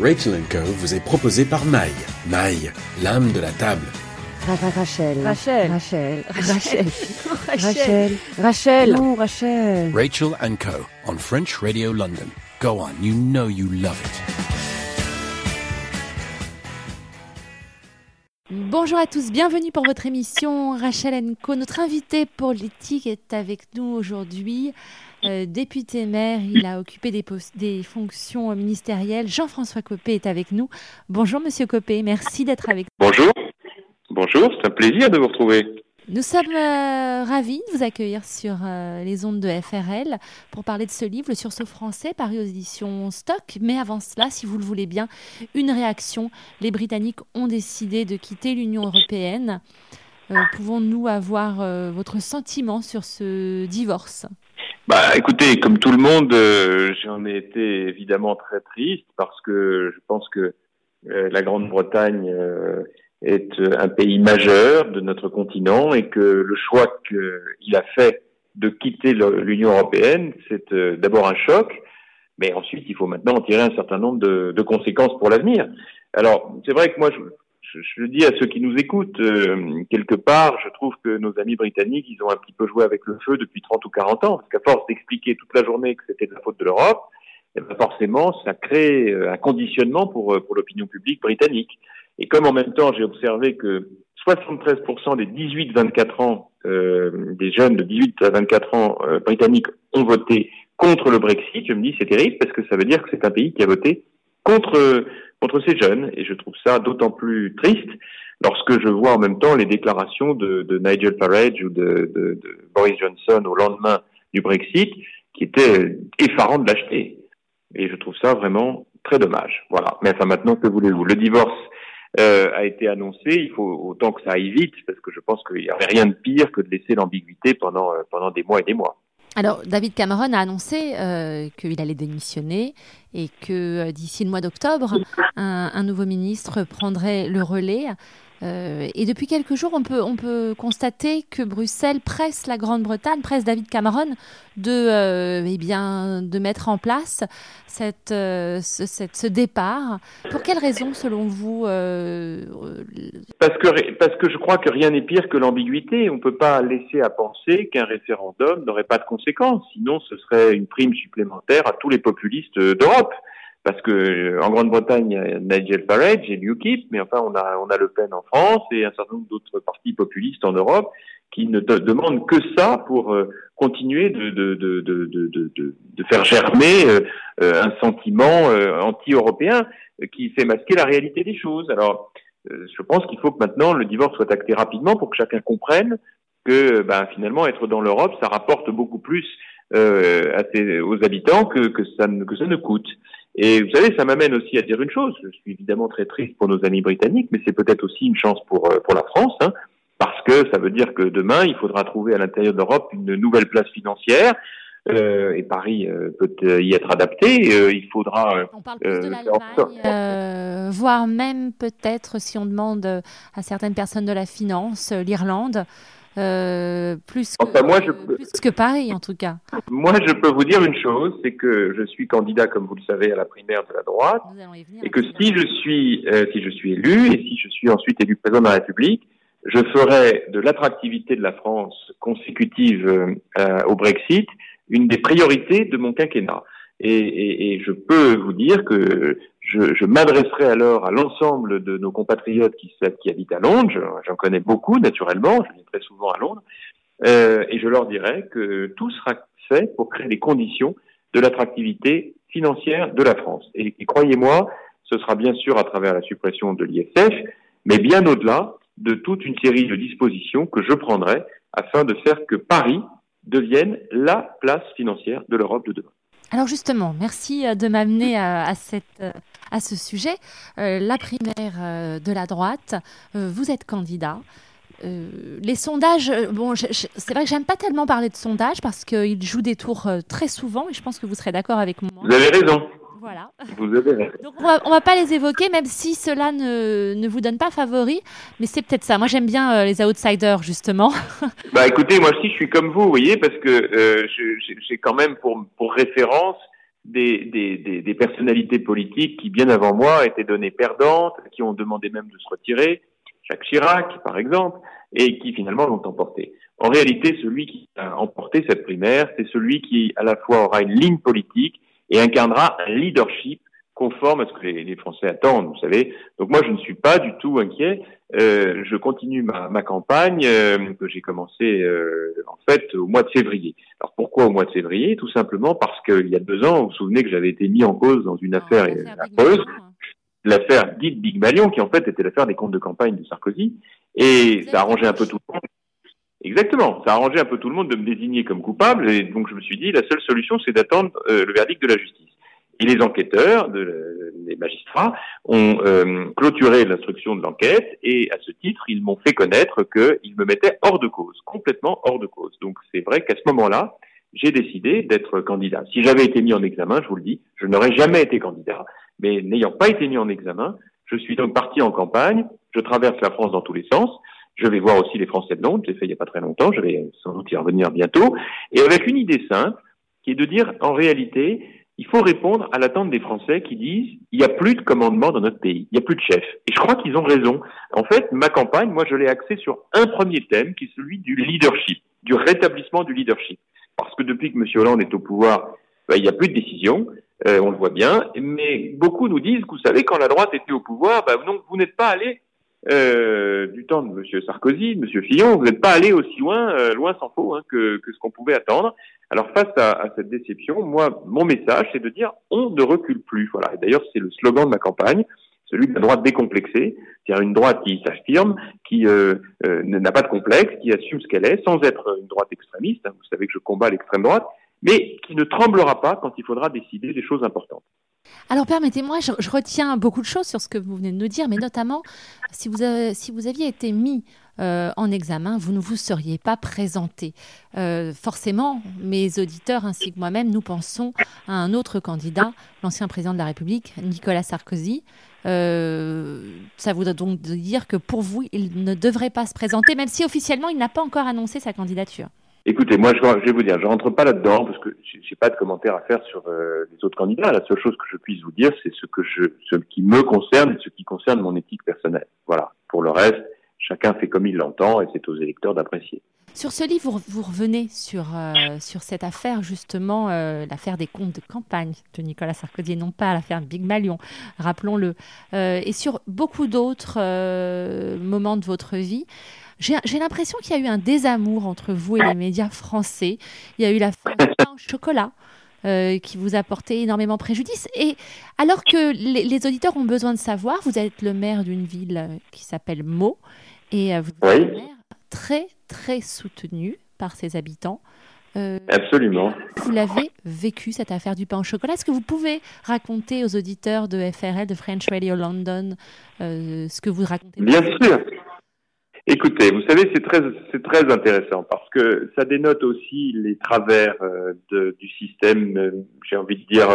Rachel Co vous est proposé par Maï. Maï, l'âme de la table. Rachel. Rachel. Rachel. Rachel. Rachel. Rachel. Non, Rachel. Rachel Co on French Radio London. Go on, you know you love it. Bonjour à tous, bienvenue pour votre émission Rachel Co. Notre invité politique est avec nous aujourd'hui. Euh, député maire, il a occupé des, des fonctions ministérielles. Jean-François Copé est avec nous. Bonjour Monsieur Copé, merci d'être avec nous. Bonjour, bonjour, c'est un plaisir de vous retrouver. Nous sommes euh, ravis de vous accueillir sur euh, les ondes de FRL pour parler de ce livre, Le sursaut français, paru aux éditions Stock. Mais avant cela, si vous le voulez bien, une réaction. Les Britanniques ont décidé de quitter l'Union européenne. Pouvons-nous avoir votre sentiment sur ce divorce? Bah, écoutez, comme tout le monde, euh, j'en ai été évidemment très triste parce que je pense que euh, la Grande-Bretagne euh, est un pays majeur de notre continent et que le choix qu'il a fait de quitter l'Union européenne, c'est d'abord un choc, mais ensuite il faut maintenant en tirer un certain nombre de, de conséquences pour l'avenir. Alors, c'est vrai que moi, je, je, le dis à ceux qui nous écoutent, euh, quelque part, je trouve que nos amis britanniques, ils ont un petit peu joué avec le feu depuis 30 ou 40 ans, parce qu'à force d'expliquer toute la journée que c'était de la faute de l'Europe, eh ben forcément, ça crée euh, un conditionnement pour, euh, pour l'opinion publique britannique. Et comme en même temps, j'ai observé que 73% des 18-24 ans, euh, des jeunes de 18 à 24 ans britanniques ont voté contre le Brexit, je me dis c'est terrible parce que ça veut dire que c'est un pays qui a voté contre contre ces jeunes. Et je trouve ça d'autant plus triste lorsque je vois en même temps les déclarations de, de Nigel Farage ou de, de, de, Boris Johnson au lendemain du Brexit, qui étaient effarants de l'acheter. Et je trouve ça vraiment très dommage. Voilà. Mais enfin, maintenant, que voulez-vous? Le divorce euh, a été annoncé. Il faut autant que ça aille vite, parce que je pense qu'il n'y avait rien de pire que de laisser l'ambiguïté pendant, euh, pendant des mois et des mois. Alors, David Cameron a annoncé euh, qu'il allait démissionner et que d'ici le mois d'octobre, un, nouveau ministre prendrait le relais. Euh, et depuis quelques jours, on peut, on peut constater que Bruxelles presse la Grande-Bretagne, presse David Cameron de, euh, eh mettre en place euh, ce, départ. Pour quelles raisons, selon vous parce, que, parce que je crois que rien n'est pire que l'ambiguïté. On ne peut pas laisser à penser qu'un référendum n'aurait pas de conséquences. Sinon, ce serait une prime supplémentaire à tous les populistes d'Europe parce que euh, en Grande-Bretagne, Nigel Farage et l'UKIP, mais enfin on a on a Le Pen en France et un certain nombre d'autres partis populistes en Europe qui ne demandent que ça pour euh, continuer de de, de, de, faire germer euh, un sentiment anti-européen qui fait masquer la réalité des choses. Alors je pense qu'il faut que maintenant le divorce soit acté rapidement pour que chacun comprenne que ben, finalement être dans l'Europe ça rapporte beaucoup plus euh, à ses, aux habitants que, que, ça, que ça ne coûte. Et vous savez, ça m'amène aussi à dire une chose. Je suis évidemment très triste pour nos amis britanniques, mais c'est peut-être aussi une chance pour, euh, pour la France, hein, parce que ça veut dire que demain, il faudra trouver à l'intérieur d'Europe une nouvelle place financière. Euh, et Paris euh, peut euh, y être adapté. Euh, il faudra. on parle plus de l'Allemagne, voire même peut-être, si on demande à certaines personnes de la finance, l'Irlande. Euh, plus, que, moi, je plus que Paris en tout cas. Moi, je peux vous dire une chose, c'est que je suis candidat, comme vous le savez, à la primaire de la droite, et que si je suis euh, si je suis élu et si je suis ensuite élu président de la République, je ferai de l'attractivité de la France consécutive euh, au Brexit une des priorités de mon quinquennat. Et, et, et je peux vous dire que je, m'adresserai alors à l'ensemble de nos compatriotes qui, habitent à Londres, j'en connais beaucoup naturellement, je viens très souvent à Londres, euh, et je leur dirai que tout sera fait pour créer les conditions de l'attractivité financière de la France. Et, croyez-moi, ce sera bien sûr à travers la suppression de l'ISF, mais bien au-delà de toute une série de dispositions que je prendrai afin de faire que Paris devienne la place financière de l'Europe de demain. Alors justement, merci euh, de m'amener à, à, cette, euh, à ce sujet. Euh, la primaire de la droite, vous êtes candidat. les sondages, bon, c'est vrai que j'aime pas tellement parler de sondages parce qu'ils jouent des tours très souvent et je pense que vous serez d'accord avec moi. Vous avez raison. Voilà. Vous avez Donc on va, va pas les évoquer, même si cela ne, ne vous donne pas favori, mais c'est peut-être ça. Moi j'aime bien euh, les outsiders justement. bah écoutez, moi aussi je suis comme vous, vous voyez, parce que euh, j'ai quand même pour, pour référence des, personnalités politiques qui, bien avant moi, étaient données perdantes, qui ont demandé même de se retirer, Jacques Chirac, par exemple, et qui finalement l'ont emporté. En réalité, celui qui a emporté cette primaire, c'est celui qui, à la fois, aura une ligne politique et incarnera un leadership conforme à ce que les, Français attendent, vous savez. Donc moi, je ne suis pas du tout inquiet. Euh, je continue ma, ma campagne euh, que j'ai commencée euh, en fait au mois de février. Alors pourquoi au mois de février? Tout simplement parce qu'il y a deux ans, vous vous souvenez que j'avais été mis en cause dans une affaire affreuse, l'affaire dite Big Malion, qui en fait était l'affaire des comptes de campagne de Sarkozy, et ça a arrangé un peu tout le monde. Exactement, ça a arrangé un peu tout le monde de me désigner comme coupable, et donc je me suis dit la seule solution c'est d'attendre le verdict de la justice. Et les enquêteurs, de, les magistrats, ont euh, clôturé l'instruction de l'enquête et à ce titre, ils m'ont fait connaître qu'ils me mettaient hors de cause, complètement hors de cause. Donc c'est vrai qu'à ce moment-là, j'ai décidé d'être candidat. Si j'avais été mis en examen, je vous le dis, je n'aurais jamais été candidat. Mais n'ayant pas été mis en examen, je suis donc parti en campagne, je traverse la France dans tous les sens, je vais voir aussi les Français de Londres, j'ai fait il n'y a pas très longtemps, je vais sans doute y revenir bientôt, et avec une idée simple, qui est de dire en réalité, il faut répondre à l'attente des Français qui disent il n'y a plus de commandement dans notre pays, il n'y a plus de chef. Et je crois qu'ils ont raison. En fait, ma campagne, moi, je l'ai axée sur un premier thème qui est celui du leadership, du rétablissement du leadership. Parce que depuis que M. Hollande est au pouvoir, ben, il n'y a plus de décision, euh, on le voit bien, mais beaucoup nous disent, vous savez, quand la droite était au pouvoir, ben, vous n'êtes pas allé euh, du temps de M. Sarkozy, de M. Fillon, vous n'êtes pas allé aussi loin, euh, loin s'en faut, hein, que, ce qu'on pouvait attendre. Alors face à, à, cette déception, moi, mon message, c'est de dire on ne recule plus. Voilà. Et d'ailleurs, c'est le slogan de ma campagne, celui de la droite décomplexée, c'est-à-dire une droite qui s'affirme, qui euh, euh n'a pas de complexe, qui assume ce qu'elle est, sans être une droite extrémiste. Hein. vous savez que je combats l'extrême droite, mais qui ne tremblera pas quand il faudra décider des choses importantes. Alors permettez-moi, je, retiens beaucoup de choses sur ce que vous venez de nous dire, mais notamment, si vous, vous aviez été mis euh, en examen, vous ne vous seriez pas présenté. Euh, forcément, mes auditeurs ainsi que moi-même, nous pensons à un autre candidat, l'ancien président de la République, Nicolas Sarkozy. Euh, ça voudrait donc dire que pour vous, il ne devrait pas se présenter, même si officiellement, il n'a pas encore annoncé sa candidature. Écoutez, moi, je, vais vous dire, je rentre pas là-dedans parce que j'ai pas de commentaires à faire sur euh, les autres candidats. La seule chose que je puisse vous dire, c'est ce que je, ce qui me concerne et ce qui concerne mon éthique personnelle. Voilà. Pour le reste, chacun fait comme il l'entend et c'est aux électeurs d'apprécier. Sur ce livre, vous revenez sur, euh, sur cette affaire, justement, euh, l'affaire des comptes de campagne de Nicolas Sarkozy, non pas l'affaire Big Malion, rappelons-le, et sur beaucoup d'autres moments de votre vie. J'ai l'impression qu'il y a eu un désamour entre vous et les médias français. Il y a eu la fin au chocolat. Euh, qui vous a porté énormément préjudice. Et alors que les, auditeurs ont besoin de savoir, vous êtes le maire d'une ville euh, qui s'appelle Meaux, et euh, vous êtes un maire très, très soutenu par ses habitants. Absolument. Vous l'avez vécu, cette affaire du pain au chocolat. Est-ce que vous pouvez raconter aux auditeurs de FRL, de French Radio London, ce que vous racontez? Bien sûr. Écoutez, vous savez, c'est très, c'est très intéressant parce que ça dénote aussi les travers euh, du système, euh, j'ai envie de dire,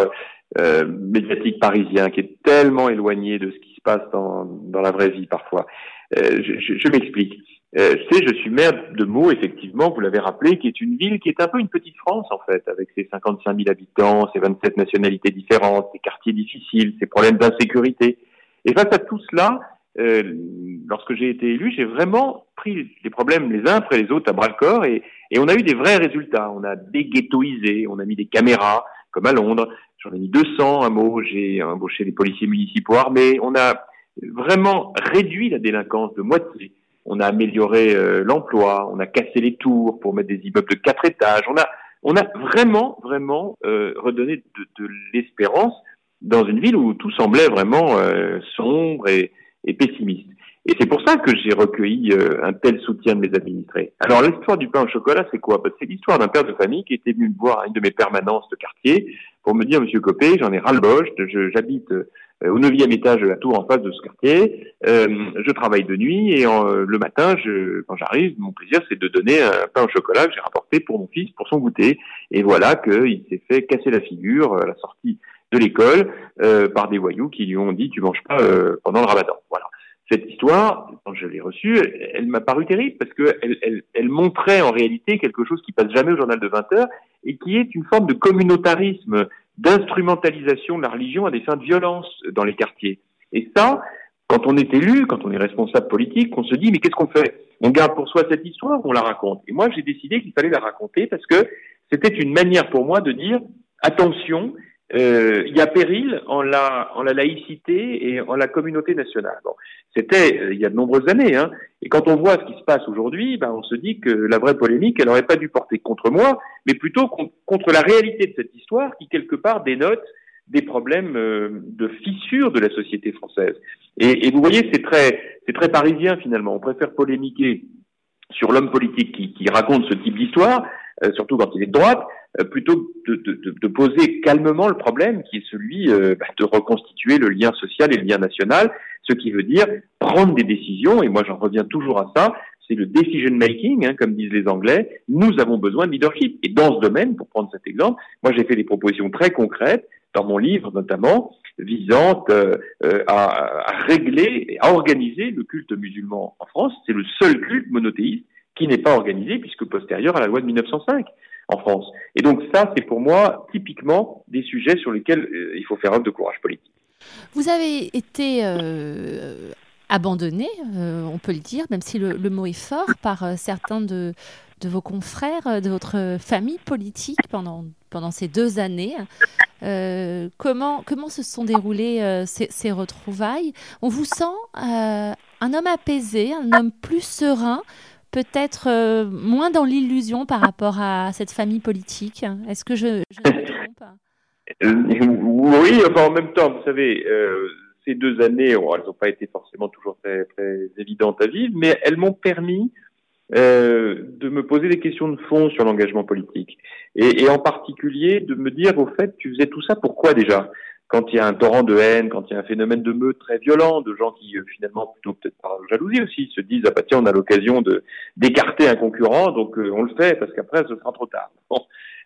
euh, médiatique parisien, qui est tellement éloigné de ce qui se passe dans, dans la vraie vie parfois. je, je, je m'explique. c'est, je suis maire de Meaux, effectivement, vous l'avez rappelé, qui est une ville qui est un peu une petite France, en fait, avec ses 55 000 habitants, ses 27 nationalités différentes, ses quartiers difficiles, ses problèmes d'insécurité. Et face à tout cela, euh, lorsque j'ai été élu, j'ai vraiment pris les problèmes les uns après les autres à bras le corps et, on a eu des vrais résultats. On a déghettoisé, on a mis des caméras, comme à Londres. J'en ai mis 200 un mot, j'ai embauché les policiers municipaux armés. On a vraiment réduit la délinquance de moitié. On a amélioré euh, l'emploi, on a cassé les tours pour mettre des immeubles de quatre étages. On a, on a vraiment, vraiment euh, redonné de, de l'espérance dans une ville où tout semblait vraiment sombre et, et pessimiste. Et c'est pour ça que j'ai recueilli euh, un tel soutien de mes administrés. Alors l'histoire du pain au chocolat, c'est quoi? Bah, C'est l'histoire d'un père de famille qui était venu me voir à une de mes permanences de quartier pour me dire, Monsieur Copé, j'en ai ras-le-bol, j'habite euh, au neuvième étage de la tour en face de ce quartier, euh, je travaille de nuit et le matin, je, quand j'arrive, mon plaisir c'est de donner un pain au chocolat que j'ai rapporté pour mon fils pour son goûter. Et voilà qu'il s'est fait casser la figure à la sortie de l'école euh, par des voyous qui lui ont dit tu manges pas euh, pendant le ramadan. Voilà. Cette histoire, quand je l'ai reçue, elle, m'a paru terrible parce que elle, elle, montrait en réalité quelque chose qui passe jamais au journal de 20 heures et qui est une forme de communautarisme d'instrumentalisation de la religion à des fins de violence dans les quartiers. Et ça, quand on est élu, quand on est responsable politique, on se dit mais qu'est-ce qu'on fait? On garde pour soi cette histoire ou on la raconte? Et moi, j'ai décidé qu'il fallait la raconter parce que c'était une manière pour moi de dire attention, euh, il y a péril en la, en la laïcité et en la communauté nationale. Bon, c'était euh, il y a de nombreuses années, hein, et quand on voit ce qui se passe aujourd'hui, ben, on se dit que la vraie polémique, elle n'aurait pas dû porter contre moi, mais plutôt contre la réalité de cette histoire qui quelque part dénote des problèmes euh, de fissure de la société française. Et, et vous voyez, c'est très, c'est très parisien finalement. On préfère polémiquer sur l'homme politique qui, qui, raconte ce type d'histoire, euh, surtout quand il est de droite, euh, plutôt de, de, de, poser calmement le problème qui est celui euh, bah, de reconstituer le lien social et le lien national, ce qui veut dire prendre des décisions, et moi j'en reviens toujours à ça, c'est le decision making, hein, comme disent les Anglais. Nous avons besoin de leadership. Et dans ce domaine, pour prendre cet exemple, moi j'ai fait des propositions très concrètes dans mon livre notamment, visant à, à, régler et à organiser le culte musulman en France. C'est le seul culte monothéiste qui n'est pas organisé puisque postérieur à la loi de 1905 en France. Et donc ça, c'est pour moi typiquement des sujets sur lesquels euh, il faut faire œuvre de courage politique. Vous avez été euh, abandonné, euh, on peut le dire, même si le, mot est fort, par certains de, vos confrères, de votre famille politique pendant, ces deux années. comment, se sont déroulées ces, retrouvailles? On vous sent un homme apaisé, un homme plus serein peut-être euh, moins dans l'illusion par rapport à cette famille politique. Est-ce que je, je me trompe? Euh, Oui, enfin en même temps, vous savez, euh, ces deux années, elles n'ont pas été forcément toujours très, évidentes à vivre, mais elles m'ont permis de me poser des questions de fond sur l'engagement politique. Et, en particulier de me dire, au fait, tu faisais tout ça pourquoi déjà? Quand il y a un torrent de haine, quand il y a un phénomène de meute très violent, de gens qui euh, finalement plutôt peut-être par jalousie aussi se disent ah bah tiens on a l'occasion de d'écarter un concurrent donc euh, on le fait parce qu'après ce sera trop tard.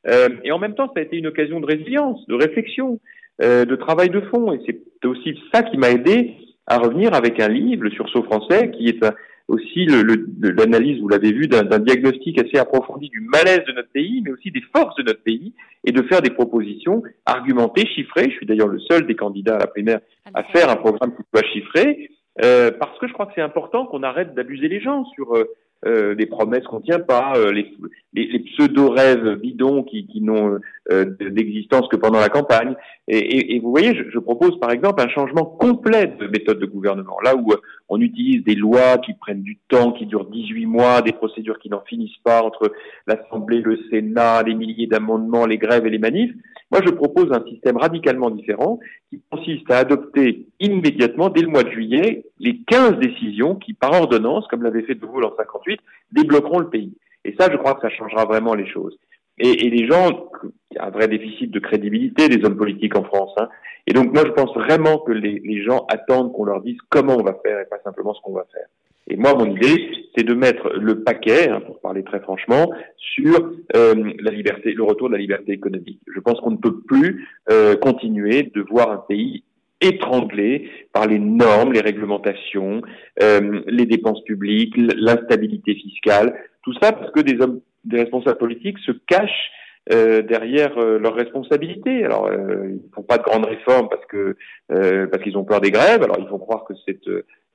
Euh, et en même temps ça a été une occasion de résilience, de réflexion, euh, de travail de fond et c'est aussi ça qui m'a aidé à revenir avec un livre, le sursaut français, qui est un, aussi l'analyse, vous l'avez vu, d'un diagnostic assez approfondi du malaise de notre pays, mais aussi des forces de notre pays, et de faire des propositions argumentées, chiffrées. Je suis d'ailleurs le seul des candidats à la primaire à faire un programme qui soit chiffré, euh, parce que je crois que c'est important qu'on arrête d'abuser les gens sur euh, euh, des promesses qu'on tient pas, euh, les, les, les pseudo-rêves bidons qui, qui n'ont euh, d'existence que pendant la campagne. Et, vous voyez, je, je, propose par exemple un changement complet de méthode de gouvernement. Là où on utilise des lois qui prennent du temps, qui durent 18 mois, des procédures qui n'en finissent pas entre l'Assemblée, le Sénat, les milliers d'amendements, les grèves et les manifs, moi, je propose un système radicalement différent qui consiste à adopter immédiatement, dès le mois de juillet, les 15 décisions qui, par ordonnance, comme l'avait fait De Gaulle en 58, débloqueront le pays. Et ça, je crois que ça changera vraiment les choses. Et, les gens, il y a un vrai déficit de crédibilité des hommes politiques en France. Hein. Et donc, moi, je pense vraiment que les, les gens attendent qu'on leur dise comment on va faire et pas simplement ce qu'on va faire. Et moi, mon idée, c'est de mettre le paquet, hein, pour parler très franchement, sur euh, la liberté, le retour de la liberté économique. Je pense qu'on ne peut plus euh, continuer de voir un pays étranglé par les normes, les réglementations, euh, les dépenses publiques, l'instabilité fiscale, tout ça parce que des hommes, des responsables politiques se cachent euh, derrière euh, leurs responsabilités. Alors, euh, ils font pas de grandes réformes parce que euh, parce qu'ils ont peur des grèves. Alors, ils font croire que c'est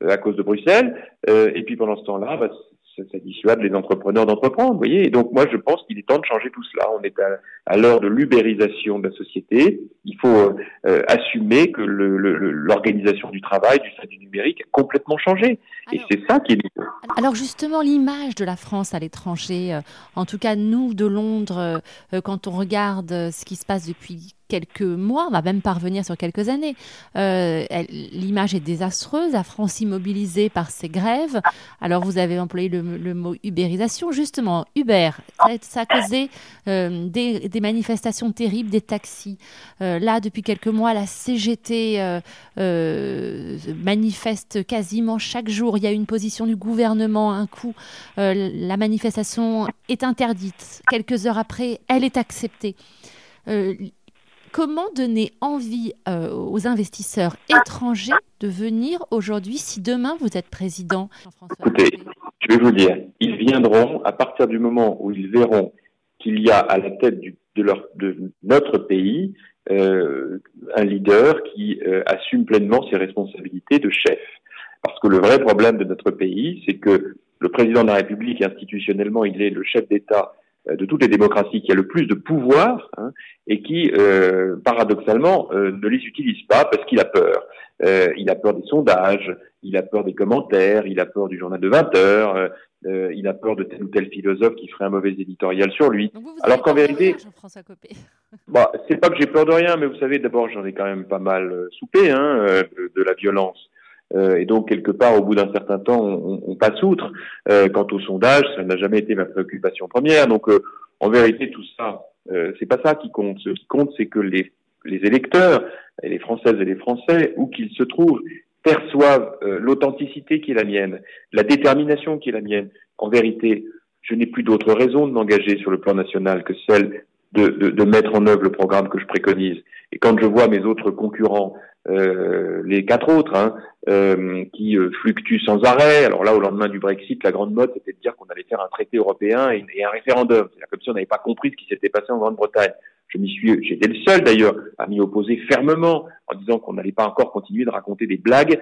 à cause de Bruxelles. et puis pendant ce temps-là, bah, ça, ça, dissuade les entrepreneurs d'entreprendre. Vous voyez. Et donc, moi, je pense qu'il est temps de changer tout cela. On est à, à l'heure de l'ubérisation de la société. Il faut assumer que l'organisation du travail, du numérique, a complètement changé. et c'est ça qui est nouveau. Alors justement, l'image de la France à l'étranger, en tout cas nous de Londres, quand on regarde euh, ce qui se passe depuis quelques mois, on va même parvenir sur quelques années. Euh, L'image est désastreuse, la France immobilisée par ces grèves. Alors vous avez employé le, le mot ubérisation, justement, Uber, ça, a causé euh, des, des, manifestations terribles des taxis. Euh, là, depuis quelques mois, la CGT euh, euh, manifeste quasiment chaque jour. Il y a une position du gouvernement, un coup, euh, la manifestation est interdite. Quelques heures après, elle est acceptée. Comment donner envie euh, aux investisseurs étrangers de venir aujourd'hui si demain vous êtes président? Écoutez, je vais vous dire, ils viendront à partir du moment où ils verront qu'il y a à la tête du, de, leur, de notre pays un leader qui assume pleinement ses responsabilités de chef. Parce que le vrai problème de notre pays, c'est que le président de la République, institutionnellement, il est le chef d'État de toutes les démocraties qui a le plus de pouvoir hein, et qui, euh, paradoxalement, euh, ne les utilise pas parce qu'il a peur. Euh, il a peur des sondages, il a peur des commentaires, il a peur du journal de 20 heures, il a peur de tel ou tel philosophe qui ferait un mauvais éditorial sur lui. Alors qu'en vérité, bah, c'est pas que j'ai peur de rien, mais vous savez, d'abord, j'en ai quand même pas mal soupé hein, de, la violence. Euh, et donc, quelque part, au bout d'un certain temps, on, on passe outre. Euh, quant au sondage, ça n'a jamais été ma préoccupation première. Donc, euh, en vérité, tout ça, c'est pas ça qui compte. Ce qui compte, c'est que les, les électeurs, et les Françaises et les Français, où qu'ils se trouvent, perçoivent l'authenticité qui est la mienne, la détermination qui est la mienne. En vérité, je n'ai plus d'autre raison de m'engager sur le plan national que celle de, mettre en œuvre le programme que je préconise. Et quand je vois mes autres concurrents euh, les quatre autres, hein, euh, qui euh, fluctuent sans arrêt. Alors là, au lendemain du Brexit, la grande mode, c'était de dire qu'on allait faire un traité européen et, un référendum. C'est comme si on n'avait pas compris ce qui s'était passé en Grande-Bretagne. Je m'y suis, j'étais le seul d'ailleurs à m'y opposer fermement en disant qu'on n'allait pas encore continuer de raconter des blagues,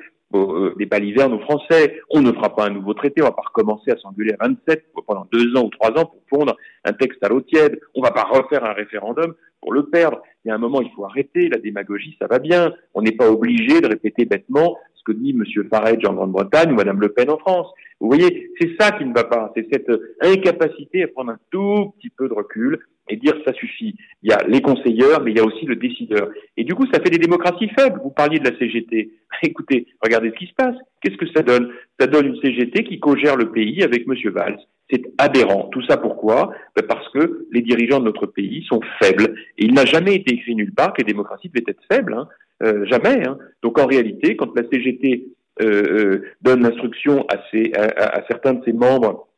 des balivernes aux Français. On ne fera pas un nouveau traité, on va pas recommencer à s'engueuler à 27 pendant deux ans ou trois ans pour pondre un texte à l'eau tiède. On va pas refaire un référendum pour le perdre. Il y a un moment, il faut arrêter. La démagogie, ça va bien. On n'est pas obligé de répéter bêtement ce que dit M. Farage en Grande-Bretagne ou Mme Le Pen en France. Vous voyez, c'est ça qui ne va pas. C'est cette incapacité à prendre un tout petit peu de recul et dire ça suffit. Il y a les conseilleurs, mais il y a aussi le décideur. Et du coup, ça fait des démocraties faibles. Vous parliez de la CGT. Écoutez, regardez ce qui se passe. Qu'est-ce que ça donne? Ça donne une CGT qui co-gère le pays avec M. Valls. C'est aberrant. Tout ça pourquoi? Ben Parce que les dirigeants de notre pays sont faibles. Et il n'a jamais été écrit nulle part que les démocraties devaient être faibles. Hein. Euh, jamais. Hein. Donc en réalité, quand la CGT euh, euh, donne l'instruction à, à, à, certains de ses membres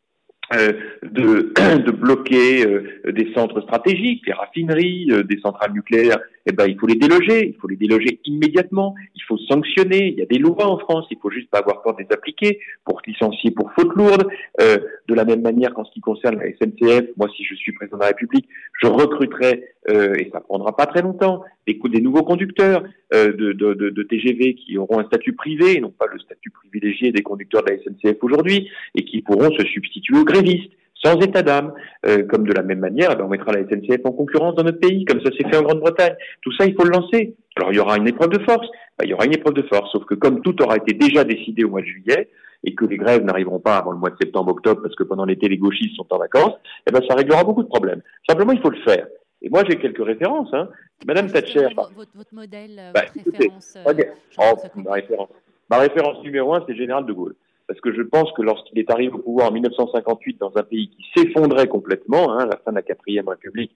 euh, de, bloquer euh, des centres stratégiques, des raffineries, euh, des centrales nucléaires, eh ben, il faut les déloger, il faut les déloger immédiatement, il faut sanctionner, il y a des lois en France, il faut juste pas avoir peur de les appliquer pour licencier pour faute lourde. de la même manière qu'en ce qui concerne la SNCF, moi si je suis président de la République, je recruterai, et ça prendra pas très longtemps, des, nouveaux conducteurs de, de, de, de, TGV qui auront un statut privé, et non pas le statut privilégié des conducteurs de la SNCF aujourd'hui, et qui pourront se substituer aux grévistes sans état d'âme. Euh, comme de la même manière, eh ben, on mettra la SNCF en concurrence dans notre pays, comme ça s'est fait en Grande-Bretagne. Tout ça, il faut le lancer. Alors il y aura une épreuve de force. Ben, il y aura une épreuve de force, sauf que comme tout aura été déjà décidé au mois de juillet, et que les grèves n'arriveront pas avant le mois de septembre-octobre, parce que pendant l'été, les gauchistes sont en vacances, eh ben, ça réglera beaucoup de problèmes. Simplement, il faut le faire. Et moi, j'ai quelques références. Hein. Madame Thatcher. Votre, votre, modèle, euh, bah, votre référence, euh, oh, ma référence. Ma référence numéro un, c'est Général de Gaulle parce que je pense que lorsqu'il est arrivé au pouvoir en 1958 dans un pays qui s'effondrait complètement, hein, la fin de la quatrième République,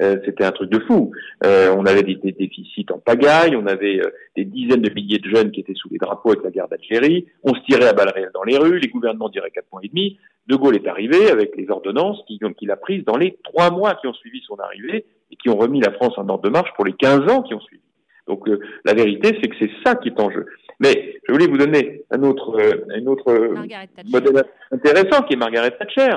euh, c'était un truc de fou. Euh, on avait des, déficits en pagaille, on avait euh, des dizaines de milliers de jeunes qui étaient sous les drapeaux avec la guerre d'Algérie, on se tirait à balles réelles dans les rues, les gouvernements diraient quatre points et demi. De Gaulle est arrivé avec les ordonnances qu'il a prises dans les trois mois qui ont suivi son arrivée et qui ont remis la France en ordre de marche pour les 15 ans qui ont suivi. Donc la vérité, c'est que c'est ça qui est en jeu. Mais je voulais vous donner un autre, un autre modèle intéressant qui est Margaret Thatcher.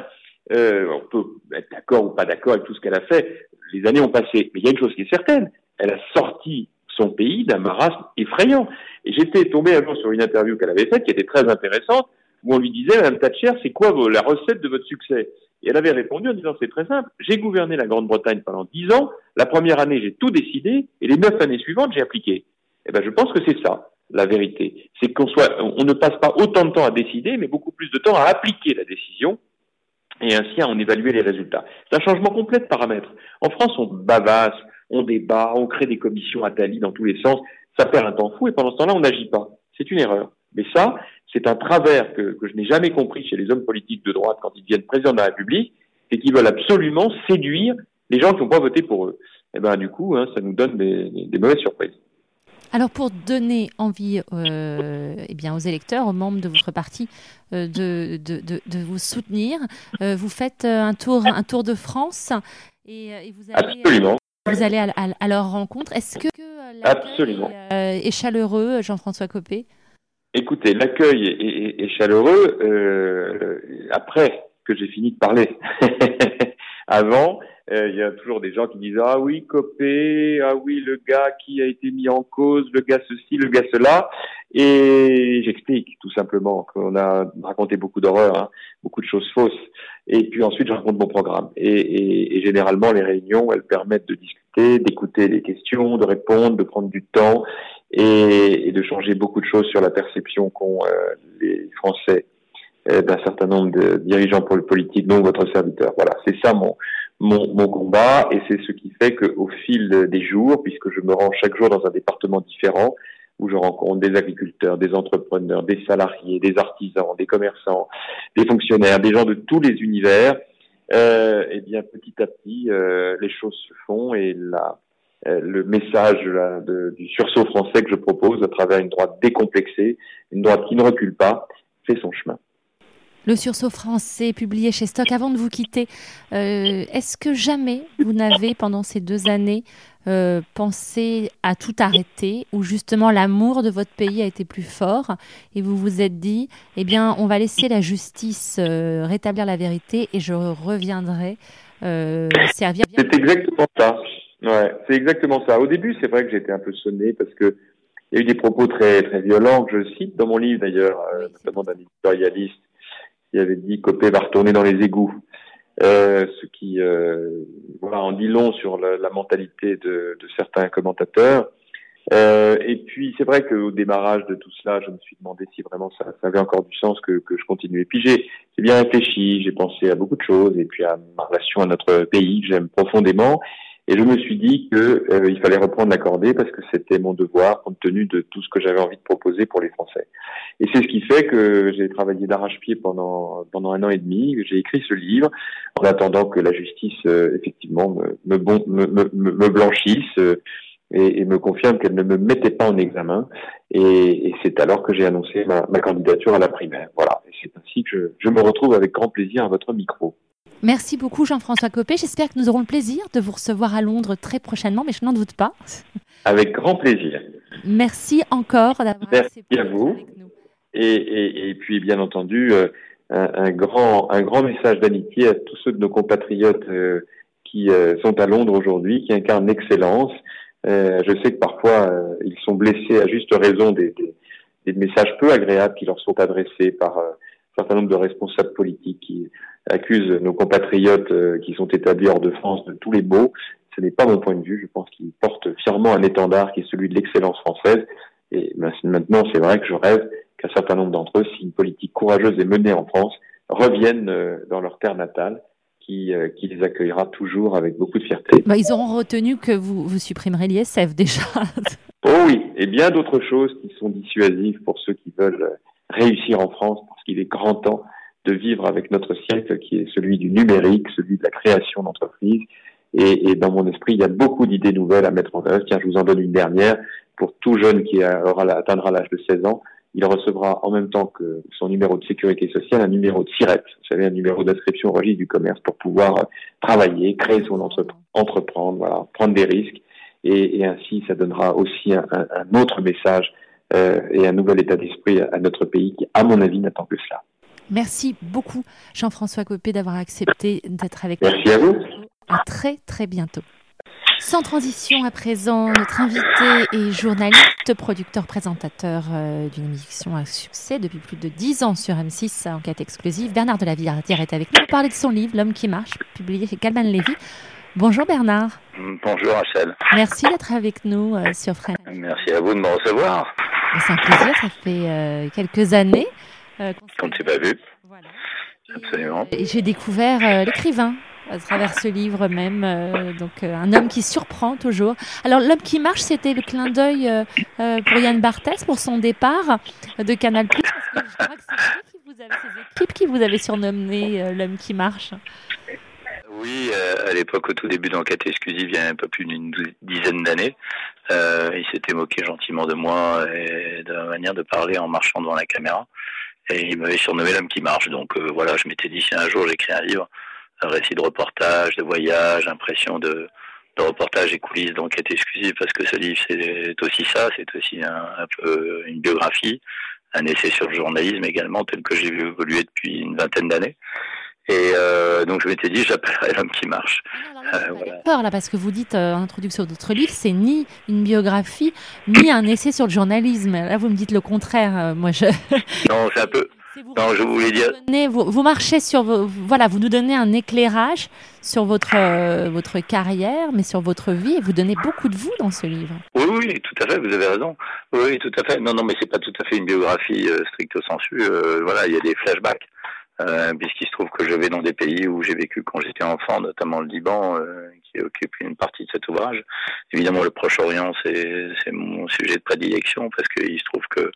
Euh, on peut être d'accord ou pas d'accord avec tout ce qu'elle a fait. Les années ont passé, mais il y a une chose qui est certaine. Elle a sorti son pays d'un marasme effrayant. Et j'étais tombé un jour sur une interview qu'elle avait faite qui était très intéressante, où on lui disait, Madame Thatcher, c'est quoi la recette de votre succès? Et elle avait répondu en disant, c'est très simple, j'ai gouverné la Grande-Bretagne pendant dix ans, la première année j'ai tout décidé, et les neuf années suivantes j'ai appliqué. Eh ben, je pense que c'est ça la vérité. C'est qu'on soit, on ne passe pas autant de temps à décider, mais beaucoup plus de temps à appliquer la décision et ainsi à en évaluer les résultats. C'est un changement complet de paramètres. En France, on bavasse, on débat, on crée des commissions à Tali dans tous les sens. Ça perd un temps fou et pendant ce temps-là, on n'agit pas. C'est une erreur. Mais ça, c'est un travers que, je n'ai jamais compris chez les hommes politiques de droite quand ils deviennent président de la République, c'est qu'ils veulent absolument séduire les gens qui n'ont pas voté pour eux. Et eh ben du coup, hein, ça nous donne des mauvaises surprises. Alors pour donner envie euh, eh bien, aux électeurs, aux membres de votre parti euh, de, de, de, vous soutenir, euh, vous faites un tour, un tour de France et, vous allez, Absolument. Vous allez à, leur rencontre. Est-ce que Absolument. Est, est, chaleureux, Jean-François Copé? Écoutez, l'accueil est, est, chaleureux après que j'ai fini de parler. Avant, euh, il y a toujours des gens qui disent ah oui Copé, ah oui le gars qui a été mis en cause, le gars ceci, le gars cela, et j'explique tout simplement qu'on a raconté beaucoup d'horreurs, hein, beaucoup de choses fausses, et puis ensuite je raconte mon programme. Et, et, et, généralement les réunions elles permettent de discuter, d'écouter les questions, de répondre, de prendre du temps et, et de changer beaucoup de choses sur la perception qu'ont euh, les Français d'un certain nombre de dirigeants politiques, dont votre serviteur. Voilà, c'est ça mon mon, mon combat et c'est ce qui fait qu'au fil des jours, puisque je me rends chaque jour dans un département différent, où je rencontre des agriculteurs, des entrepreneurs, des salariés, des artisans, des commerçants, des fonctionnaires, des gens de tous les univers, euh, et eh bien petit à petit, euh, les choses se font et la, euh, le message de, du sursaut français que je propose à travers une droite décomplexée, une droite qui ne recule pas, fait son chemin. Le sursaut français publié chez Stock. Avant de vous quitter, euh, est-ce que jamais vous n'avez, pendant ces deux années, euh, pensé à tout arrêter, ou justement l'amour de votre pays a été plus fort, et vous vous êtes dit, eh bien, on va laisser la justice euh, rétablir la vérité, et je reviendrai servir. C'est exactement ça. Ouais, c'est exactement ça. Au début, c'est vrai que j'étais un peu sonné parce que il y a eu des propos très très violents que je cite dans mon livre d'ailleurs, notamment d'un éditorialiste qui avait dit Copé va retourner dans les égouts. Euh, ce qui euh, voilà, en dit long sur la, mentalité de, de, certains commentateurs. Euh, et puis c'est vrai qu'au démarrage de tout cela, je me suis demandé si vraiment ça, ça avait encore du sens que, que je continuais. Puis j'ai bien réfléchi, j'ai pensé à beaucoup de choses, et puis à ma relation à notre pays que j'aime profondément. Et je me suis dit que euh, fallait reprendre la cordée parce que c'était mon devoir compte tenu de tout ce que j'avais envie de proposer pour les Français. Et c'est ce qui fait que j'ai travaillé d'arrache-pied pendant pendant un an et demi. J'ai écrit ce livre en attendant que la justice euh, effectivement me me, me, me, blanchisse. Euh, et, et, me confirme qu'elle ne me mettait pas en examen. Et, et c'est alors que j'ai annoncé ma, ma, candidature à la primaire. Voilà. Et c'est ainsi que je, je me retrouve avec grand plaisir à votre micro. Merci beaucoup Jean-François Copé. J'espère que nous aurons le plaisir de vous recevoir à Londres très prochainement, mais je n'en doute pas. Avec grand plaisir. Merci encore d'avoir Merci à vous. Avec nous. Et, et, et, puis bien entendu, euh, un, un, grand, un grand message d'amitié à tous ceux de nos compatriotes euh, qui euh, sont à Londres aujourd'hui, qui incarnent l'excellence. Je sais que parfois ils sont blessés à juste raison des, des, des, messages peu agréables qui leur sont adressés par un certain nombre de responsables politiques qui accuse nos compatriotes euh, qui sont établis hors de France de tous les maux. Ce n'est pas mon point de vue. Je pense qu'ils portent fièrement un étendard qui est celui de l'excellence française. Et maintenant, c'est vrai que je rêve qu'un certain nombre d'entre eux, si une politique courageuse est menée en France, reviennent euh, dans leur terre natale, qui, euh, qui les accueillera toujours avec beaucoup de fierté. Bah, ils auront retenu que vous, vous supprimerez l'ISF déjà. oh oui, et bien d'autres choses qui sont dissuasives pour ceux qui veulent réussir en France, parce qu'il est grand temps de vivre avec notre siècle qui est celui du numérique, celui de la création d'entreprises. Et, dans mon esprit, il y a beaucoup d'idées nouvelles à mettre en œuvre. Tiens, je vous en donne une dernière. Pour tout jeune qui atteindra l'âge de 16 ans, il recevra en même temps que son numéro de sécurité sociale un numéro de SIRET, vous savez, un numéro d'inscription au registre du commerce pour pouvoir travailler, créer son entreprise, entreprendre, prendre des risques. Et, ainsi, ça donnera aussi un, autre message euh, et un nouvel état d'esprit à notre pays qui, à mon avis, n'attend que cela. Merci beaucoup, Jean-François Copé, d'avoir accepté d'être avec nous. Merci à vous. À très, très bientôt. Sans transition à présent, notre invité est journaliste, producteur, présentateur euh, d'une émission à succès depuis plus de dix ans sur M6, enquête exclusive. Bernard de la Villardière est avec nous pour parler de son livre L'homme qui marche, publié chez Calman Lévy. Bonjour Bernard. Bonjour Rachel. Merci d'être avec nous euh, sur French. Merci à vous de me recevoir. C'est un plaisir, ça fait euh, quelques années qu'on ne s'est pas vu. Voilà. Absolument. Et j'ai découvert euh, l'écrivain à travers ce livre même, euh, donc euh, un homme qui surprend toujours. Alors l'homme qui marche, c'était le clin d'œil euh, pour Yann Barthès pour son départ de Canal+. Parce que je crois que c'est qui vous avez, ces équipes qui vous avez surnommé l'homme qui marche. Oui, euh, à l'époque, au tout début d'enquête exclusive, il y a un peu plus d'une dizaine d'années, euh, il s'était moqué gentiment de moi et de ma manière de parler en marchant devant la caméra. Et il m'avait surnommé l'homme qui marche. Donc euh, voilà, je m'étais dit si un jour j'écris un livre, un récit de reportage, de voyage, impression de, de reportage et coulisses d'enquête exclusive, parce que ce livre c'est aussi ça, c'est aussi un, peu une biographie, un essai sur le journalisme également, tel que j'ai vu évoluer depuis une vingtaine d'années. Et donc je m'étais dit, j'appellerai l'homme qui marche. Ah peur là, parce que vous dites en introduction de votre livre, c'est ni une biographie, ni un essai sur le journalisme. Là, vous me dites le contraire. moi, je. non, c'est un peu. Vous, non, je voulais dire. Vous, vous, marchez sur vos, voilà, vous nous donnez un éclairage sur votre euh, votre carrière, mais sur votre vie, et vous donnez beaucoup de vous dans ce livre. Oui, oui, tout à fait. Vous avez raison. Oui, tout à fait. Non, non, mais c'est pas tout à fait une biographie euh, stricto sensu. Euh, voilà, il y a des flashbacks. Euh, puisqu'il se trouve que je vais dans des pays où j'ai vécu quand j'étais enfant, notamment le Liban, euh, qui occupe une partie de cet ouvrage. Évidemment, le Proche-Orient, c'est mon sujet de prédilection, parce qu'il se trouve que,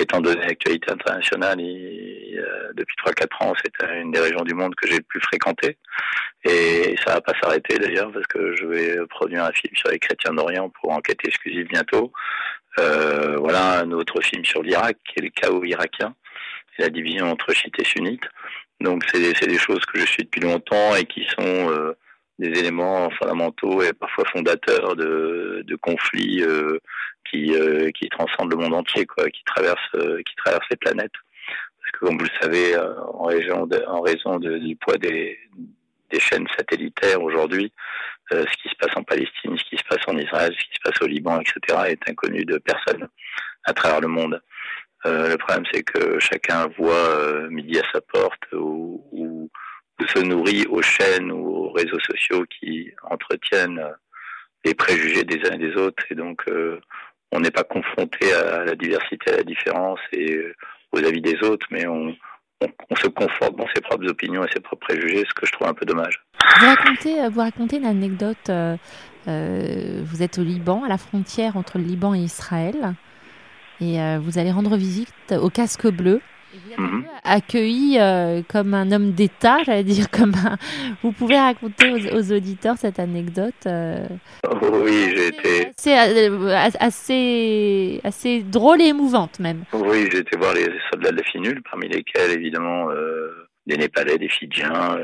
étant donné l'actualité internationale, il, depuis 3-4 ans, c'est une des régions du monde que j'ai le plus fréquenté. Et ça va pas s'arrêter d'ailleurs, parce que je vais produire un film sur les chrétiens d'Orient pour enquête exclusive bientôt. Euh, voilà un autre film sur l'Irak, qui est le chaos irakien la division entre chiites et sunnites. Donc c'est des choses que je suis depuis longtemps et qui sont euh, des éléments fondamentaux et parfois fondateurs de, conflits euh, qui, euh, transcendent le monde entier, quoi, qui traversent qui traversent les planètes. Parce que comme vous le savez, en raison du poids des, des chaînes satellitaires aujourd'hui, ce qui se passe en Palestine, ce qui se passe en Israël, ce qui se passe au Liban, etc., est inconnu de personne à travers le monde. Euh, le problème, c'est que chacun voit euh, midi à sa porte ou, se nourrit aux chaînes ou aux réseaux sociaux qui entretiennent euh, les préjugés des uns et des autres. Et donc, on n'est pas confronté à la diversité, à la différence et aux avis des autres, mais on, on, se conforte dans ses propres opinions et ses propres préjugés, ce que je trouve un peu dommage. Vous racontez, vous racontez une anecdote. vous êtes au Liban, à la frontière entre le Liban et Israël et euh, vous allez rendre visite au casque bleu. vous êtes mhm. accueilli euh, comme un homme d'État, j'allais dire comme un... Vous pouvez raconter aux, auditeurs cette anecdote euh, Oui, j'ai été... C'est assez, assez drôle et émouvante même. Oui, j'ai été voir les soldats de la finule, parmi lesquels évidemment des Népalais, des Fidjiens,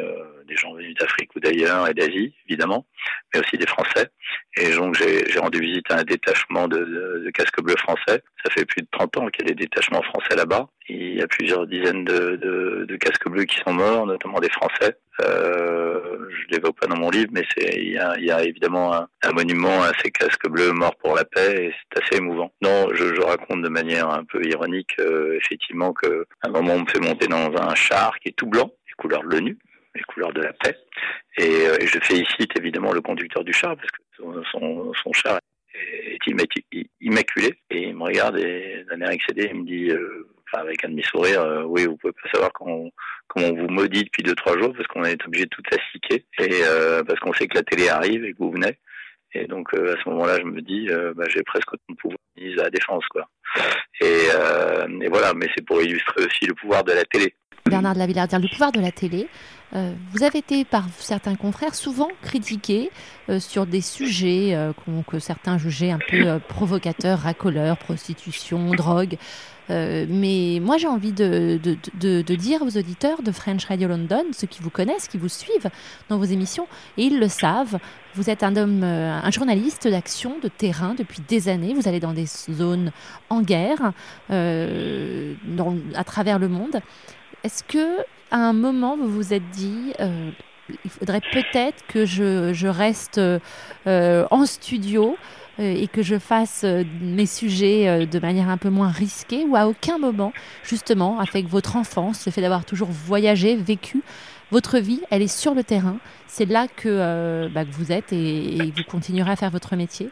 des gens venus d'Afrique ou d'ailleurs et d'Asie, évidemment, mais aussi des Français. Et donc j'ai rendu visite à un détachement de, de, de casques bleus français. Ça fait plus de 30 ans qu'il y a des détachements français là-bas. Il y a plusieurs dizaines de, de, de, casques bleus qui sont morts, notamment des Français. Euh, je l'évoque pas dans mon livre, mais il y a, y a évidemment un, un, monument à ces casques bleus morts pour la paix, et c'est assez émouvant. Non, je, je, raconte de manière un peu ironique, euh, effectivement, que un moment on me fait monter dans un char qui est tout blanc, couleur de l'ONU, les couleurs de la paix. Euh, et, je félicite évidemment le conducteur du char parce que son, char est immaculé. Et il me regarde et d'un air excédé, il me dit, euh, avec un demi-sourire, euh, oui, vous pouvez pas savoir comment, on vous maudit depuis deux trois jours parce qu'on est obligé de tout assiquer et parce qu'on sait que la télé arrive et que vous venez. Et donc à ce moment-là, je me dis, bah, j'ai presque autant de pouvoir à la défense, quoi. Et, et voilà, mais c'est pour illustrer aussi le pouvoir de la télé. Bernard de la Villardière, le pouvoir de la télé. Euh, vous avez été par certains confrères souvent critiqué euh, sur des sujets euh, que certains jugeaient un peu provocateurs, racoleurs, prostitution, drogue. mais moi j'ai envie de, de, dire aux auditeurs de French Radio London, ceux qui vous connaissent, qui vous suivent dans vos émissions, et ils le savent, vous êtes un homme, un journaliste d'action, de terrain depuis des années. Vous allez dans des zones en guerre à travers le monde. Est-ce que à un moment vous vous êtes dit euh, il faudrait peut-être que je, reste euh, en studio euh, et que je fasse mes sujets de manière un peu moins risquée ou à aucun moment, justement, avec votre enfance, le fait d'avoir toujours voyagé, vécu, votre vie, elle est sur le terrain. C'est là que, bah, vous êtes et, vous continuerez à faire votre métier?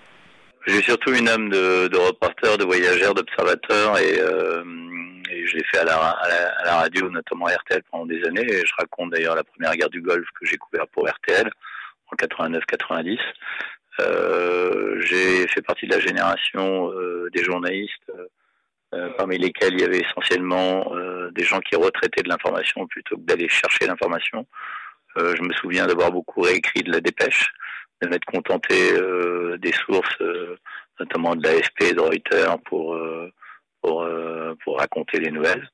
J'ai surtout une âme de, de reporter, de voyageur, d'observateur et et je l'ai fait à la, à, la, radio, notamment RTL pendant des années. Et je raconte d'ailleurs la première guerre du Golfe que j'ai couvert pour RTL en 89-90. Euh, j'ai fait partie de la génération euh, des journalistes, euh, parmi lesquels il y avait essentiellement euh, des gens qui retraitaient de l'information plutôt que d'aller chercher l'information. Euh, je me souviens d'avoir beaucoup réécrit de la dépêche, de m'être contenté des sources, notamment de l'AFP et de Reuters, pour pour, euh, pour raconter les nouvelles,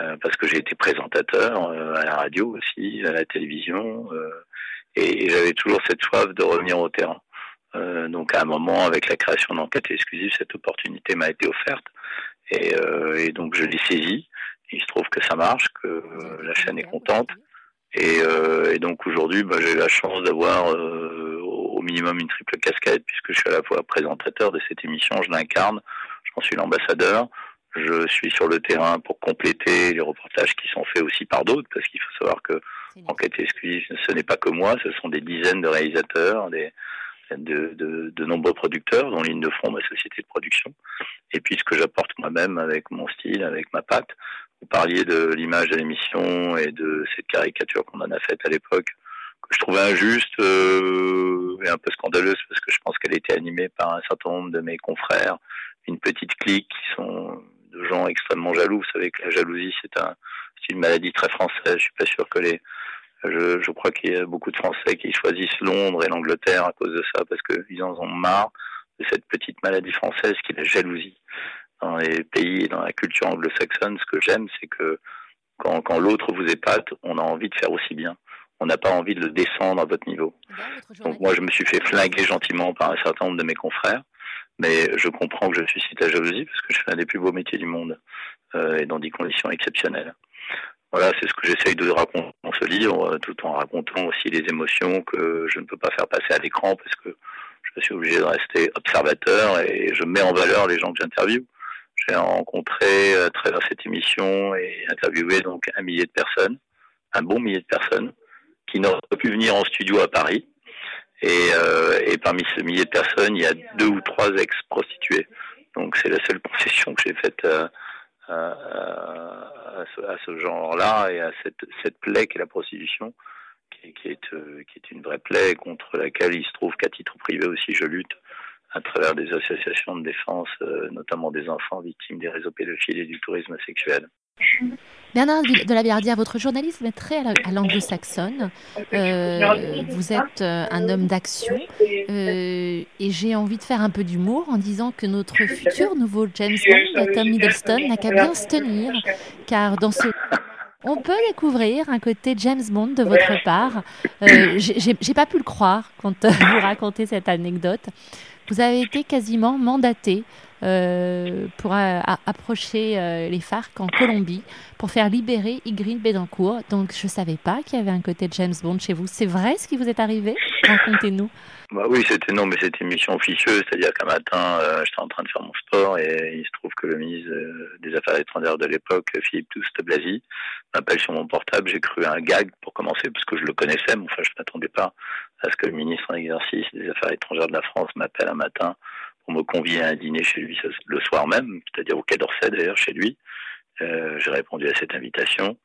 euh, parce que j'ai été présentateur euh, à la radio aussi, à la télévision, et, j'avais toujours cette soif de revenir au terrain. donc à un moment, avec la création d'enquête exclusive, cette opportunité m'a été offerte, et, donc je l'ai saisie. Il se trouve que ça marche, que la chaîne est contente. Et, euh, donc aujourd'hui, bah, j'ai la chance d'avoir euh, au minimum une triple casquette puisque je suis à la fois présentateur de cette émission, je l'incarne, j'en suis l'ambassadeur. Je suis sur le terrain pour compléter les reportages qui sont faits aussi par d'autres, parce qu'il faut savoir que Enquête exclusive, ce n'est pas que moi, ce sont des dizaines de réalisateurs, des, de, de, de, nombreux producteurs, dont Ligne de Front, ma société de production. Et puis ce que j'apporte moi-même avec mon style, avec ma patte. Vous parliez de l'image de l'émission et de cette caricature qu'on en a faite à l'époque, que je trouvais injuste euh, et un peu scandaleuse parce que je pense qu'elle était animée par un certain nombre de mes confrères, une petite clique qui sont de gens extrêmement jaloux. Vous savez que la jalousie, c'est un, une maladie très française. Je suis pas sûr que les je, je crois qu'il y a beaucoup de Français qui choisissent Londres et l'Angleterre à cause de ça, parce qu'ils en ont marre de cette petite maladie française qui est la jalousie. Dans les pays et dans la culture anglo-saxonne, ce que j'aime, c'est que quand, quand l'autre vous épate, on a envie de faire aussi bien. On n'a pas envie de le descendre à votre niveau. Donc moi, je me suis fait flinguer gentiment par un certain nombre de mes confrères, mais je comprends que je suscite la jalousie parce que je fais un des plus beaux métiers du monde euh, et dans des conditions exceptionnelles. Voilà, c'est ce que j'essaye de raconter dans ce livre, euh, tout en racontant aussi les émotions que je ne peux pas faire passer à l'écran parce que je suis obligé de rester observateur et je mets en valeur les gens que j'interviewe. J'ai rencontré à travers cette émission et interviewé donc un millier de personnes, un bon millier de personnes, qui n'auraient pu venir en studio à Paris. Et, euh, parmi ce millier de personnes, il y a deux ou trois ex-prostituées. Donc c'est la seule concession que j'ai faite euh, à, ce, à ce genre-là et à cette, cette plaie qu'est la prostitution, qui, est, euh, qui est une vraie plaie contre laquelle il se trouve qu'à titre privé aussi je lutte à travers des associations de défense, notamment des enfants victimes des réseaux pédophiles et du tourisme sexuel. Bernard de la Biardière, votre journalisme est très à l'anglo-saxonne. Euh, vous êtes euh, un homme d'action euh, et j'ai envie de faire un peu d'humour en disant que notre futur nouveau James Bond, Tom Middleton, n'a qu'à bien se tenir, car dans ce on peut découvrir un côté James Bond de votre part. Euh, J'ai pas pu le croire quand vous racontez cette anecdote. Vous avez été quasiment mandaté euh, pour euh, approcher euh, les FARC en Colombie pour faire libérer Ygritte Bédancourt. Donc je ne savais pas qu'il y avait un côté James Bond chez vous. C'est vrai ce qui vous est arrivé? Racontez-nous. Bah oui, c'était non, mais c'était une mission officieuse, c'est-à-dire qu'un matin, j'étais en train de faire mon sport et il se trouve que le ministre des Affaires étrangères de l'époque, Philippe Touste Blasi, m'appelle sur mon portable. J'ai cru un gag pour commencer parce que je le connaissais, mais enfin je m'attendais pas à ce que le ministre en exercice des Affaires étrangères de la France m'appelle un matin me convier à un dîner chez lui le soir même, c'est-à-dire au Quai d'Orsay d'ailleurs chez lui. Euh, j'ai répondu à cette invitation.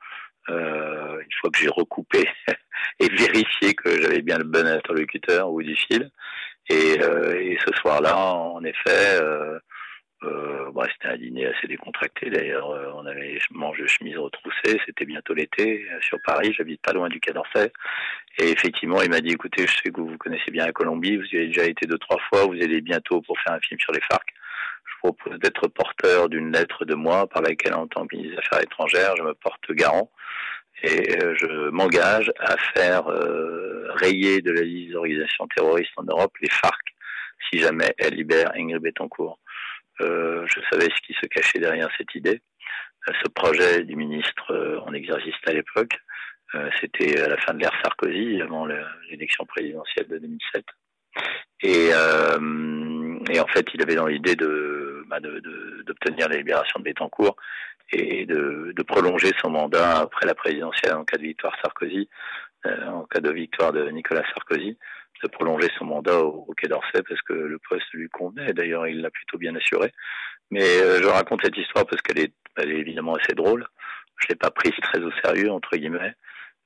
Euh, une fois que j'ai recoupé et vérifié que j'avais bien le bon interlocuteur au bout du fil. Et, euh, et ce soir-là, en effet, euh, euh, bah, c'était un dîner assez décontracté d'ailleurs. Euh, on avait mangé chemise retroussée, c'était bientôt l'été euh, sur Paris, j'habite pas loin du Quai d'Orsay. Et effectivement, il m'a dit écoutez, je sais que vous connaissez bien la Colombie, vous y avez déjà été deux trois fois, vous allez bientôt pour faire un film sur les FARC. Je propose d'être porteur d'une lettre de moi par laquelle, en tant que ministre des Affaires étrangères, je me porte garant et je m'engage à faire rayer de la liste d'organisations terroristes en Europe les FARC si jamais elle libère Ingrid Betancourt. Euh, je savais ce qui se cachait derrière cette idée. Euh, ce projet du ministre euh, en exercice à l'époque, c'était à la fin de l'ère Sarkozy, avant l'élection présidentielle de 2007. Et, et, en fait, il avait dans l'idée de, bah d'obtenir la libération de Bettencourt et de, de, prolonger son mandat après la présidentielle en cas de victoire Sarkozy, en cas de victoire de Nicolas Sarkozy de prolonger son mandat au, Quai d'Orsay parce que le poste lui convenait. D'ailleurs, il l'a plutôt bien assuré. Mais euh, je raconte cette histoire parce qu'elle est, elle est évidemment assez drôle. Je l'ai pas prise très au sérieux entre guillemets.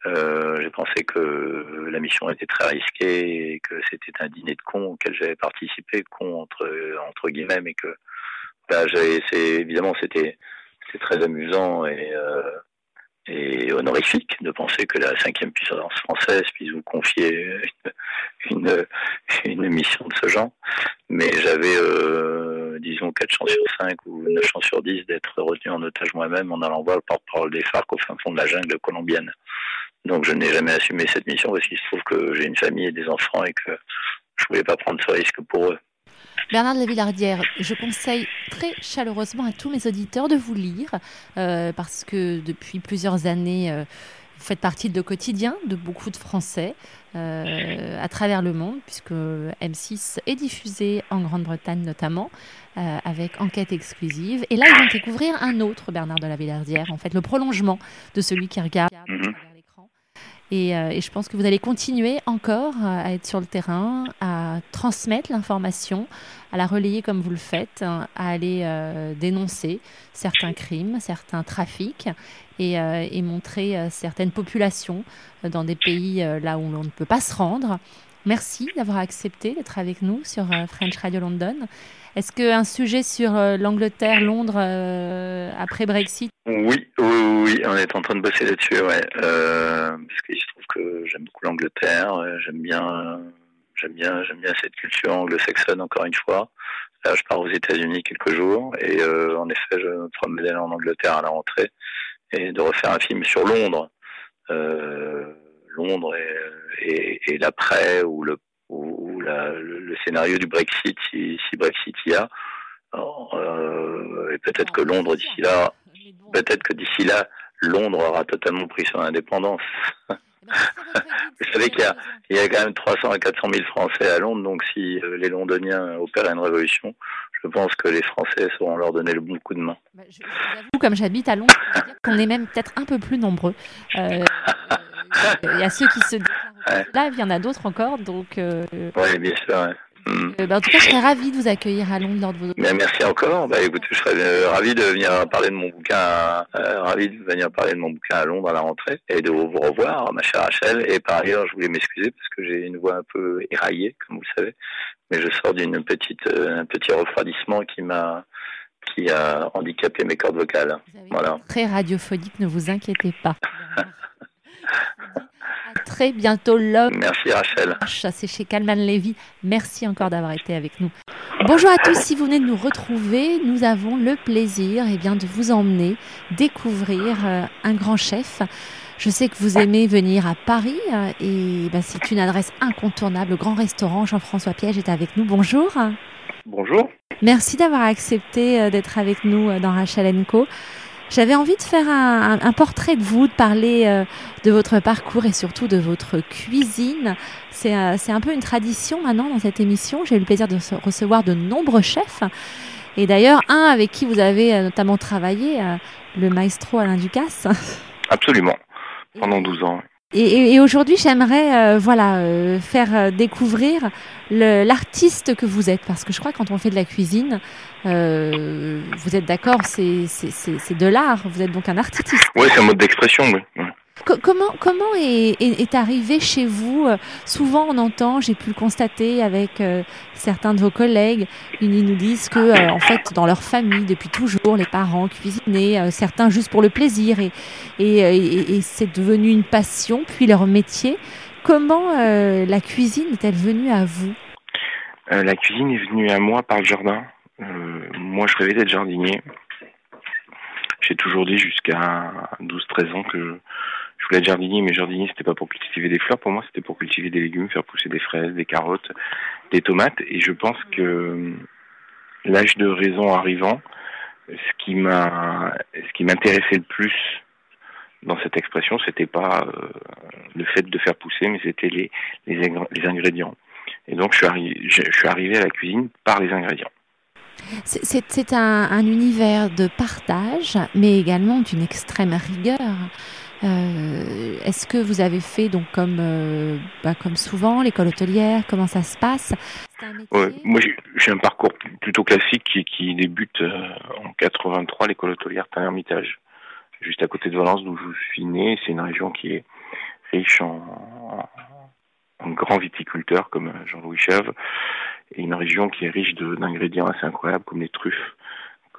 Euh, j'ai pensé que la mission était très risquée et que c'était un dîner de cons auquel j'avais participé, con entre entre guillemets, mais que là, j'avais, c'est évidemment c'était c'est très amusant et euh, et honorifique de penser que la cinquième puissance française puisse vous confier une, une, mission de ce genre. Mais j'avais, euh, disons, 4 chances sur 5 ou 9 chances sur 10 d'être retenu en otage moi-même en allant voir le porte-parole des FARC au fin fond de la jungle colombienne. Donc je n'ai jamais assumé cette mission parce qu'il se trouve que j'ai une famille et des enfants et que je voulais pas prendre ce risque pour eux. Bernard de la Villardière, je conseille très chaleureusement à tous mes auditeurs de vous lire euh, parce que depuis plusieurs années, euh, Vous faites partie de quotidien de beaucoup de Français à travers le monde, puisque M6 est diffusé en Grande-Bretagne notamment, avec enquête exclusive. Et là, ils vont découvrir un autre Bernard de la Villardière, en fait, le prolongement de celui qui regarde mhm. Euh, et, je pense que vous allez continuer encore à être sur le terrain, à transmettre l'information, à la relayer comme vous le faites, hein, à aller euh, dénoncer certains crimes, certains trafics et, euh, et montrer certaines populations dans des pays là où l'on ne peut pas se rendre. Merci d'avoir accepté d'être avec nous sur French Radio London. Est-ce qu'un sujet sur l'Angleterre, Londres, après Brexit? Oui, oui, oui, on est en train de bosser là-dessus, ouais. Euh, parce qu'il se trouve que j'aime beaucoup l'Angleterre, euh, j'aime bien, j'aime bien, j'aime bien cette culture anglo-saxonne encore une fois. Là, je pars aux États-Unis quelques jours et euh, en effet, je me promène en Angleterre à la rentrée et de refaire un film sur Londres, euh, Londres et, l'après ou le ou, la, le, scénario du Brexit si, si Brexit y a. Euh, et peut-être que Londres d'ici là Peut-être que d'ici là, Londres aura totalement pris son indépendance. Vous savez qu'il y, y a, quand même 300 à 400 000 Français à Londres, donc si euh, les Londoniens opèrent une révolution, je pense que les Français sauront leur donner le bon coup de main. Bah, je, comme j'habite à Londres, qu'on est même peut-être un peu plus nombreux. Euh, il y a ceux qui se déclarent là, il y en a d'autres encore, donc. Euh, oui, bien sûr. Mm. Euh, bah, en tout cas, je serais ravie de vous accueillir à Londres lors de vos. Mais merci encore. Bah, je serais euh, ravi de venir parler de mon bouquin, à, euh, ravi de venir parler de mon bouquin à Londres à la rentrée et de vous revoir, ma chère Rachel. Et par ailleurs, je voulais m'excuser parce que j'ai une voix un peu éraillée, comme vous le savez. Mais je sors d'une petite, un petit refroidissement qui m'a, qui a handicapé mes cordes vocales. Voilà. Très radiophonique, ne vous inquiétez pas. très bientôt l'homme. Merci Rachel. C'est chez Calman Levy. Merci encore d'avoir été avec nous. Bonjour à tous, si vous venez de nous retrouver, nous avons le plaisir eh bien, de vous emmener découvrir euh, un grand chef. Je sais que vous aimez venir à Paris euh, et ben, c'est une adresse incontournable. Le grand restaurant Jean-François Piège est avec nous. Bonjour. Bonjour. Merci d'avoir accepté euh, d'être avec nous dans Rachel Co. J'avais envie de faire un, portrait de vous, de parler euh, de votre parcours et surtout de votre cuisine. Euh, c'est un peu une tradition maintenant dans cette émission. J'ai eu le plaisir de recevoir de nombreux chefs. Et d'ailleurs, un avec qui vous avez euh, notamment travaillé, le maestro Alain Ducasse. Absolument, pendant 12 ans. Et, aujourd'hui, j'aimerais euh, voilà euh, faire euh, découvrir l'artiste que vous êtes, parce que je crois que quand on fait de la cuisine, vous êtes d'accord, c'est de l'art. Vous êtes donc un artiste. Oui, c'est un mode d'expression. Oui comment comment est, arrivé chez vous euh, Souvent, on entend, j'ai pu le constater avec euh, certains de vos collègues, ils nous disent que euh, en fait, dans leur famille, depuis toujours, les parents cuisinaient, certains juste pour le plaisir, et, et, c'est devenu une passion, puis leur métier. Comment la cuisine est-elle venue à vous? La cuisine est venue à moi par le jardin. moi, je rêvais d'être jardinier. J'ai toujours dit jusqu'à 12-13 ans que voulais être jardinier, mais jardinier, c'était pas pour cultiver des fleurs. Pour moi, c'était pour cultiver des légumes, faire pousser des fraises, des carottes, des tomates. Et je pense que l'âge de raison arrivant, ce qui m'a, ce qui m'intéressait le plus dans cette expression, c'était pas euh, le fait de faire pousser, mais c'était les, les, ingrédients. Et donc, je suis, je suis arrivé à la cuisine par les ingrédients. C'est un, univers de partage, mais également d'une extrême rigueur. Euh, Est-ce que vous avez fait donc comme euh, bah, comme souvent l'école hôtelière? Comment ça se passe? Ouais, Moi, j'ai un parcours plutôt classique qui, qui débute euh, en 83, l'école hôtelière Tain-Hermitage, juste à côté de Valence, d'où je suis né. C'est une région qui est riche en, en grands viticulteurs comme Jean-Louis Chèvre, et une région qui est riche d'ingrédients assez incroyables comme les truffes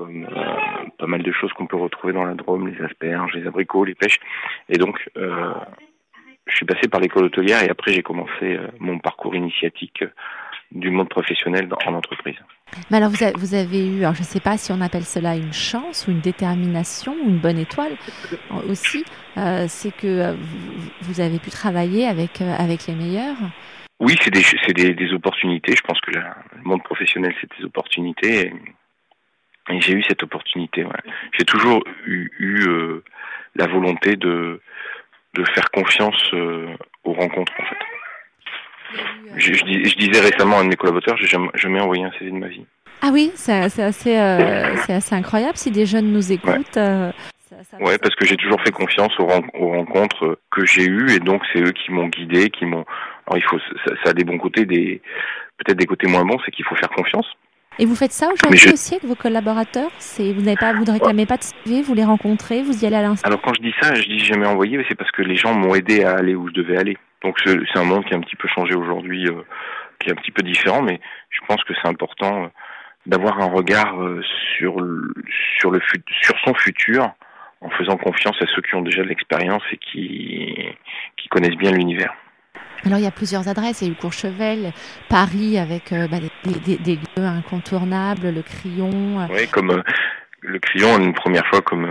comme euh, pas mal de choses qu'on peut retrouver dans la Drôme, les asperges, les abricots, les pêches. Et donc, euh, je suis passé par l'école hôtelière et après j'ai commencé euh, mon parcours initiatique du monde professionnel en entreprise. Mais alors vous, vous avez eu, alors je ne sais pas si on appelle cela une chance ou une détermination ou une bonne étoile aussi, c'est que vous, avez pu travailler avec, avec les meilleurs. Oui, c'est des, des, des, opportunités. Je pense que le monde professionnel, c'est des opportunités. Et et j'ai eu cette opportunité. Ouais. J'ai toujours eu, eu euh, la volonté de de faire confiance aux rencontres en fait. Je, je, disais récemment à un de mes collaborateurs, j'ai jamais, jamais envoyé un CV de ma vie. Ah oui, c'est assez, assez incroyable si des jeunes nous écoutent. Ouais, parce que j'ai toujours fait confiance aux, rencontres que j'ai eues et donc c'est eux qui m'ont guidé, qui m'ont. Alors il faut, ça, ça, a des bons côtés, des peut-être des côtés moins bons, c'est qu'il faut faire confiance. Et vous faites ça aujourd'hui aussi avec vos collaborateurs? C'est vous n'avez pas, vous ne réclamez pas de CV, vous les rencontrez, vous y allez à l'instant? Alors quand je dis ça, je dis jamais envoyé, mais c'est parce que les gens m'ont aidé à aller où je devais aller. Donc c'est un monde qui a un petit peu changé aujourd'hui, euh, qui est un petit peu différent, mais je pense que c'est important euh, d'avoir un regard euh, sur le, sur le sur son futur en faisant confiance à ceux qui ont déjà de l'expérience et qui, qui connaissent bien l'univers. Alors il y a plusieurs adresses, il y a eu Courchevel, Paris avec euh, bah, des, des, lieux incontournables, le Crillon. Euh. Oui, comme euh, le Crillon une première fois comme,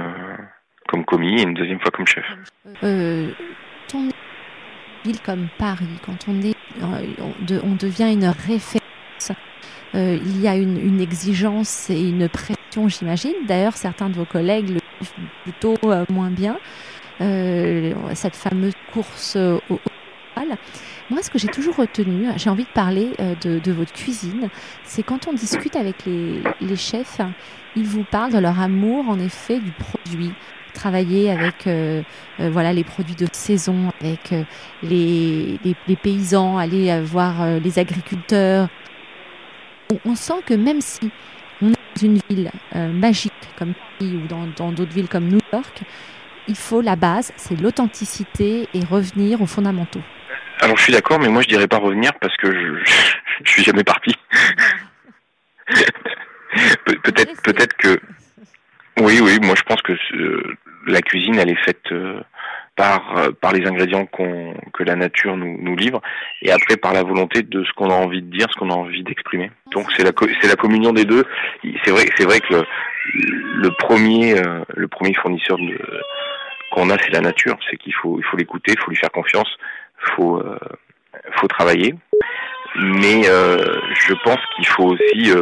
comme commis et une deuxième fois comme chef. Euh, quand on est une ville comme Paris, quand on, est, on devient une référence, il y a une, une exigence et une pression, j'imagine. D'ailleurs, certains de vos collègues le plutôt euh, moins bien. Euh, cette fameuse course au, au moi, ce que j'ai toujours retenu, j'ai envie de parler euh, de, votre cuisine, c'est quand on discute avec les, chefs, ils vous parlent de leur amour, en effet, du produit. Travailler avec voilà les produits de saison, avec les, paysans, aller voir les agriculteurs. On, sent que même si on est dans une ville magique comme ou dans d'autres villes comme New York, il faut la base, c'est l'authenticité et revenir aux fondamentaux. Alors je suis d'accord, mais moi je dirais pas revenir parce que je, je, suis jamais parti. peut-être, peut-être que oui, oui. Moi je pense que la cuisine elle est faite euh, par euh, par les ingrédients qu'on que la nature nous, nous livre et après par la volonté de ce qu'on a envie de dire, ce qu'on a envie d'exprimer. Donc c'est la c'est la communion des deux. C'est vrai c'est vrai que le, le premier euh, le premier fournisseur qu'on a c'est la nature. C'est qu'il faut il faut l'écouter, il faut lui faire confiance, faut euh, faut travailler. Mais je pense qu'il faut aussi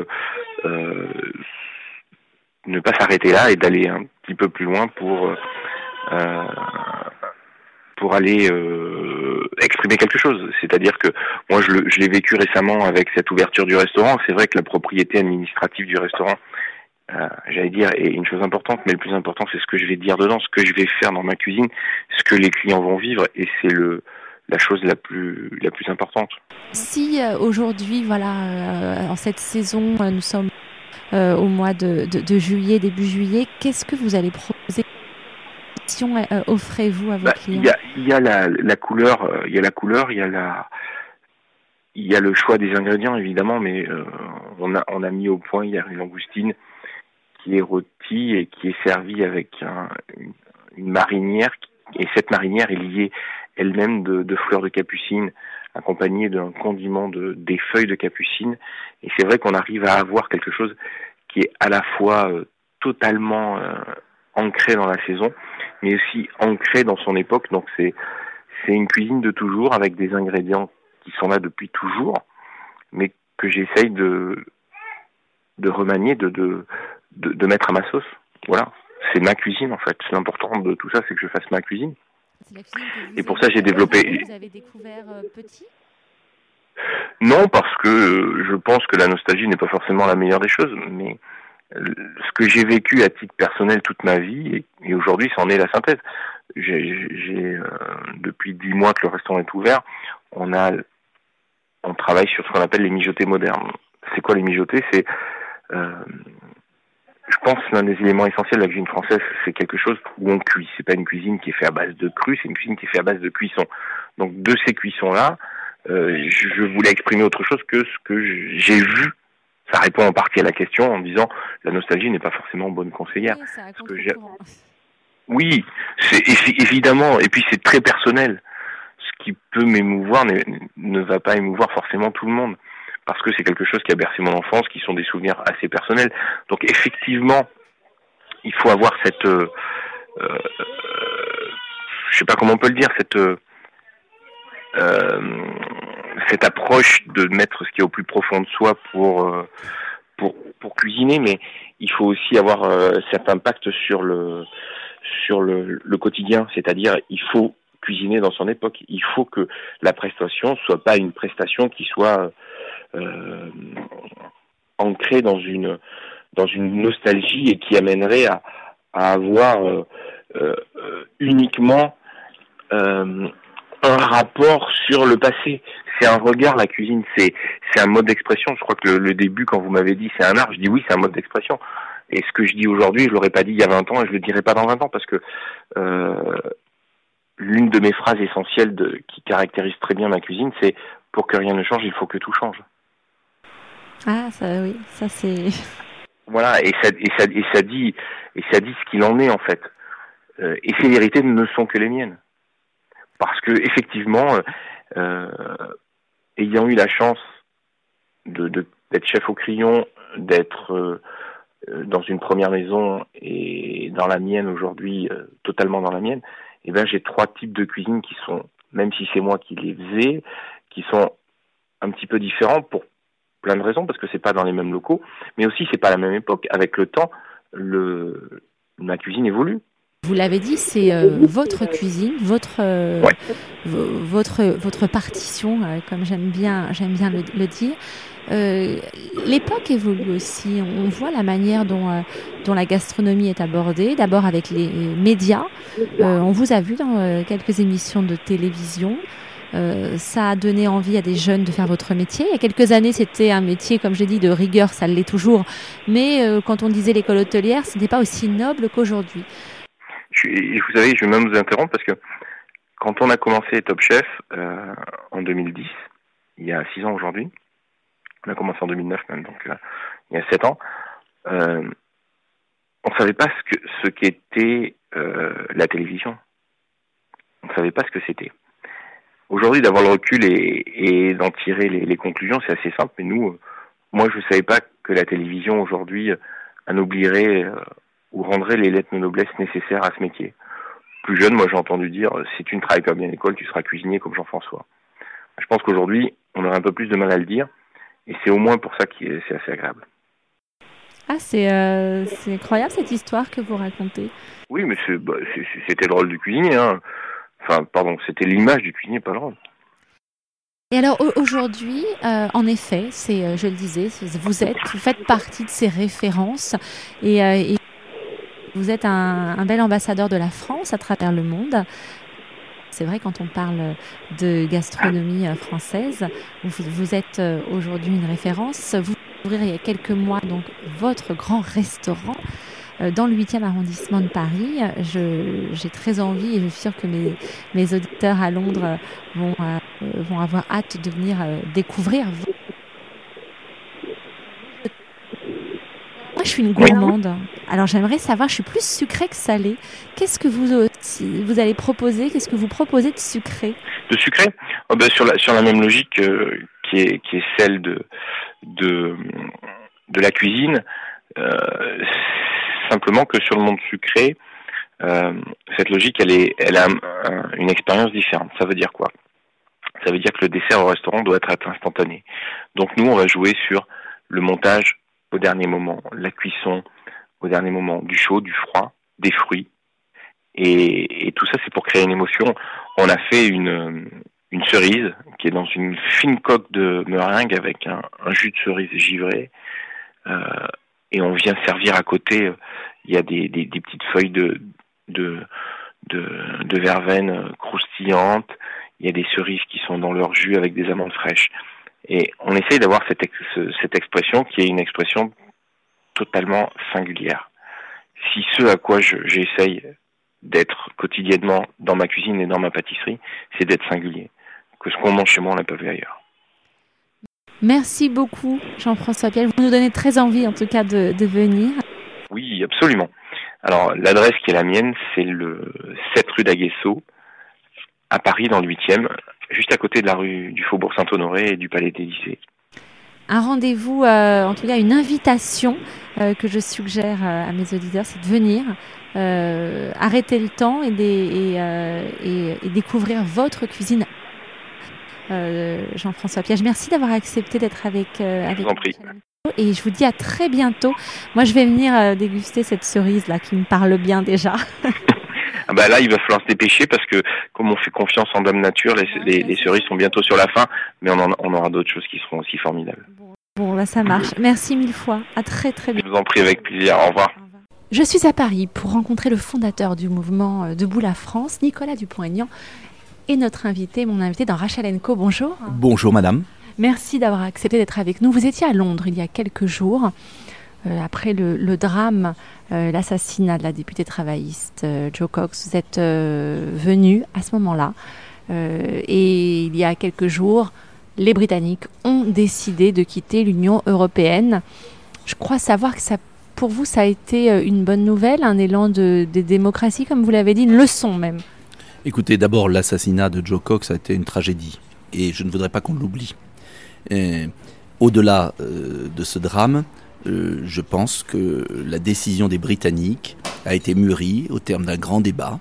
ne pas s'arrêter là et d'aller un petit peu plus loin pour euh, pour aller euh, exprimer quelque chose. C'est-à-dire que moi, je, l'ai vécu récemment avec cette ouverture du restaurant. C'est vrai que la propriété administrative du restaurant, euh, j'allais dire, est une chose importante, mais le plus important, c'est ce que je vais dire dedans, ce que je vais faire dans ma cuisine, ce que les clients vont vivre, et c'est le la chose la plus la plus importante. Si euh, aujourd'hui, voilà, euh, en cette saison, nous sommes au mois de, de, de juillet, début juillet, qu'est-ce que vous allez proposer? Euh, offrez-vous à vos bah, clients? Il y a, la, la, couleur, euh, il y a la couleur, il y a la, il y a le choix des ingrédients évidemment, mais euh, on a on a mis au point hier une langoustine qui est rôtie et qui est servie avec une, marinière et cette marinière est liée elle-même de, de, fleurs de capucine accompagnée d'un condiment de des feuilles de capucine et c'est vrai qu'on arrive à avoir quelque chose qui est à la fois totalement ancré dans la saison mais aussi ancré dans son époque. Donc c'est c'est une cuisine de toujours avec des ingrédients qui sont là depuis toujours, mais que j'essaye de de remanier, de, de de, mettre à ma sauce. Voilà, c'est ma cuisine en fait. L'important de tout ça, c'est que je fasse ma cuisine. Et pour ça, j'ai développé. Vous avez découvert euh, petit? Non, parce que euh, je pense que la nostalgie n'est pas forcément la meilleure des choses, mais ce que j'ai vécu à titre personnel toute ma vie, et, aujourd'hui, c'en est la synthèse. J'ai euh, depuis dix mois que le restaurant est ouvert, on a, on travaille sur ce qu'on appelle les mijotés modernes. C'est quoi les mijotés? C'est, euh, je pense, l'un des éléments essentiels de la cuisine française, c'est quelque chose où on cuit. C'est pas une cuisine qui est faite à base de cru, c'est une cuisine qui est faite à base de cuisson. Donc de ces cuissons là, euh, je voulais exprimer autre chose que ce que j'ai vu ça répond en partie à la question en disant la nostalgie n'est pas forcément bonne conseillère. Oui, c'est évidemment, et puis c'est très personnel. Ce qui peut m'émouvoir ne, va pas émouvoir forcément tout le monde, parce que c'est quelque chose qui a bercé mon enfance, qui sont des souvenirs assez personnels. Donc effectivement, il faut avoir cette, euh, euh, je sais pas comment on peut le dire, cette euh, cette approche de mettre ce qui est au plus profond de soi pour euh, pour pour cuisiner, mais il faut aussi avoir euh, cet impact sur le sur le, le quotidien, c'est-à-dire il faut cuisiner dans son époque. Il faut que la prestation soit pas une prestation qui soit euh, ancrée dans une dans une nostalgie et qui amènerait à, à avoir euh, euh, uniquement euh, un rapport sur le passé. C'est un regard, la cuisine, c'est c'est un mode d'expression. Je crois que le, le début, quand vous m'avez dit c'est un art, je dis oui, c'est un mode d'expression. Et ce que je dis aujourd'hui, je l'aurais pas dit il y a 20 ans et je le dirai pas dans 20 ans parce que euh, l'une de mes phrases essentielles de, qui caractérise très bien ma cuisine, c'est pour que rien ne change, il faut que tout change. Ah, ça, oui, ça c'est. Voilà, et ça, dit, et ça dit ce qu'il en est en fait. Euh, et ces vérités ne sont que les miennes, parce que effectivement, euh, ayant eu la chance de d'être chef au crayon, d'être euh, dans une première maison et dans la mienne aujourd'hui, euh, totalement dans la mienne, eh ben j'ai trois types de cuisine qui sont, même si c'est moi qui les faisais, qui sont un petit peu différents pour plein de raisons, parce que c'est pas dans les mêmes locaux, mais aussi c'est pas la même époque. Avec le temps, le, ma cuisine évolue. Vous l'avez dit, c'est euh, votre cuisine, votre euh, Ouais. votre votre partition, euh, comme j'aime bien j'aime bien le, le dire. L'époque évolue aussi. On voit la manière dont dont la gastronomie est abordée. D'abord avec les médias. On vous a vu dans quelques émissions de télévision. Euh, ça a donné envie à des jeunes de faire votre métier. Il y a quelques années, c'était un métier, comme j'ai dit, de rigueur, ça l'est toujours. Mais euh, quand on disait l'école hôtelière, ce n'était pas aussi noble qu'aujourd'hui. Vous savez, je vais même vous interrompre parce que quand on a commencé Top Chef euh, en 2010, il y a six ans aujourd'hui, on a commencé en 2009 même, donc il y a sept ans, on savait pas ce qu'était la télévision. On savait pas ce que c'était. Aujourd'hui, d'avoir le recul et, et d'en tirer les, les conclusions, c'est assez simple. Mais nous, euh, moi, je savais pas que la télévision aujourd'hui euh, annoblierait euh, ou rendrait les lettres de noblesse nécessaires à ce métier. Plus jeune, moi, j'ai entendu dire euh, si tu ne travailles pas bien à l'école, tu seras cuisinier comme Jean-François. Je pense qu'aujourd'hui, on aurait un peu plus de mal à le dire, et c'est au moins pour ça que c'est assez agréable. Ah, c'est euh, c'est incroyable cette histoire que vous racontez. Oui, mais c'est- bah, c'était le rôle du cuisinier. Hein. Enfin, pardon, c'était l'image du cuisinier, rôle. Et alors au- aujourd'hui, euh, en effet, c'est, euh, je le disais, vous êtes, vous faites partie de ces références et, euh, vous êtes un, bel ambassadeur de la France à travers le monde. C'est vrai quand on parle de gastronomie française, vous, êtes aujourd'hui une référence. Vous ouvrez il y a quelques mois donc votre grand restaurant dans le 8e arrondissement de Paris. J'ai très envie et je suis sûre que mes, mes auditeurs à Londres euh, vont, euh, vont avoir hâte de venir euh, découvrir. Moi, je suis une gourmande. Alors, j'aimerais savoir, je suis plus sucrée que salée. Qu'est-ce que vous, euh, vous allez proposer? Qu'est-ce que vous proposez de sucré? De sucré? Oh, ben, sur, la, sur la même logique euh, qui, est, qui est celle de, de, de la cuisine, euh, simplement que sur le monde sucré, euh, cette logique, elle, est, elle a un- un- une expérience différente. Ça veut dire quoi? Ça veut dire que le dessert au restaurant doit être instantané. Donc nous, on va jouer sur le montage au dernier moment, la cuisson au dernier moment, du chaud, du froid, des fruits. Et, tout ça, c'est pour créer une émotion. On a fait une, une cerise qui est dans une fine coque de meringue avec un, un jus de cerise givré. Euh, et on vient servir à côté, euh, il y a des, des, des petites feuilles de, de, de, de verveine croustillantes. Il y a des cerises qui sont dans leur jus avec des amandes fraîches. Et on essaye d'avoir cette, cette expression qui est une expression totalement singulière. Si ce à quoi je- j'essaye d'être quotidiennement dans ma cuisine et dans ma pâtisserie, c'est d'être singulier. Que ce qu'on mange chez moi, on l'a pas vu ailleurs. Merci beaucoup, Jean-François Piel. Vous nous donnez très envie, en tout cas, de, de venir. Oui, absolument. Alors, l'adresse qui est la mienne, c'est le 7 rue d'Aguesseau, à Paris, dans le 8e, juste à côté de la rue du Faubourg Saint-Honoré et du Palais des Lycées. Un rendez-vous, euh, en tout cas une invitation euh, que je suggère euh, à mes auditeurs, c'est de venir, arrêter le temps et, des, et, et, et découvrir votre cuisine. Euh, Jean-François Piège, merci d'avoir accepté d'être avec, euh, avec vous en prie. Et je vous dis à très bientôt. Moi, je vais venir euh, déguster cette cerise là qui me parle bien déjà. Ah bah là, il va falloir se dépêcher parce que comme on fait confiance en Dame Nature, les, les, cerises sont bientôt sur la fin, mais on, on aura d'autres choses qui seront aussi formidables. Bon, là, ça marche. Merci mille fois. À très très bientôt. Je vous en prie avec plaisir. Au revoir. Je suis à Paris pour rencontrer le fondateur du mouvement Debout la France, Nicolas Dupont-Aignan, et notre invité, mon invité dans Rachel Co. Bonjour. Bonjour madame. Merci d'avoir accepté d'être avec nous. Vous étiez à Londres il y a quelques jours, euh, après le, drame, euh, l'assassinat de la députée travailliste Joe Cox. Vous êtes venu à ce moment-là. et il y a quelques jours, les Britanniques ont décidé de quitter l'Union européenne. Je crois savoir que ça pour vous, ça a été euh, une bonne nouvelle, un élan de, démocratie, comme vous l'avez dit, une leçon même Écoutez, d'abord, l'assassinat de Joe Cox a été une tragédie, et je ne voudrais pas qu'on l'oublie. Au-delà euh, de ce drame, euh, je pense que la décision des Britanniques a été mûrie au terme d'un grand débat,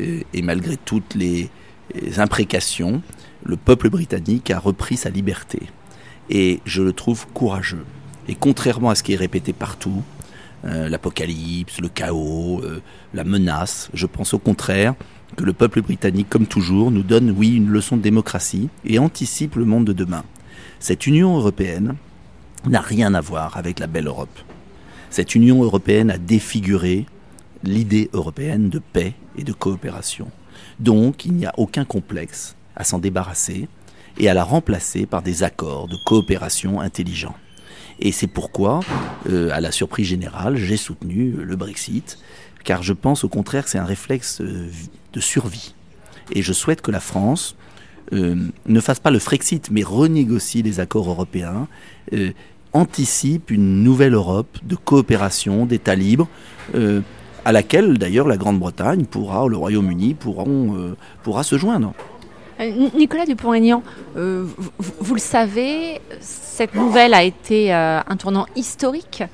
et, malgré toutes les imprécations, le peuple britannique a repris sa liberté. Et je le trouve courageux. Et contrairement à ce qui est répété partout, euh, l'apocalypse, le chaos, la menace. Je pense au contraire que le peuple britannique, comme toujours, nous donne, oui, une leçon de démocratie et anticipe le monde de demain. Cette Union européenne n'a rien à voir avec la belle Europe. Cette Union européenne a défiguré l'idée européenne de paix et de coopération. Donc, il n'y a aucun complexe à s'en débarrasser et à la remplacer par des accords de coopération intelligents. Et c'est pourquoi, euh, à la surprise générale, j'ai soutenu le Brexit, car je pense au contraire que c'est un réflexe euh, de survie. Et je souhaite que la France euh, ne fasse pas le Frexit, mais renégocie les accords européens, anticipe une nouvelle Europe de coopération, d'États libres, à laquelle d'ailleurs la Grande-Bretagne pourra, le Royaume-Uni pourront, pourra se joindre. Euh, Nicolas Dupont-Aignan, euh, vous, le savez, cette nouvelle a été euh, un tournant historique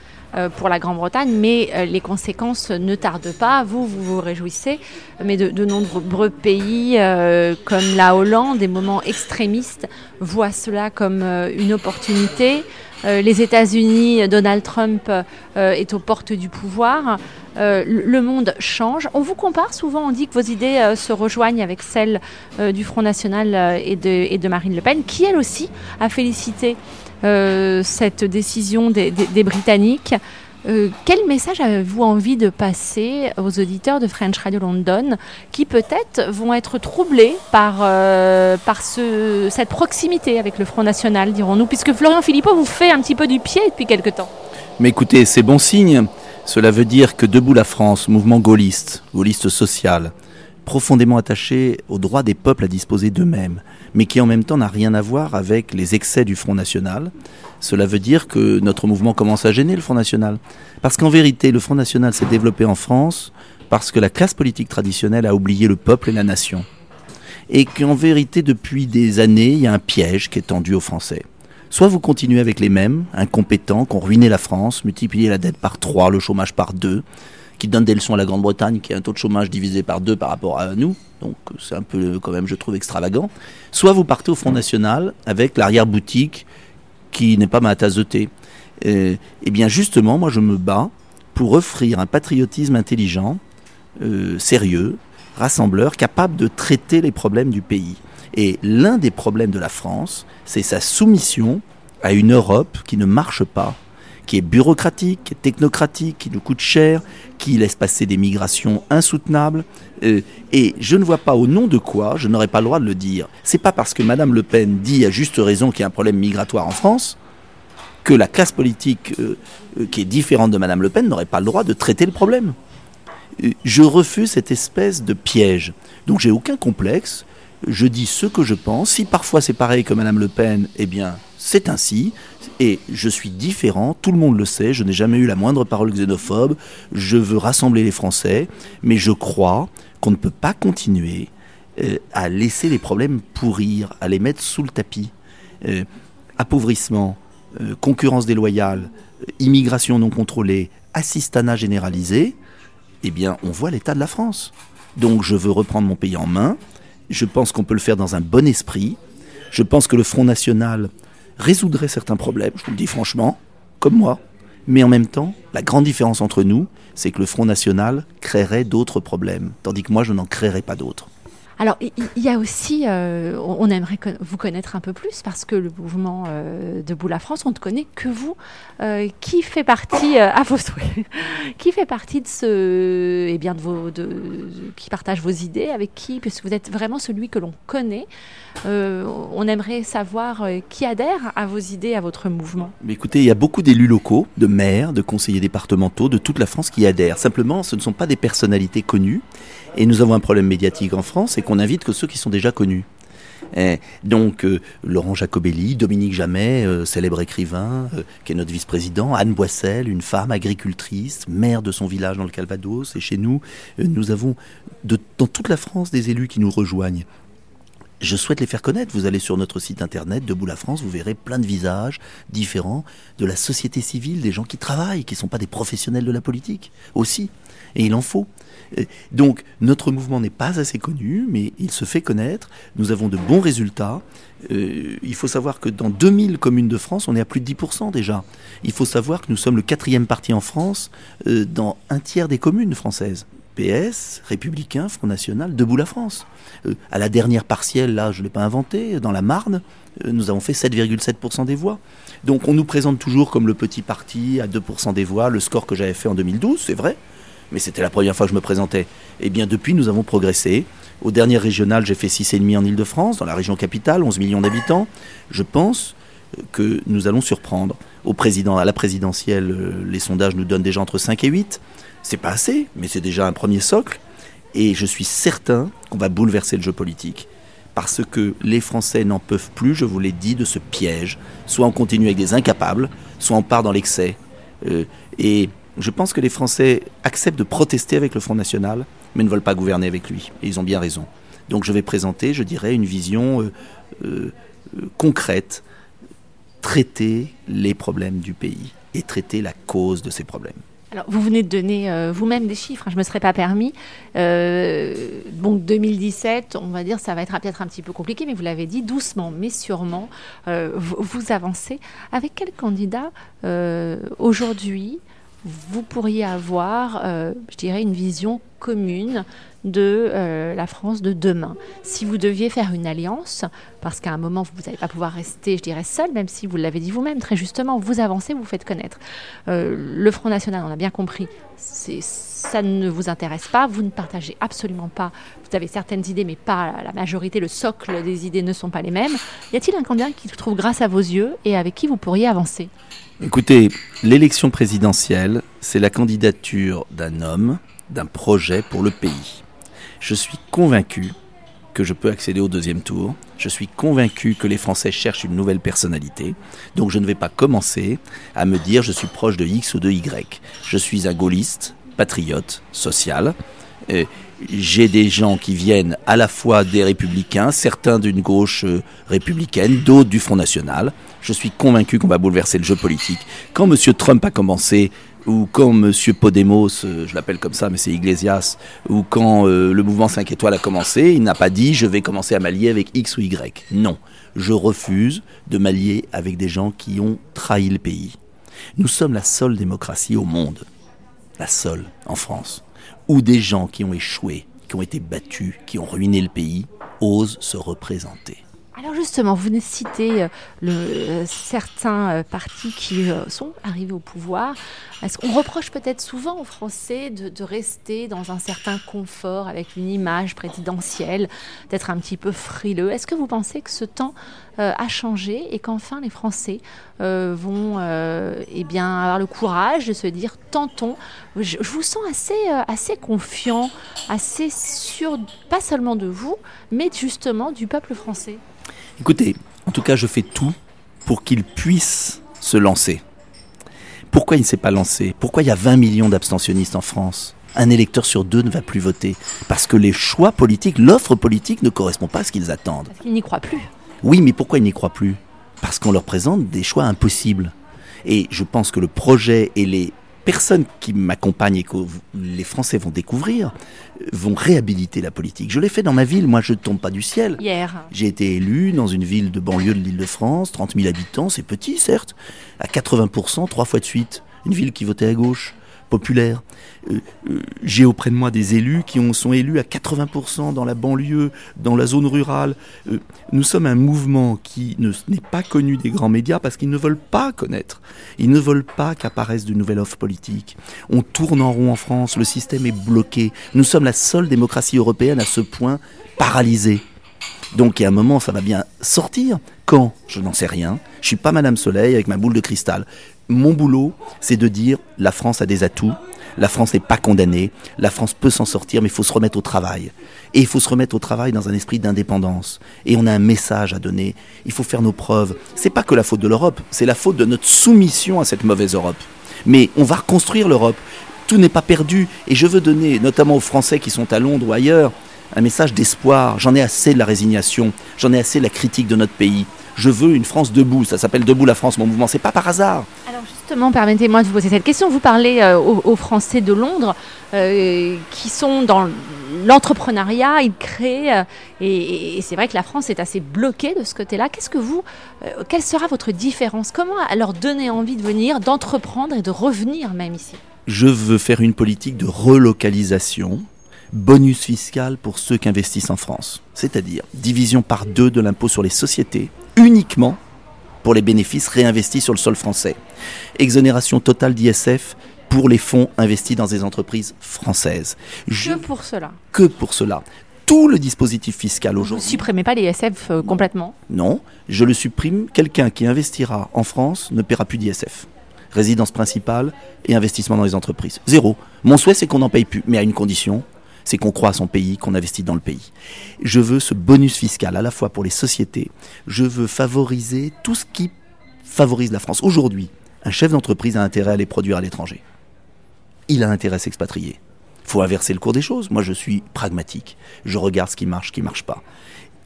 pour la Grande-Bretagne, mais les conséquences ne tardent pas. Vous, vous vous réjouissez, mais de, nombreux pays comme la Hollande, des moments extrémistes, voient cela comme une opportunité. les États-Unis, Donald Trump est aux portes du pouvoir. Euh, le monde change. On vous compare souvent, on dit que vos idées euh, se rejoignent avec celles euh, du Front National et de, Marine Le Pen, qui elle aussi a félicité cette décision des, Britanniques. quel message avez-vous envie de passer aux auditeurs de French Radio London qui peut-être vont être troublés par, par cette proximité avec le Front National, dirons-nous, puisque Florian Philippot vous fait un petit peu du pied depuis quelque temps Mais écoutez, c'est bon signe. Cela veut dire que Debout la France, mouvement gaulliste, gaulliste social, profondément attaché au droit des peuples à disposer d'eux-mêmes, mais qui en même temps n'a rien à voir avec les excès du Front National. Cela veut dire que notre mouvement commence à gêner le Front National. Parce qu'en vérité, le Front National s'est développé en France parce que la classe politique traditionnelle a oublié le peuple et la nation. Et qu'en vérité, depuis des années, il y a un piège qui est tendu aux Français. Soit vous continuez avec les mêmes, incompétents, qui ont ruiné la France, multiplié la dette par 3, le chômage par 2, qui donnent des leçons à la Grande-Bretagne, qui a un taux de chômage divisé par 2 par rapport à nous. Donc c'est un peu quand même, je trouve, extravagant. Soit vous partez au Front National avec l'arrière-boutique qui n'est pas ma tasse de thé. et eh bien justement, moi je me bats pour offrir un patriotisme intelligent, euh, sérieux, rassembleur, capable de traiter les problèmes du pays. Et l'un des problèmes de la France, c'est sa soumission à une Europe qui ne marche pas, qui est bureaucratique, technocratique, qui nous coûte cher, qui laisse passer des migrations insoutenables. Euh, et je ne vois pas au nom de quoi je n'aurais pas le droit de le dire. C'est pas parce que Madame Le Pen dit à juste raison qu'il y a un problème migratoire en France que la classe politique euh, euh, qui est différente de Madame Le Pen n'aurait pas le droit de traiter le problème. Je refuse cette espèce de piège. Donc j'ai aucun complexe je dis ce que je pense. Si parfois c'est pareil que Madame Le Pen, eh bien c'est ainsi. Et je suis différent, tout le monde le sait, je n'ai jamais eu la moindre parole xénophobe, je veux rassembler les Français, mais je crois qu'on ne peut pas continuer euh, à laisser les problèmes pourrir, à les mettre sous le tapis. Euh, appauvrissement, euh, concurrence déloyale, immigration non contrôlée, assistanat généralisé, eh bien on voit l'état de la France. Donc je veux reprendre mon pays en main, je pense qu'on peut le faire dans un bon esprit. Je pense que le Front National résoudrait certains problèmes, je vous le dis franchement, comme moi. Mais en même temps, la grande différence entre nous, c'est que le Front National créerait d'autres problèmes, tandis que moi, je n'en créerai pas d'autres. Alors, il y, a aussi, euh, on aimerait vous connaître un peu plus parce que le mouvement euh, Debout la France, on ne connaît que vous. Euh, qui fait partie, à vos qui fait partie de ce, eh bien, de vos, de, qui partage vos idées, avec qui, puisque vous êtes vraiment celui que l'on connaît. On aimerait savoir qui adhère à vos idées, à votre mouvement. Mais écoutez, il y a beaucoup d'élus locaux, de maires, de conseillers départementaux de toute la France qui adhèrent. Simplement, ce ne sont pas des personnalités connues. Et nous avons un problème médiatique en France, c'est qu'on invite que ceux qui sont déjà connus. Et donc euh, Laurent Jacobelli, Dominique euh, célèbre écrivain, euh, qui est notre vice-président, Anne Boissel, une femme agricultrice, maire de son village dans le Calvados, et chez nous, nous avons dans toute la France des élus qui nous rejoignent. Je souhaite les faire connaître. Vous allez sur notre site internet Debout la France, vous verrez plein de visages différents de la société civile, des gens qui travaillent, qui ne sont pas des professionnels de la politique aussi. Et il en faut. Donc notre mouvement n'est pas assez connu, mais il se fait connaître. Nous avons de bons résultats. Euh, il faut savoir que dans 2000 communes de France, on est à plus de 10% déjà. Il faut savoir que nous sommes le quatrième parti en France euh, dans un tiers des communes françaises. PS, Républicain, Front National, Debout la France. Euh, à la dernière partielle, là, je ne l'ai pas inventé, dans la Marne, nous avons fait 7,7% des voix. Donc on nous présente toujours comme le petit parti à 2% des voix, le score que j'avais fait en 2012, c'est vrai mais c'était la première fois que je me présentais. Eh bien, depuis, nous avons progressé. Au dernier régional, j'ai fait 6,5 en Ile-de-France, dans la région capitale, 11 millions d'habitants. Je pense que nous allons surprendre. Au président, à la présidentielle, euh, les sondages nous donnent déjà entre 5 et 8. C'est pas assez, mais c'est déjà un premier socle. Et je suis certain qu'on va bouleverser le jeu politique. Parce que les Français n'en peuvent plus, je vous l'ai dit, de ce piège. Soit on continue avec des incapables, soit on part dans l'excès. Euh, et je pense que les Français acceptent de protester avec le Front National, mais ne veulent pas gouverner avec lui. Et ils ont bien raison. Donc je vais présenter, je dirais, une vision euh, euh, concrète, traiter les problèmes du pays et traiter la cause de ces problèmes. Alors, vous venez de donner euh, vous-même des chiffres, hein, je ne me serais pas permis. donc 2017, on va dire, ça va être peut-être un petit peu compliqué, mais vous l'avez dit, doucement, mais sûrement, vous, vous, avancez. Avec quel candidat aujourd'hui vous pourriez avoir, euh, je dirais, une vision commune de euh, la France de demain? Si vous deviez faire une alliance, parce qu'à un moment, vous n'allez pas pouvoir rester, je dirais, seul, même si vous l'avez dit vous-même, très justement, vous avancez, vous, faites connaître. Euh, le Front National, on a bien compris, ça ne vous intéresse pas, vous ne partagez absolument pas, vous avez certaines idées, mais pas la majorité, le socle des idées ne sont pas les mêmes. Y a-t-il un candidat qui se trouve grâce à vos yeux et avec qui vous pourriez avancer? Écoutez, l'élection présidentielle, c'est la candidature d'un homme, d'un projet pour le pays. Je suis convaincu que je peux accéder au deuxième tour. Je suis convaincu que les Français cherchent une nouvelle personnalité. Donc je ne vais pas commencer à me dire je suis proche de X ou de Y. Je suis un gaulliste, patriote, social. j'ai des gens qui viennent à la fois des républicains, certains d'une gauche euh, républicaine, d'autres du Front National je suis convaincu qu'on va bouleverser le jeu politique. Quand M. Trump a commencé, ou quand M. Podemos, euh, je l'appelle comme ça, mais c'est Iglesias, ou quand euh, le mouvement 5 étoiles a commencé, il n'a pas dit je vais commencer à m'allier avec X ou Y. Non, je refuse de m'allier avec des gens qui ont trahi le pays. Nous sommes la seule démocratie au monde, la seule en France, où des gens qui ont échoué, qui ont été battus, qui ont ruiné le pays, osent se représenter. Alors justement, vous venez euh, euh, certains euh, partis qui sont arrivés au pouvoir. Est-ce qu'on reproche peut-être souvent aux Français de, rester dans un certain confort avec une image présidentielle, d'être un petit peu frileux? Est-ce que vous pensez que ce temps a changé et qu'enfin les Français vont eh bien, avoir le courage de se dire tentons? Je, je vous sens assez, assez confiant, assez sûr, pas seulement de vous, mais justement du peuple français. Écoutez, en tout cas, je fais tout pour qu'il puisse se lancer. Pourquoi il ne s'est pas lancé? Pourquoi il y a 20 millions d'abstentionnistes en France? Un électeur sur deux ne va plus voter. Parce que les choix politiques, l'offre politique ne correspond pas à ce qu'ils attendent. Parce qu'ils n'y croient plus. Oui, mais pourquoi ils n'y croient plus? Parce qu'on leur présente des choix impossibles. Et je pense que le projet et les personnes qui m'accompagnent et que les Français vont découvrir vont réhabiliter la politique. Je l'ai fait dans ma ville, moi je ne tombe pas du ciel. Hier. J'ai été élu dans une ville de banlieue de l'île de France, 30 000 habitants, c'est petit certes, à 80%, trois fois de suite. Une ville qui votait à gauche. Populaire. Euh, euh, j'ai auprès de moi des élus qui ont, sont élus à 80% dans la banlieue, dans la zone rurale. Euh, nous sommes un mouvement qui n'est pas connu des grands médias parce qu'ils ne veulent pas connaître. Ils ne veulent pas qu'apparaisse de nouvelles offres politiques. On tourne en rond en France, le système est bloqué. Nous sommes la seule démocratie européenne à ce point paralysée. Donc, il y a un moment, ça va bien sortir. Quand? Je n'en sais rien. Je suis pas Madame Soleil avec ma boule de cristal. Mon boulot, c'est de dire la France a des atouts. La France n'est pas condamnée. La France peut s'en sortir, mais il faut se remettre au travail. Et il faut se remettre au travail dans un esprit d'indépendance. Et on a un message à donner. Il faut faire nos preuves. C'est pas que la faute de l'Europe, c'est la faute de notre soumission à cette mauvaise Europe. Mais on va reconstruire l'Europe. Tout n'est pas perdu. Et je veux donner, notamment aux Français qui sont à Londres ou ailleurs, un message d'espoir. J'en ai assez de la résignation, j'en ai assez de la critique de notre pays. Je veux une France debout. Ça s'appelle Debout la France, mon mouvement. C'est pas par hasard. Alors justement, permettez-moi de vous poser cette question. Vous parlez euh, aux, Français de Londres euh, qui sont dans l'entrepreneuriat, ils créent, euh, et, c'est vrai que la France est assez bloquée de ce côté-là. Qu'est-ce que vous, quelle sera votre différence? Comment leur donner envie de venir, d'entreprendre et de revenir même ici? Je veux faire une politique de relocalisation bonus fiscal pour ceux qui investissent en France, c'est-à-dire division par deux de l'impôt sur les sociétés, uniquement pour les bénéfices réinvestis sur le sol français. Exonération totale d'ISF pour les fonds investis dans des entreprises françaises. que pour cela. Que pour cela. Tout le dispositif fiscal aujourd'hui. Vous ne supprimez pas l'ISF euh, complètement Non, je le supprime. Quelqu'un qui investira en France ne paiera plus d'ISF. Résidence principale et investissement dans les entreprises. Zéro. Mon souhait, c'est qu'on n'en paye plus, mais à une condition, c'est qu'on croit à son pays, qu'on investit dans le pays. Je veux ce bonus fiscal à la fois pour les sociétés, je veux favoriser tout ce qui favorise la France. Aujourd'hui, un chef d'entreprise a intérêt à les produire à l'étranger. Il a intérêt à s'expatrier. Il faut inverser le cours des choses. Moi, je suis pragmatique. Je regarde ce qui marche, ce qui marche pas.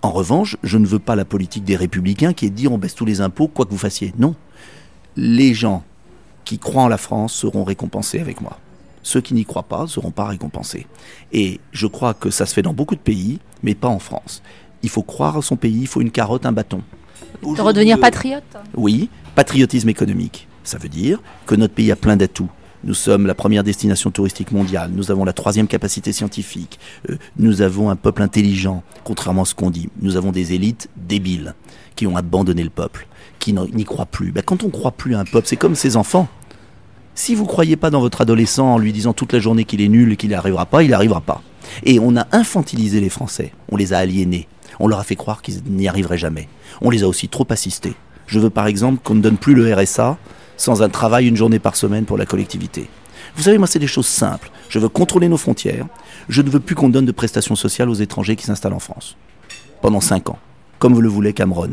En revanche, je ne veux pas la politique des républicains qui est de dire on baisse tous les impôts, quoi que vous fassiez. Non. Les gens qui croient en la France seront récompensés avec moi. Ceux qui n'y croient pas ne seront pas récompensés. Et je crois que ça se fait dans beaucoup de pays, mais pas en France. Il faut croire à son pays, il faut une carotte, un bâton. De redevenir patriote Oui, patriotisme économique. Ça veut dire que notre pays a plein d'atouts. Nous sommes la première destination touristique mondiale, nous avons la troisième capacité scientifique, euh, nous avons un peuple intelligent, contrairement à ce qu'on dit. Nous avons des élites débiles qui ont abandonné le peuple, qui n'y croient plus. Ben, quand on ne croit plus à un peuple, c'est comme ses enfants. Si vous croyez pas dans votre adolescent en lui disant toute la journée qu'il est nul et qu'il n'y arrivera pas, il n'y arrivera pas. Et on a infantilisé les Français, on les a aliénés, on leur a fait croire qu'ils n'y arriveraient jamais. On les a aussi trop assistés. Je veux par exemple qu'on ne donne plus le RSA sans un travail une journée par semaine pour la collectivité. Vous savez, moi, c'est des choses simples. Je veux contrôler nos frontières. Je ne veux plus qu'on donne de prestations sociales aux étrangers qui s'installent en France. Pendant cinq ans comme le voulait Cameron.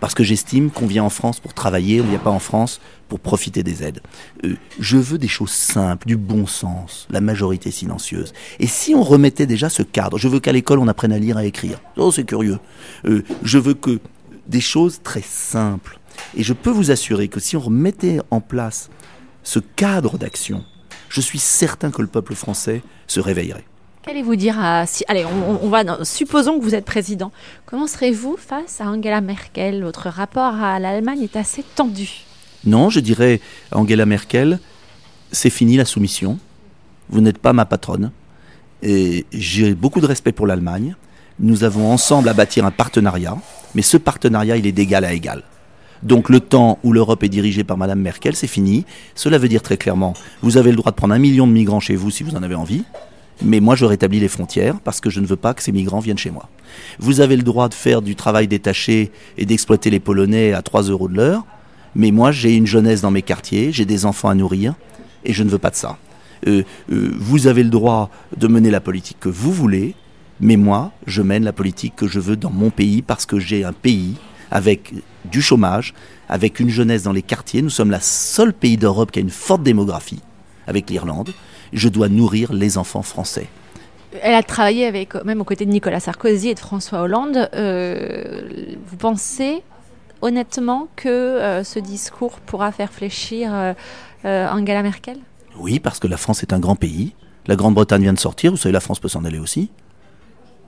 Parce que j'estime qu'on vient en France pour travailler, on ne vient pas en France pour profiter des aides. Euh, je veux des choses simples, du bon sens, la majorité silencieuse. Et si on remettait déjà ce cadre, je veux qu'à l'école on apprenne à lire, à écrire. Oh, c'est curieux. Euh, je veux que des choses très simples. Et je peux vous assurer que si on remettait en place ce cadre d'action, je suis certain que le peuple français se réveillerait. Qu'allez-vous dire à... Allez, on, va... Supposons que vous êtes président. Comment serez-vous face à Angela Merkel? Votre rapport à l'Allemagne est assez tendu. Non, je dirais à Angela Merkel, c'est fini la soumission. Vous n'êtes pas ma patronne. Et j'ai beaucoup de respect pour l'Allemagne. Nous avons ensemble à bâtir un partenariat. Mais ce partenariat, il est d'égal à égal. Donc le temps où l'Europe est dirigée par Madame Merkel, c'est fini. Cela veut dire très clairement, vous avez le droit de prendre un million de migrants chez vous si vous en avez envie. Mais moi, je rétablis les frontières parce que je ne veux pas que ces migrants viennent chez moi. Vous avez le droit de faire du travail détaché et d'exploiter les Polonais à 3 euros de l'heure. Mais moi, j'ai une jeunesse dans mes quartiers, j'ai des enfants à nourrir et je ne veux pas de ça. Euh, euh, vous avez le droit de mener la politique que vous voulez, mais moi, je mène la politique que je veux dans mon pays parce que j'ai un pays avec du chômage, avec une jeunesse dans les quartiers. Nous sommes la seule pays d'Europe qui a une forte démographie, avec l'Irlande je dois nourrir les enfants français. Elle a travaillé avec, même aux côtés de Nicolas Sarkozy et de François Hollande. Euh, vous pensez honnêtement que euh, ce discours pourra faire fléchir euh, Angela Merkel? Oui, parce que la France est un grand pays. La Grande-Bretagne vient de sortir, vous savez, la France peut s'en aller aussi.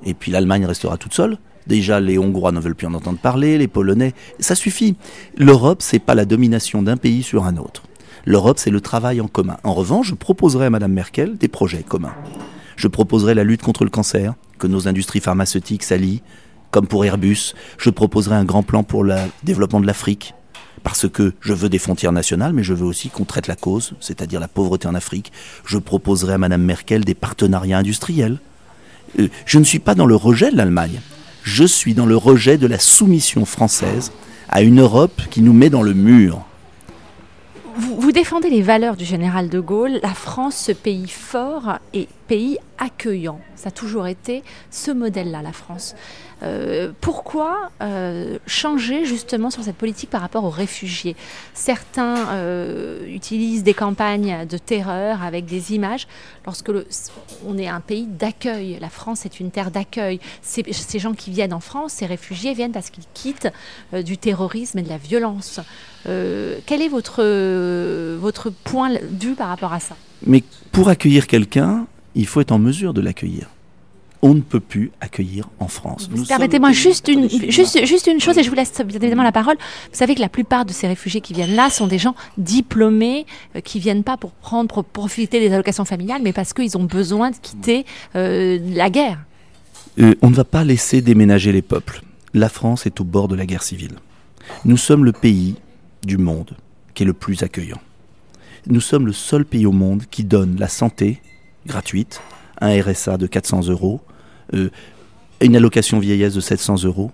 Et puis l'Allemagne restera toute seule. Déjà, les Hongrois ne veulent plus en entendre parler, les Polonais. Ça suffit. L'Europe, c'est pas la domination d'un pays sur un autre. L'Europe, c'est le travail en commun. En revanche, je proposerai à Madame Merkel des projets communs. Je proposerai la lutte contre le cancer, que nos industries pharmaceutiques s'allient, comme pour Airbus. Je proposerai un grand plan pour le développement de l'Afrique, parce que je veux des frontières nationales, mais je veux aussi qu'on traite la cause, c'est-à-dire la pauvreté en Afrique. Je proposerai à Madame Merkel des partenariats industriels. Euh, je ne suis pas dans le rejet de l'Allemagne. Je suis dans le rejet de la soumission française à une Europe qui nous met dans le mur. Vous, défendez les valeurs du général de Gaulle, la France, ce pays fort et pays accueillant. Ça a toujours été ce modèle-là, la France. Euh, pourquoi euh, changer justement sur cette politique par rapport aux réfugiés? Certains euh, utilisent des campagnes de terreur avec des images lorsque on est un pays d'accueil. La France est une terre d'accueil. Ces, ces, gens qui viennent en France, ces réfugiés viennent parce qu'ils quittent du terrorisme et de la violence. quel est votre, votre point de vue par rapport à ça? Mais pour accueillir quelqu'un, il faut être en mesure de l'accueillir on ne peut plus accueillir en France. Permettez-moi juste une, juste, juste une chose, et je vous laisse bien évidemment la parole. Vous savez que la plupart de ces réfugiés qui viennent là sont des gens diplômés, euh, qui viennent pas pour prendre, pour profiter des allocations familiales, mais parce qu'ils ont besoin de quitter euh, la guerre. Euh, on ne va pas laisser déménager les peuples. La France est au bord de la guerre civile. Nous sommes le pays du monde qui est le plus accueillant. Nous sommes le seul pays au monde qui donne la santé gratuite, un RSA de 400 euros, une allocation vieillesse de 700 euros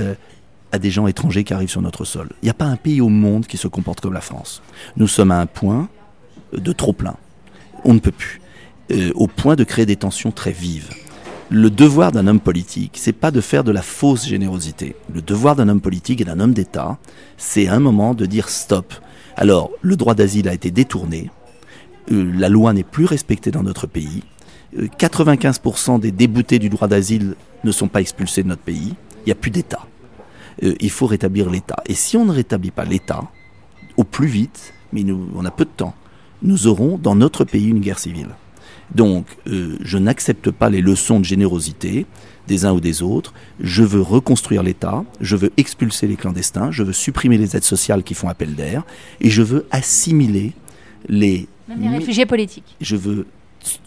euh, à des gens étrangers qui arrivent sur notre sol. Il n'y a pas un pays au monde qui se comporte comme la France. Nous sommes à un point de trop plein. On ne peut plus. Euh, au point de créer des tensions très vives. Le devoir d'un homme politique, c'est pas de faire de la fausse générosité. Le devoir d'un homme politique et d'un homme d'État, c'est à un moment de dire stop. Alors, le droit d'asile a été détourné, la loi n'est plus respectée dans notre pays, 95% des déboutés du droit d'asile ne sont pas expulsés de notre pays. Il n'y a plus d'État. Euh, il faut rétablir l'État. Et si on ne rétablit pas l'État, au plus vite, mais nous, on a peu de temps, nous aurons dans notre pays une guerre civile. Donc, euh, je n'accepte pas les leçons de générosité des uns ou des autres. Je veux reconstruire l'État, je veux expulser les clandestins, je veux supprimer les aides sociales qui font appel d'air, et je veux assimiler les... Même les réfugiés politiques. Je veux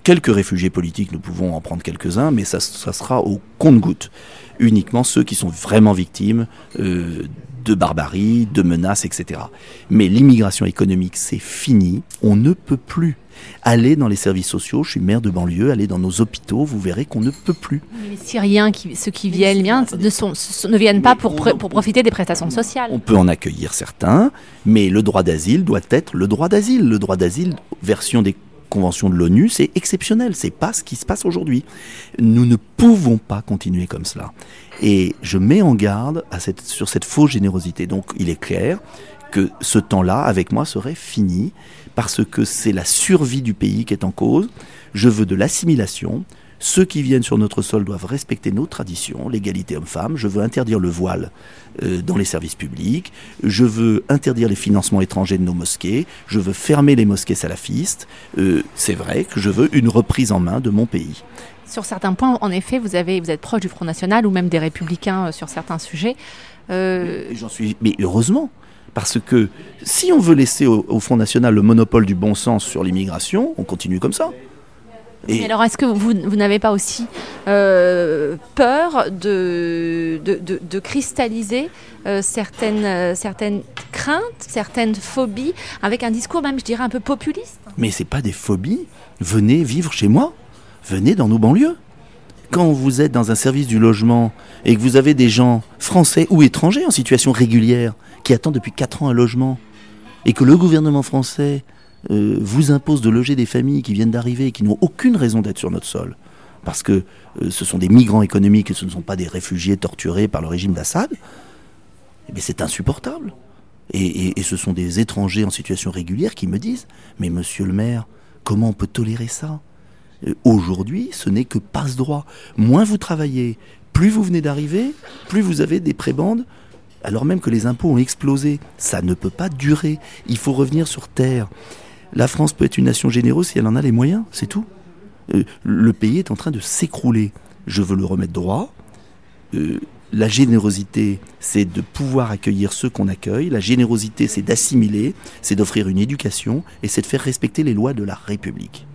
quelques réfugiés politiques, nous pouvons en prendre quelques-uns, mais ça, sera au compte-goutte. Uniquement ceux qui sont vraiment victimes euh, de barbarie, de menaces, etc. Mais l'immigration économique, c'est fini. On ne peut plus aller dans les services sociaux. Je suis maire de banlieue, aller dans nos hôpitaux, vous verrez qu'on ne peut plus. Les Syriens, qui, ceux qui viennent, ne, sont, ne, viennent pas pour, pour profiter des prestations sociales. On peut en accueillir certains, mais le droit d'asile doit être le droit d'asile. Le droit d'asile, version des convention de l'ONU, c'est exceptionnel, c'est pas ce qui se passe aujourd'hui. Nous ne pouvons pas continuer comme cela. Et je mets en garde sur cette fausse générosité. Donc il est clair que ce temps-là, avec moi, serait fini, parce que c'est la survie du pays qui est en cause. Je veux de l'assimilation, ceux qui viennent sur notre sol doivent respecter nos traditions, l'égalité homme-femme. Je veux interdire le voile euh, dans les services publics. Je veux interdire les financements étrangers de nos mosquées. Je veux fermer les mosquées salafistes. Euh, c'est vrai que je veux une reprise en main de mon pays. Sur certains points, en effet, vous, avez, vous êtes proche du Front National ou même des Républicains euh, sur certains sujets. J'en suis, mais heureusement, parce que si on veut laisser au Front National le monopole du bon sens sur l'immigration, on continue comme ça. Alors, est-ce que vous, n'avez pas aussi euh, peur de, de, cristalliser euh, certaines, euh, certaines craintes, certaines phobies, avec un discours même, je dirais, un peu populiste? Mais ce n'est pas des phobies. Venez vivre chez moi. Venez dans nos banlieues. Quand vous êtes dans un service du logement et que vous avez des gens français ou étrangers en situation régulière qui attendent depuis 4 ans un logement, et que le gouvernement français euh, vous impose de loger des familles qui viennent d'arriver et qui n'ont aucune raison d'être sur notre sol, parce que euh, ce sont des migrants économiques et ce ne sont pas des réfugiés torturés par le régime d'Assad, eh c'est insupportable. Et, ce sont des étrangers en situation régulière qui me disent Mais monsieur le maire, comment on peut tolérer ça? Euh, Aujourd'hui, ce n'est que passe-droit. Moins vous travaillez, plus vous venez d'arriver, plus vous avez des prébendes, alors même que les impôts ont explosé. Ça ne peut pas durer. Il faut revenir sur terre. La France peut être une nation généreuse si elle en a les moyens, c'est tout. Euh, le pays est en train de s'écrouler. Je veux le remettre droit. Euh, la générosité, c'est de pouvoir accueillir ceux qu'on accueille. La générosité, c'est d'assimiler, c'est d'offrir une éducation et c'est de faire respecter les lois de la République.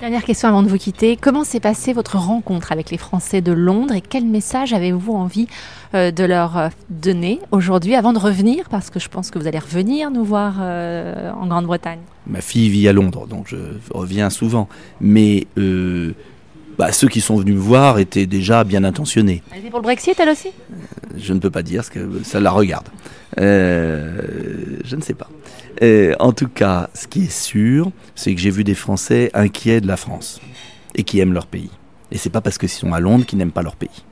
Dernière question avant de vous quitter. Comment s'est passée votre rencontre avec les Français de Londres et quel message avez-vous envie euh, de leur euh, donner aujourd'hui avant de revenir? Parce que je pense que vous allez revenir nous voir euh, en Grande-Bretagne. Ma fille vit à Londres, donc je reviens souvent. Mais bah, ceux qui sont venus me voir étaient déjà bien intentionnés. Elle était pour le Brexit, elle aussi? Je ne peux pas dire, parce que ça la regarde. je ne sais pas. Euh, en tout cas, ce qui est sûr, c'est que j'ai vu des Français inquiets de la France et qui aiment leur pays. Et c'est pas parce qu'ils sont à Londres qu'ils n'aiment pas leur pays.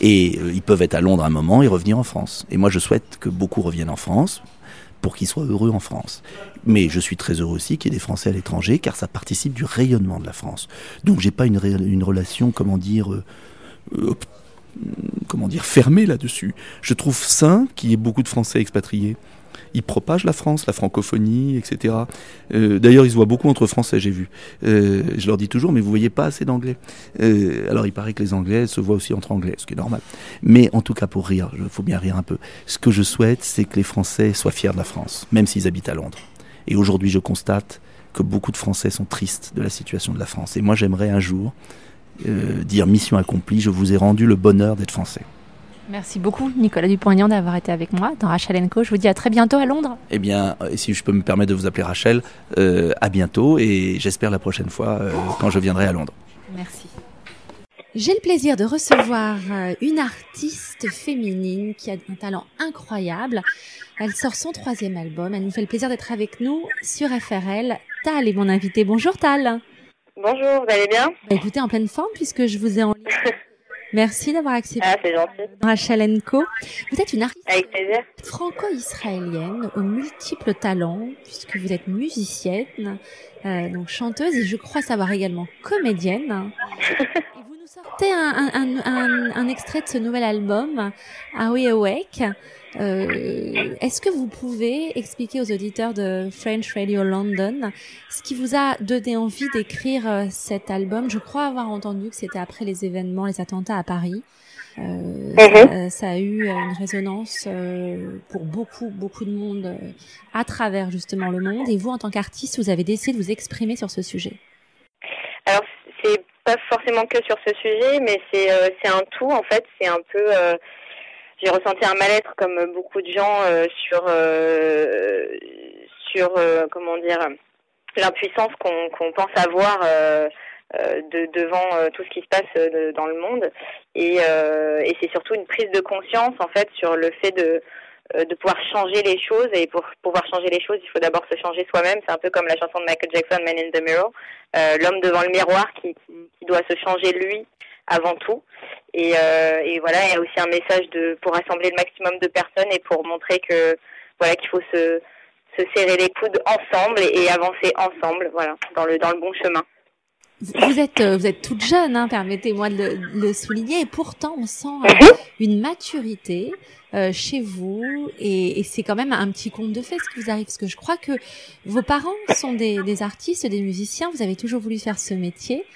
Et euh, ils peuvent être à Londres un moment et revenir en France. Et moi, je souhaite que beaucoup reviennent en France pour qu'ils soient heureux en France. Mais je suis très heureux aussi qu'il y ait des Français à l'étranger, car ça participe du rayonnement de la France. Donc j'ai pas une, relation, comment dire, euh, comment dire, fermée là-dessus. Je trouve sain qu'il y ait beaucoup de Français expatriés ils propagent la France, la francophonie, etc. Euh, d'ailleurs, ils se voient beaucoup entre Français, j'ai vu. Euh, je leur dis toujours, mais vous voyez pas assez d'anglais. Euh, alors, il paraît que les Anglais se voient aussi entre Anglais, ce qui est normal. Mais en tout cas, pour rire, il faut bien rire un peu. Ce que je souhaite, c'est que les Français soient fiers de la France, même s'ils habitent à Londres. Et aujourd'hui, je constate que beaucoup de Français sont tristes de la situation de la France. Et moi, j'aimerais un jour dire mission accomplie, je vous ai rendu le bonheur d'être français. Merci beaucoup, Nicolas Dupont-Aignan, d'avoir été avec moi dans Rachel Co. Je vous dis à très bientôt à Londres. Eh bien, euh, si je peux me permettre de vous appeler Rachel, euh, à bientôt et j'espère la prochaine fois euh, quand je viendrai à Londres. Merci. J'ai le plaisir de recevoir une artiste féminine qui a un talent incroyable. Elle sort son troisième album. Elle nous fait le plaisir d'être avec nous sur FRL. Tal est mon invité. Bonjour Tal. Bonjour, vous allez bien? Bah, Écoutez, en pleine forme puisque je vous ai en ligne. Merci d'avoir accepté. Ah, c'est gentil. Rachel Enko. Vous êtes une artiste franco-israélienne aux multiples talents, puisque vous êtes musicienne, euh, donc chanteuse et je crois savoir également comédienne. et vous nous sortez un, un, un, un, extrait de ce nouvel album, Are We Awake euh, Est-ce que vous pouvez expliquer aux auditeurs de French Radio London ce qui vous a donné envie d'écrire euh, cet album? Je crois avoir entendu que c'était après les événements, les attentats à Paris. Euh, mhm. ça, a eu une résonance euh, pour beaucoup, beaucoup de monde euh, à travers justement le monde. Et vous, en tant qu'artiste, vous avez décidé de vous exprimer sur ce sujet. Alors, c'est pas forcément que sur ce sujet, mais c'est c'est un tout. En fait, c'est un peu j'ai ressenti un mal-être comme beaucoup de gens euh, sur euh, sur euh, comment dire l'impuissance qu'on pense avoir de, devant tout ce qui se passe dans le monde. Et, c'est surtout une prise de conscience en fait sur le fait de pouvoir changer les choses. Et pour pouvoir changer les choses il faut d'abord se changer soi-même. C'est un peu comme la chanson de Michael Jackson Man in the Mirror. L'homme devant le miroir qui doit se changer lui avant tout. Et, euh, et, voilà, il y a aussi un message de pour rassembler le maximum de personnes et pour montrer que voilà qu'il faut se, se serrer les coudes ensemble et, avancer ensemble, voilà, dans le dans le bon chemin. Vous êtes, euh, vous êtes toute jeune, hein, permettez-moi de le, souligner, et pourtant on sent euh, mhm. une maturité euh, chez vous, et, et c'est quand même un petit conte de fait ce qui vous arrive, parce que je crois que vos parents sont des, des artistes, des musiciens, vous avez toujours voulu faire ce métier,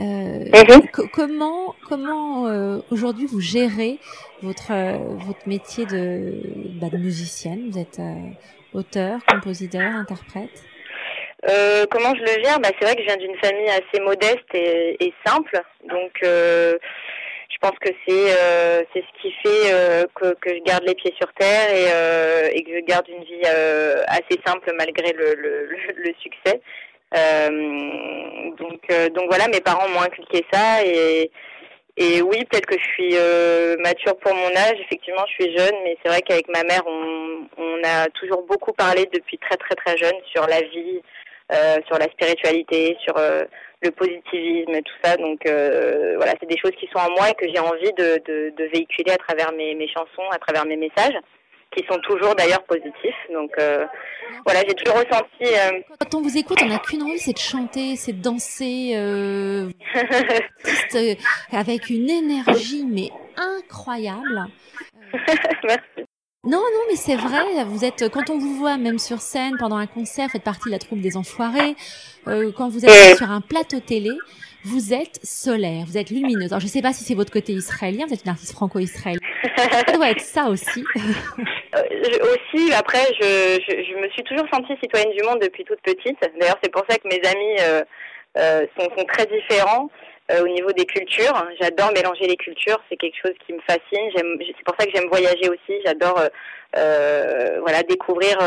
euh, mhm. comment comment euh, aujourd'hui vous gérez votre euh, votre métier de, bah, de musicienne? Vous êtes auteur, compositeur, interprète? comment je le gère? Bah, C'est vrai que je viens d'une famille assez modeste et, et simple, donc je pense que c'est c'est ce qui fait que, que, je garde les pieds sur terre et, et que je garde une vie assez simple malgré le, le, le succès. Euh, donc, euh, donc voilà, mes parents m'ont inculqué ça et, et oui, peut-être que je suis euh, mature pour mon âge. Effectivement, je suis jeune, mais c'est vrai qu'avec ma mère, on, on a toujours beaucoup parlé depuis très très très jeune sur la vie, sur la spiritualité, sur le positivisme et tout ça. Donc voilà, c'est des choses qui sont en moi et que j'ai envie de, véhiculer à travers mes chansons, à travers mes messages qui sont toujours d'ailleurs positifs. Donc euh, voilà, j'ai toujours ressenti. Euh, Quand on vous écoute, on n'a qu'une envie, c'est de chanter, c'est de danser, euh, avec une énergie mais incroyable. Merci. Non, non, mais c'est vrai. Vous êtes quand on vous voit même sur scène pendant un concert, faites partie de la troupe des Enfoirés. quand vous êtes sur un plateau télé, vous êtes solaire, vous êtes lumineuse. Alors je ne sais pas si c'est votre côté israélien, vous êtes une artiste franco-israélienne. ça doit être ça aussi. euh, aussi, après, je, me suis toujours sentie citoyenne du monde depuis toute petite. D'ailleurs, c'est pour ça que mes amis euh, euh, sont, sont, très différents. Au niveau des cultures. J'adore mélanger les cultures, c'est quelque chose qui me fascine. C'est pour ça que j'aime voyager aussi. J'adore voilà découvrir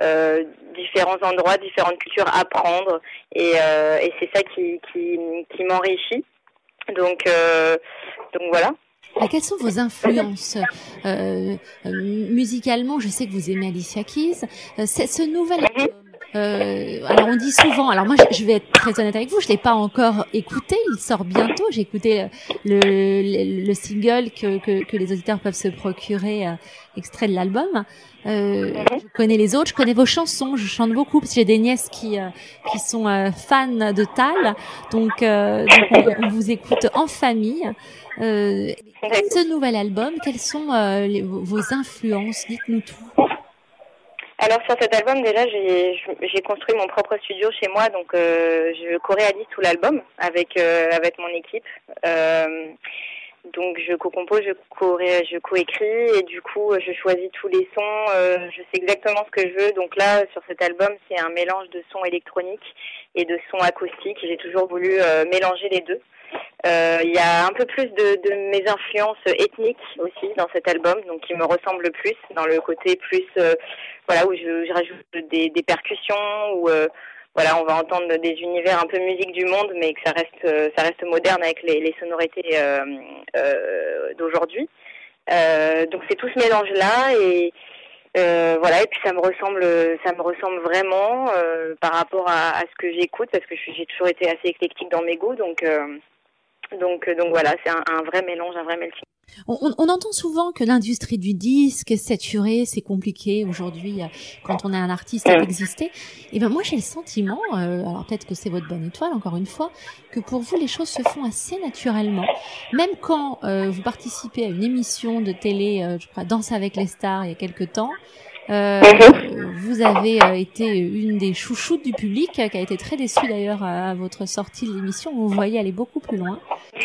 euh, différents endroits, différentes cultures, apprendre. Et, et c'est ça qui, qui, qui m'enrichit. Donc, donc voilà. quelles sont vos influences euh, musicalement? Je sais que vous aimez Alicia Keys. c'est ce nouvel album euh, alors on dit souvent, alors moi je vais être très honnête avec vous, je l'ai pas encore écouté, il sort bientôt. J'ai écouté le, le, le, single que, que, que, les auditeurs peuvent se procurer, euh, extrait de l'album. Euh, je connais les autres, je connais vos chansons, je chante beaucoup parce que j'ai des nièces qui euh, qui sont euh, fans de Tal, donc, donc on, vous écoute en famille. ce nouvel album, quelles sont vos influences? Dites-nous tout. Alors sur cet album déjà j'ai construit mon propre studio chez moi donc euh, je co-réalise tout l'album avec euh, avec mon équipe. Euh, donc je co-compose, je co je coécris et du coup je choisis tous les sons, euh, je sais exactement ce que je veux. Donc là sur cet album c'est un mélange de sons électroniques et de sons acoustiques. J'ai toujours voulu euh, mélanger les deux. Euh, il y a un peu plus de, de, mes influences ethniques aussi dans cet album, donc qui me ressemble le plus dans le côté plus, euh, voilà, où je, je rajoute des, des, percussions, où euh, voilà, on va entendre des univers un peu musique du monde, mais que ça reste, ça reste moderne avec les, les sonorités d'aujourd'hui. donc c'est tout ce mélange là et euh, voilà et puis ça me ressemble ça me ressemble vraiment euh, par rapport à, à ce que j'écoute parce que j'ai toujours été assez éclectique dans mes goûts donc euh, donc, euh, donc voilà, c'est un, un, vrai mélange, un vrai melting. On, on, on entend souvent que l'industrie du disque est saturée, c'est compliqué aujourd'hui euh, quand on est un artiste à exister. Et eh ben moi j'ai le sentiment, euh, alors peut-être que c'est votre bonne étoile encore une fois, que pour vous les choses se font assez naturellement. Même quand euh, vous participez à une émission de télé, euh, je crois Danse avec les stars il y a quelque temps, euh, vous avez euh, été une des chouchoutes du public, qui a été très déçue d'ailleurs à, votre sortie de l'émission. Vous voyez aller beaucoup plus loin.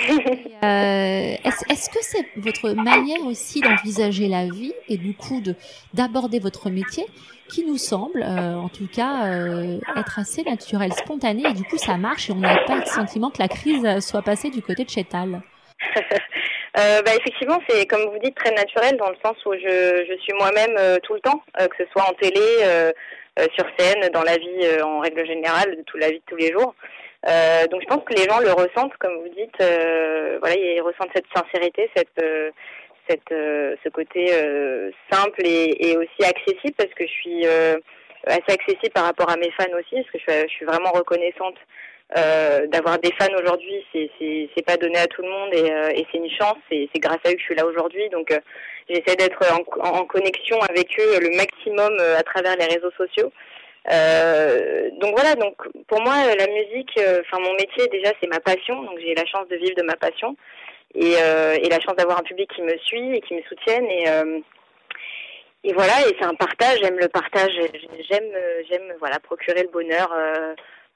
Euh, Est-ce que c'est votre manière aussi d'envisager la vie et du coup de d'aborder votre métier qui nous semble, euh, en tout cas, euh, être assez naturel, spontané, et du coup ça marche et on n'a pas le sentiment que la crise soit passée du côté de Chetal euh, bah, Effectivement, c'est comme vous dites très naturel dans le sens où je, suis moi-même euh, tout le temps, euh, que ce soit en télé, euh, sur scène, dans la vie en règle générale, de toute la vie de tous les jours. donc je pense que les gens le ressentent, comme vous dites, voilà, ils ressentent cette sincérité, cette cette ce côté simple et, et, aussi accessible parce que je suis assez accessible par rapport à mes fans aussi, parce que je suis vraiment reconnaissante euh, d'avoir des fans aujourd'hui, c'est pas donné à tout le monde et, euh, c'est une chance. C'est grâce à eux que je suis là aujourd'hui. Donc euh, j'essaie d'être en, en, connexion avec eux le maximum à travers les réseaux sociaux. donc voilà. Donc pour moi, la musique, enfin mon métier déjà, c'est ma passion. Donc j'ai la chance de vivre de ma passion et, et la chance d'avoir un public qui me suit et qui me soutienne et et voilà, et c'est un partage, j'aime le partage, j'aime j'aime voilà procurer le bonheur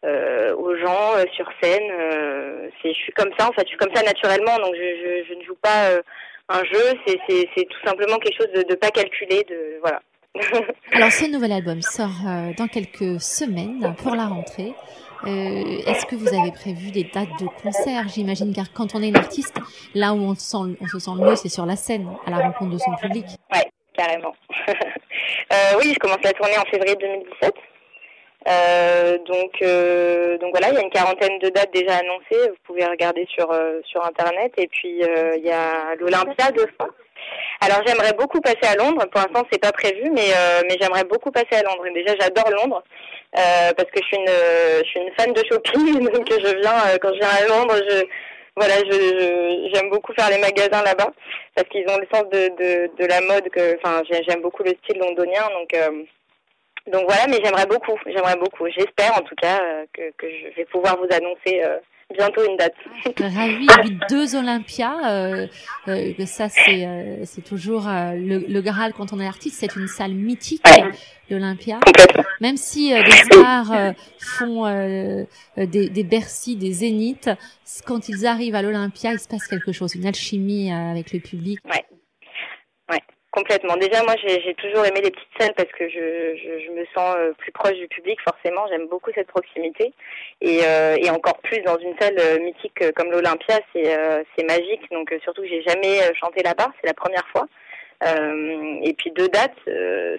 euh, aux gens euh, sur scène. Euh, c'est, je suis comme ça, en fait, je suis comme ça naturellement, donc je, je, je ne joue pas un jeu. C'est, c'est, c'est tout simplement quelque chose de, de pas calculé, de voilà. Alors, ce nouvel album sort dans quelques semaines pour la rentrée. Est-ce que vous avez prévu des dates de concert? J'imagine car quand on est une artiste, là où on, sent, on se sent le mieux, c'est sur la scène, à la rencontre de son public. Ouais, carrément. oui, je commence la tournée en février 2017. Euh, donc, euh, donc voilà, il y a une quarantaine de dates déjà annoncées. Vous pouvez regarder sur euh, sur internet. Et puis euh, il y a l'Olympia de fois. Alors j'aimerais beaucoup passer à Londres. Pour l'instant c'est pas prévu, mais euh, mais j'aimerais beaucoup passer à Londres. déjà j'adore Londres parce que je suis une je suis une fan de shopping. Donc je viens quand je viens à Londres, je voilà, je j'aime beaucoup faire les magasins là-bas parce qu'ils ont le sens de, de de la mode que enfin j'aime beaucoup le style londonien donc donc voilà, mais j'aimerais beaucoup, j'aimerais beaucoup. J'espère en tout cas euh, que, que, je vais pouvoir vous annoncer euh, bientôt une date. Ravi, deux Olympias, euh, euh, ça c'est euh, c'est toujours euh, le, le, Graal quand on est artiste, c'est une salle mythique, ouais. l'Olympia. Même si des stars font des, des Bercy, des Zéniths, quand ils arrivent à l'Olympia, il se passe quelque chose, une alchimie avec le public. Ouais. Complètement. Déjà, moi, j'ai toujours aimé les petites salles parce que je, je, je me sens euh, plus proche du public, forcément. J'aime beaucoup cette proximité. Et, euh, et, encore plus dans une salle euh, mythique comme l'Olympia, c'est euh, magique. Donc, surtout que j'ai jamais chanté là-bas. C'est la première fois. et puis deux dates,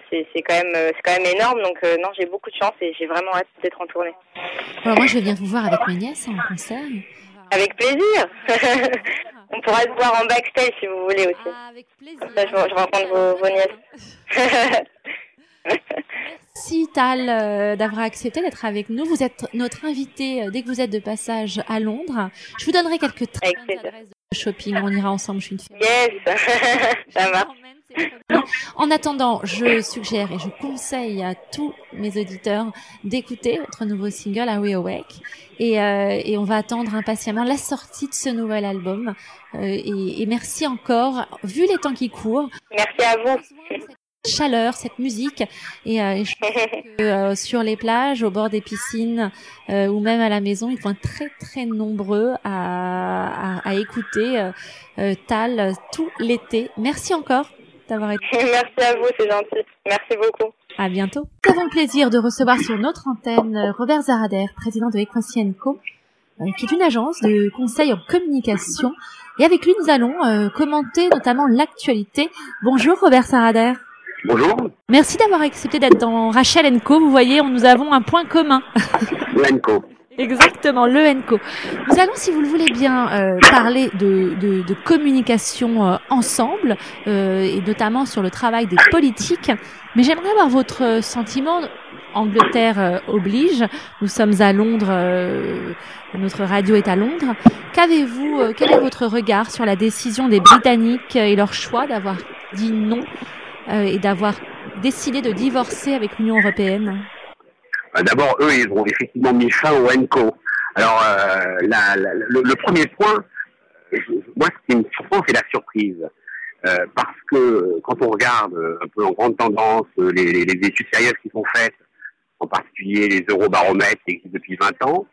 c'est quand même c'est quand même énorme. Donc non, j'ai beaucoup de chance et j'ai vraiment hâte d'être en tournée. Alors, moi, je vais venir vous voir avec mes nièces en concert. Avec plaisir. On pourra se voir en backstage si vous voulez aussi. Ah, avec plaisir. Ça, je, je, rencontre vos, vos nièces. Merci Tal euh, d'avoir accepté d'être avec nous. Vous êtes notre invité euh, dès que vous êtes de passage à Londres. Je vous donnerai quelques très bonnes adresses shopping. On ira ensemble. Je suis une fille. Yes, ça marche. En attendant, je suggère et je conseille à tous mes auditeurs d'écouter votre nouveau single Are We Awake? Et, euh, et, on va attendre impatiemment la sortie de ce nouvel album. Euh, et, et, merci encore, vu les temps qui courent. Merci à vous. Chaleur, cette musique et, euh, et je pense que euh, sur les plages, au bord des piscines euh, ou même à la maison, ils vont être très très nombreux à, à, à écouter Tal tout l'été. Merci encore d'avoir été. Merci à vous, c'est gentil. Merci beaucoup. À bientôt. Nous avons le plaisir de recevoir sur notre antenne Robert Zarader, président de Equation Co, qui est une agence de conseil en communication. Et avec lui, nous allons euh, commenter notamment l'actualité. Bonjour Robert Zarader. Bonjour. Merci d'avoir accepté d'être dans Rachel Co. Vous voyez, nous avons un point commun. Co. Exactement, le ENCO. Nous allons, si vous le voulez bien, euh, parler de, de, de communication euh, ensemble, euh, et notamment sur le travail des politiques. Mais j'aimerais avoir votre sentiment. Angleterre euh, oblige. Nous sommes à Londres. euh, notre radio est à Londres. Qu'avez-vous euh, Quel est votre regard sur la décision des Britanniques et leur choix d'avoir dit non euh, et d'avoir décidé de divorcer avec l'Union européenne D'abord, eux, ils ont effectivement mis fin au ENCO. Alors, euh, le, premier point, moi, ce qui me surprend, c'est la surprise. Euh, parce que quand on regarde un peu en grande tendance les, les, études sérieuses qui sont faites, en particulier les eurobaromètres qui existent depuis 20 ans,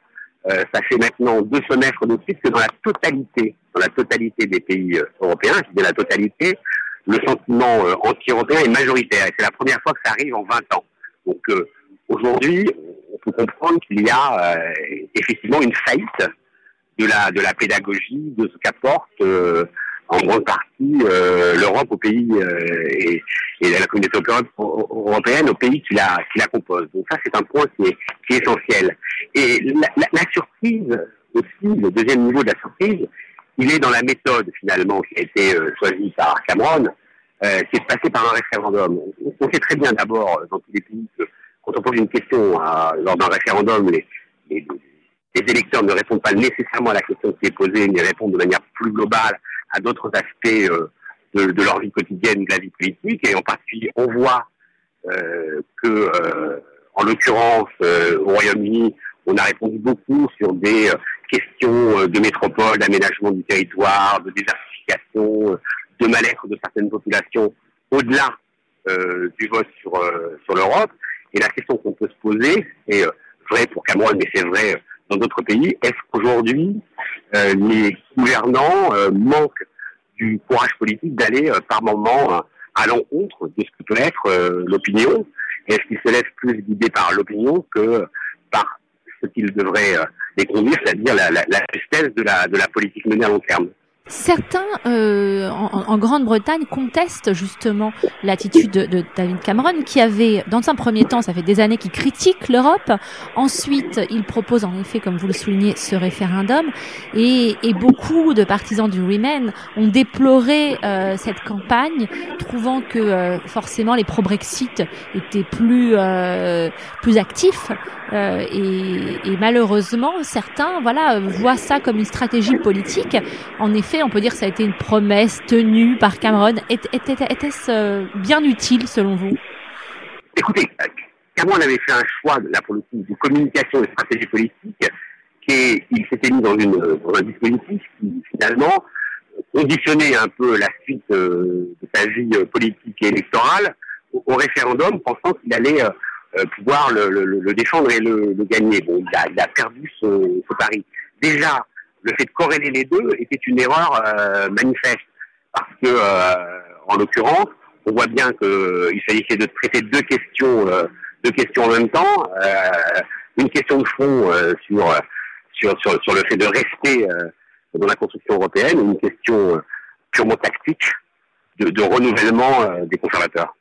euh, ça fait maintenant deux semestres de suite que dans la totalité, dans la totalité des pays européens, je dis la totalité, le sentiment anti-européen est majoritaire. C'est la première fois que ça arrive en 20 ans. Donc, Aujourd'hui, on peut comprendre qu'il y a euh, effectivement une faillite de la de la pédagogie, de ce qu'apporte euh, en grande partie euh, l'Europe au pays et, et, la communauté européenne aux pays qui la qui la composent. Donc ça, c'est un point qui est qui est essentiel. Et la, la, la, surprise aussi, le deuxième niveau de la surprise, il est dans la méthode finalement qui a été choisie par Cameron, qui est passée par un référendum. On, sait très bien d'abord dans tous les pays que quand on pose une question à, lors d'un référendum, les, les, les, électeurs ne répondent pas nécessairement à la question qui est posée, mais répondent de manière plus globale à d'autres aspects euh, de, de, leur vie quotidienne, de la vie politique. Et en particulier, on voit euh, que, euh, en l'occurrence, euh, au Royaume-Uni, on a répondu beaucoup sur des euh, questions de métropole, d'aménagement du territoire, de désertification, de mal-être de certaines populations, au-delà du vote sur, sur l'Europe. Et la question qu'on peut se poser, c'est euh, vrai pour Cameroun, mais c'est vrai dans d'autres pays, est-ce qu'aujourd'hui, euh, les gouvernants euh, manquent du courage politique d'aller par moment à l'encontre de ce que peut être l'opinion? Est-ce qu'ils se laissent plus guider par l'opinion que ce qu'ils devraient les conduire, c'est-à-dire la, la, la justesse de la, de la politique menée à long terme Certains euh, en, en Grande-Bretagne contestent justement l'attitude de, de, David Cameron, qui avait, dans un premier temps, ça fait des années qu'il critique l'Europe. Ensuite, il propose en effet, comme vous le soulignez, ce référendum. Et, et beaucoup de partisans du Remain ont déploré euh, cette campagne, trouvant que euh, forcément les pro-Brexit étaient plus euh, plus actifs. Euh, et, et, malheureusement, certains, voilà, voient ça comme une stratégie politique. En effet, on peut dire que ça a été une promesse tenue par Cameron. Était-ce bien utile selon vous? Écoutez, Cameron avait fait un choix, là pour le coup, de communication et de stratégie politique et il s'était mis dans, une, dans un dispositif qui finalement conditionnait un peu la suite de sa vie politique et électorale au, référendum, pensant qu'il allait pouvoir le, défendre et le, gagner. Bon, il a, il a perdu ce, ce, pari. Déjà, le fait de corréler les deux était une erreur manifeste, parce que, en l'occurrence, on voit bien qu'il s'agissait de traiter deux questions, deux questions en même temps. une question de fond sur sur, sur, le fait de rester euh, dans la construction européenne, une question euh, purement tactique de, renouvellement euh, des conservateurs.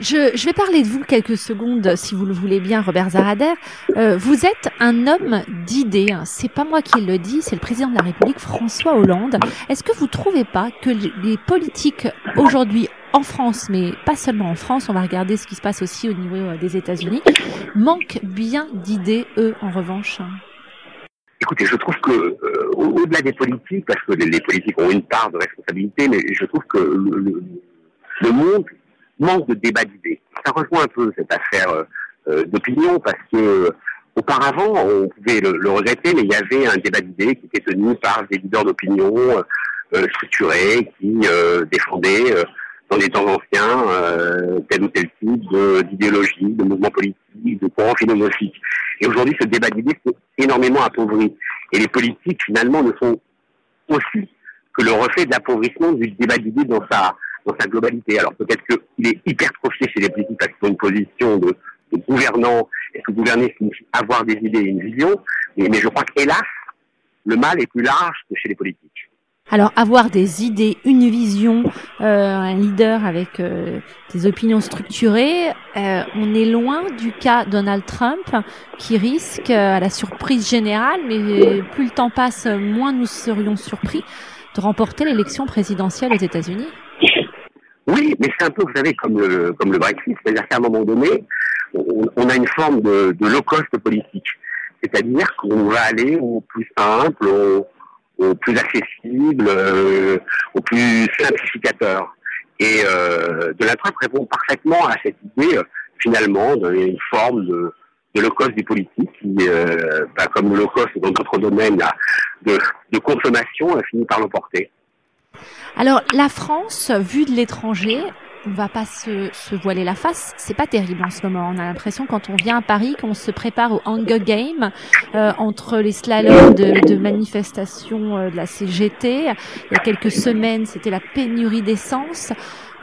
Je, je, vais parler de vous quelques secondes, si vous le voulez bien, Robert Zarader. Euh, vous êtes un homme d'idées. C'est pas moi qui le dis, c'est le président de la République, François Hollande. Est-ce que vous trouvez pas que les politiques aujourd'hui en France, mais pas seulement en France, on va regarder ce qui se passe aussi au niveau des États-Unis, manquent bien d'idées, eux, en revanche? Écoutez, je trouve que euh, au-delà des politiques, parce que les, politiques ont une part de responsabilité, mais je trouve que le, le, monde manque de débat d'idées. Ça rejoint un peu cette affaire euh, euh, d'opinion, parce que auparavant, on pouvait le, regretter, mais il y avait un débat d'idées qui était tenu par des leaders d'opinion structurés, qui défendaient dans les temps anciens euh, tel ou tel type d'idéologie, de, mouvement politique, de courant philosophique. Et aujourd'hui, ce débat d'idées s'est énormément appauvri. Et les politiques, finalement, ne sont aussi que le reflet de l'appauvrissement du débat d'idées dans sa, dans sa globalité. Alors peut-être qu'il est hypertrophié chez les politiques parce qu'ils ont une position de, de gouvernant, et que gouverner signifie avoir des idées et une vision, mais, je crois qu'hélas, le mal est plus large que chez les politiques. Alors avoir des idées, une vision, euh, un leader avec euh, des opinions structurées, euh, on est loin du cas Donald Trump qui risque, à la surprise générale, mais plus le temps passe, moins nous serions surpris, de remporter l'élection présidentielle aux États-Unis. Oui, mais c'est un peu, vous savez, comme le, comme le Brexit, c'est-à-dire qu'à un moment donné, on, a une forme de, de low cost politique. C'est-à-dire qu'on va aller au plus simple, au, au plus accessible, euh, au plus simplificateur. Et euh, de la Trump répond parfaitement à cette idée, euh, finalement, d'une forme de, de low cost des politiques, qui, euh, bah, comme le low cost dans d'autres domaines de, de consommation, a fini par l'emporter. Alors, la France, vue de l'étranger, on va pas se, voiler la face. C'est pas terrible en ce moment. On a l'impression quand on vient à Paris qu'on se prépare au Hunger Game euh, entre les slaloms de, de manifestations euh, de la CGT. Il y a quelques semaines, c'était la pénurie d'essence.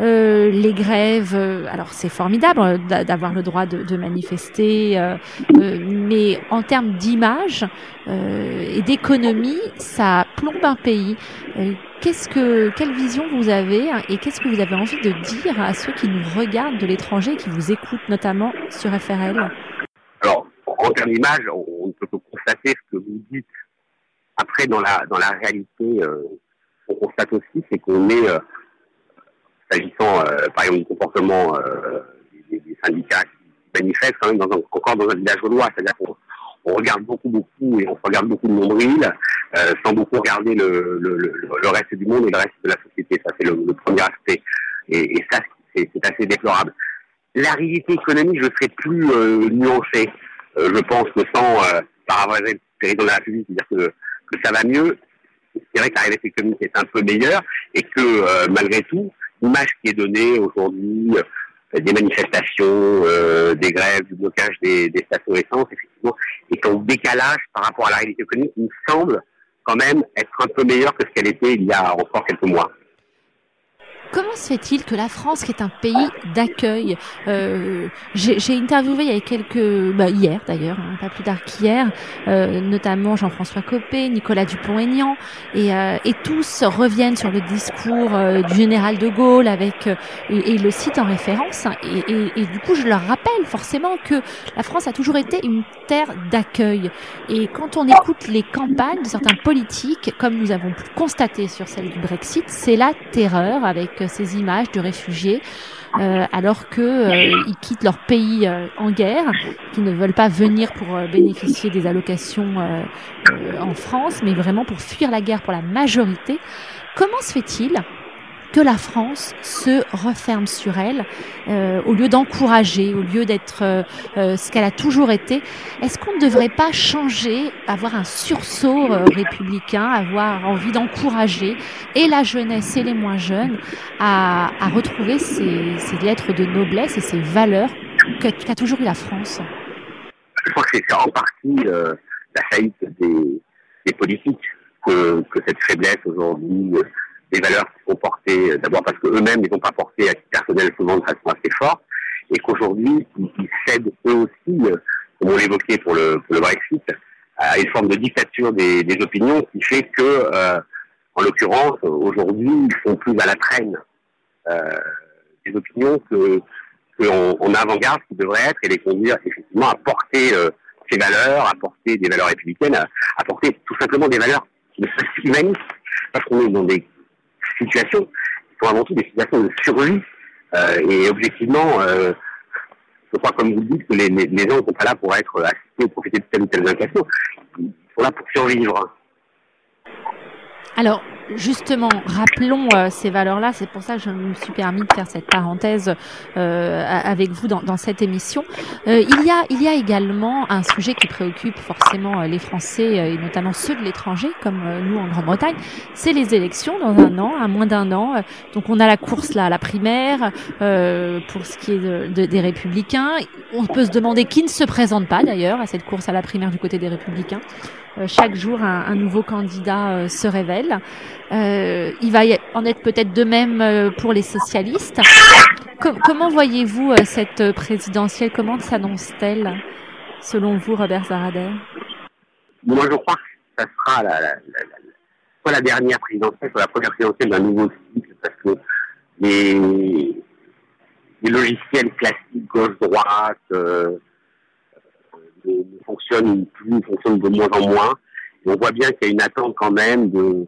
Euh, les grèves, euh, alors c'est formidable d'avoir le droit de, de manifester, euh, mais en termes d'image et d'économie, ça plombe un pays. Qu'est-ce que, quelle vision vous avez et qu'est-ce que vous avez envie de dire à ceux qui nous regardent de l'étranger, qui vous écoutent notamment sur FRL Alors, en termes d'image, on ne peut que constater ce que vous dites. Après, dans la dans la réalité, euh, on constate aussi c'est qu'on est, euh, s'agissant euh, par exemple du comportement des, des, syndicats qui manifestent quand même dans un, encore dans un village gaulois, c'est-à-dire qu'on on regarde beaucoup, beaucoup, et on regarde beaucoup de nombril, euh, sans beaucoup regarder le, reste du monde et le reste de la société. Ça, c'est le, premier aspect. Et, ça, c'est assez déplorable. La réalité économique, je serais plus euh, nuancé. Euh, je pense que sans euh, paraphraser le président de la République, dire que, que ça va mieux, c'est vrai que la réalité économique est un peu meilleure et que euh, malgré tout, l'image qui est donnée aujourd'hui des manifestations, euh, des grèves, du blocage des, des stations essence, effectivement, est en décalage par rapport à la réalité économique qui me semble quand même être un peu meilleure que ce qu'elle était il y a encore quelques mois. Comment se fait-il que la France, qui est un pays d'accueil, euh, j'ai interviewé il y a quelques, bah, hier d'ailleurs, hein, pas plus tard qu'hier, euh, notamment Jean-François Copé, Nicolas Dupont-Aignan, et, euh, et, tous reviennent sur le discours du général de Gaulle avec et, le cite en référence. Et, et, et, du coup, je leur rappelle forcément que la France a toujours été une terre d'accueil. Et quand on écoute les campagnes de certains politiques, comme nous avons pu constater sur celle du Brexit, c'est la terreur avec ces images de réfugiés euh, alors que euh, quittent leur pays euh, en guerre, qui ne veulent pas venir pour bénéficier des allocations en France, mais vraiment pour fuir la guerre pour la majorité. Comment se fait-il que la France se referme sur elle euh, au lieu d'encourager, au lieu d'être euh, euh, ce qu'elle a toujours été. Est-ce qu'on ne devrait pas changer, avoir un sursaut républicain, avoir envie d'encourager et la jeunesse et les moins jeunes à, retrouver ces, lettres de noblesse et ces valeurs qu'a toujours eu la France? Je crois que c'est en partie la faillite des, politiques que, que cette faiblesse aujourd'hui des valeurs qui sont portées, euh, d'abord parce qu'eux-mêmes, ils n'ont pas porté à titre personnel souvent de façon assez forte, et qu'aujourd'hui, ils cèdent eux aussi, euh, comme on l'évoquait pour le, Brexit, à une forme de dictature des, opinions qui fait que, euh, en l'occurrence, aujourd'hui, ils sont plus à la traîne euh, des opinions que qu'on avant-garde qui devrait être et les conduire effectivement à porter euh, ces valeurs, à porter des valeurs républicaines, à, porter tout simplement des valeurs qui sont humanistes, parce qu'on est dans des situations qui sont avant tout des situations de survie. Euh, et objectivement, euh, je crois, comme vous le dites, que les, gens ne sont pas là pour être assistés ou profiter de telle ou telle incantation. Ils sont là pour survivre. Alors, justement, rappelons euh, ces valeurs-là. C'est pour ça que je me suis permis de faire cette parenthèse euh, avec vous dans, cette émission. Euh, il, y a, également un sujet qui préoccupe forcément les Français et notamment ceux de l'étranger, comme nous en Grande-Bretagne. C'est les élections dans un an, à moins d'un an. Donc, on a la course là à la primaire pour ce qui est de, de, des Républicains. On peut se demander qui ne se présente pas d'ailleurs à cette course à la primaire du côté des Républicains. Chaque jour, un, un nouveau candidat se révèle. Euh, il va en être peut-être de même pour les socialistes. comment voyez-vous cette présidentielle? Comment s'annonce-t-elle, selon vous, Robert Zarader Moi, je crois que ça sera soit la dernière présidentielle, soit la première présidentielle d'un nouveau cycle, parce que les, les logiciels classiques gauche-droite, euh, ne, fonctionne plus, fonctionne de moins en moins. on voit bien qu'il y a une attente quand même de,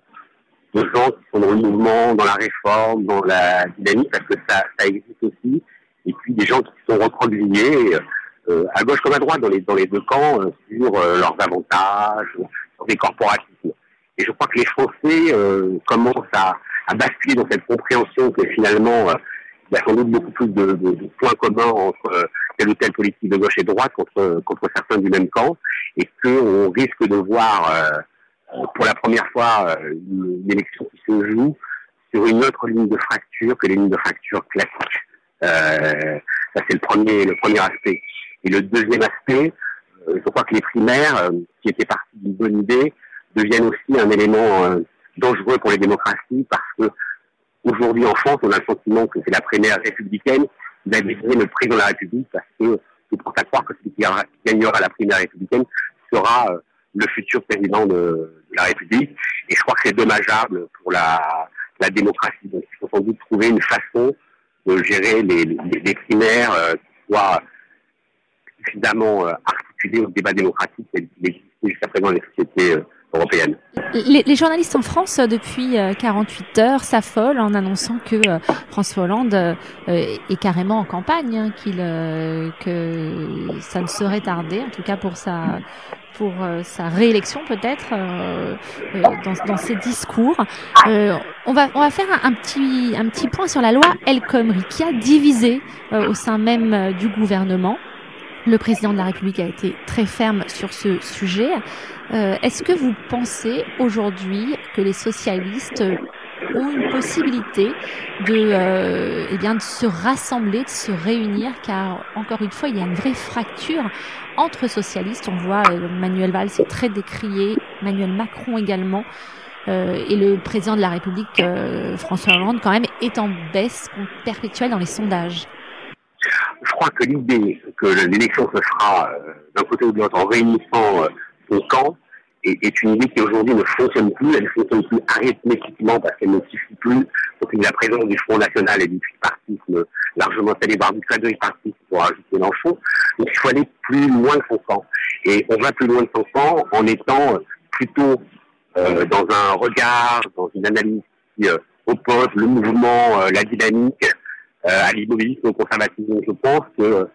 de gens qui sont dans le mouvement, dans la réforme, dans la dynamique, parce que ça, ça existe aussi. Et puis des gens qui sont recroquevillés, euh, à gauche comme à droite, dans les, dans les deux camps, euh, sur euh, leurs avantages, sur des corporatismes. Et je crois que les Français euh, commencent à, à basculer dans cette compréhension que finalement, euh, il y a sans doute beaucoup plus de, de, de points communs entre telle ou telle politique de gauche et droite contre, contre certains du même camp, et qu'on risque de voir euh, pour la première fois euh, une, élection qui se joue sur une autre ligne de fracture que les lignes de fracture classiques. Euh, ça c'est le premier, le premier aspect. Et le deuxième aspect, euh, je crois que les primaires, euh, qui étaient partis d'une bonne idée, deviennent aussi un élément dangereux pour les démocraties parce que aujourd'hui en France, on a le sentiment que c'est la primaire républicaine d'adhérer le président de la République parce que tout porte à croire que celui qui gagnera la primaire républicaine sera euh, le futur président de, la République. Et je crois que c'est dommageable pour la, la démocratie. Donc il faut sans doute trouver une façon de gérer les, les, primaires euh, qui soient suffisamment euh, articulées au débat démocratique qui existe jusqu'à présent dans les sociétés euh, européenne. Les, journalistes en France, euh, depuis 48 euh, heures, s'affolent en annonçant que François Hollande est carrément en campagne, hein, qu'il, que ça ne serait tardé, en tout cas pour sa pour sa réélection peut-être euh, dans, dans, ses discours. Euh, on va on va faire un, un, petit un petit point sur la loi El Khomri qui a divisé au sein même du gouvernement. Le président de la République a été très ferme sur ce sujet. Euh, Est-ce que vous pensez aujourd'hui que les socialistes ont une possibilité de, euh, eh bien, de se rassembler, de se réunir, car encore une fois, il y a une vraie fracture entre socialistes. On voit euh, Manuel Valls est très décrié, Manuel Macron également. Euh, et le président de la République, euh, François Hollande, quand même, est en baisse perpétuelle dans les sondages je crois que l'idée que l'élection se fera euh, d'un côté ou de l'autre en réunissant son camp est, est, une idée qui aujourd'hui ne fonctionne plus. Elle ne fonctionne plus arithmétiquement parce qu'elle ne suffit plus. Donc il y a la présence du Front National et du tripartisme largement salé par du quadripartisme pour ajouter Mélenchon. Donc il faut aller plus loin que son camp. Et on va plus loin que son camp en étant plutôt euh, dans un regard, dans une analyse qui euh, oppose le mouvement, euh, la dynamique euh, à l'immobilisme, au conservatisme. Je pense que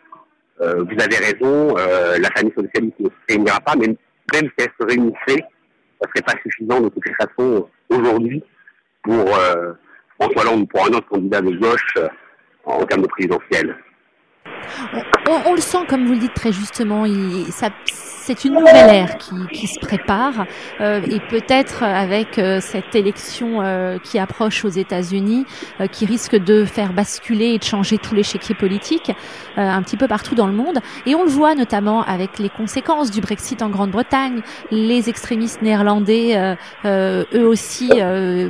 euh, vous avez raison, euh, la famille socialiste ne réunira pas, même, même si elle se réunissait, ça serait pas suffisant de toutes les façons aujourd'hui pour François Hollande pour un autre candidat de gauche en termes de présidentielle. On, le sent, comme vous le dites très justement, c'est une nouvelle ère qui, se prépare euh, et peut-être avec euh, cette élection euh, qui approche aux États-Unis, qui risque de faire basculer et de changer tout l'échiquier politique un petit peu partout dans le monde. Et on le voit notamment avec les conséquences du Brexit en Grande-Bretagne. Les extrémistes néerlandais, eux aussi,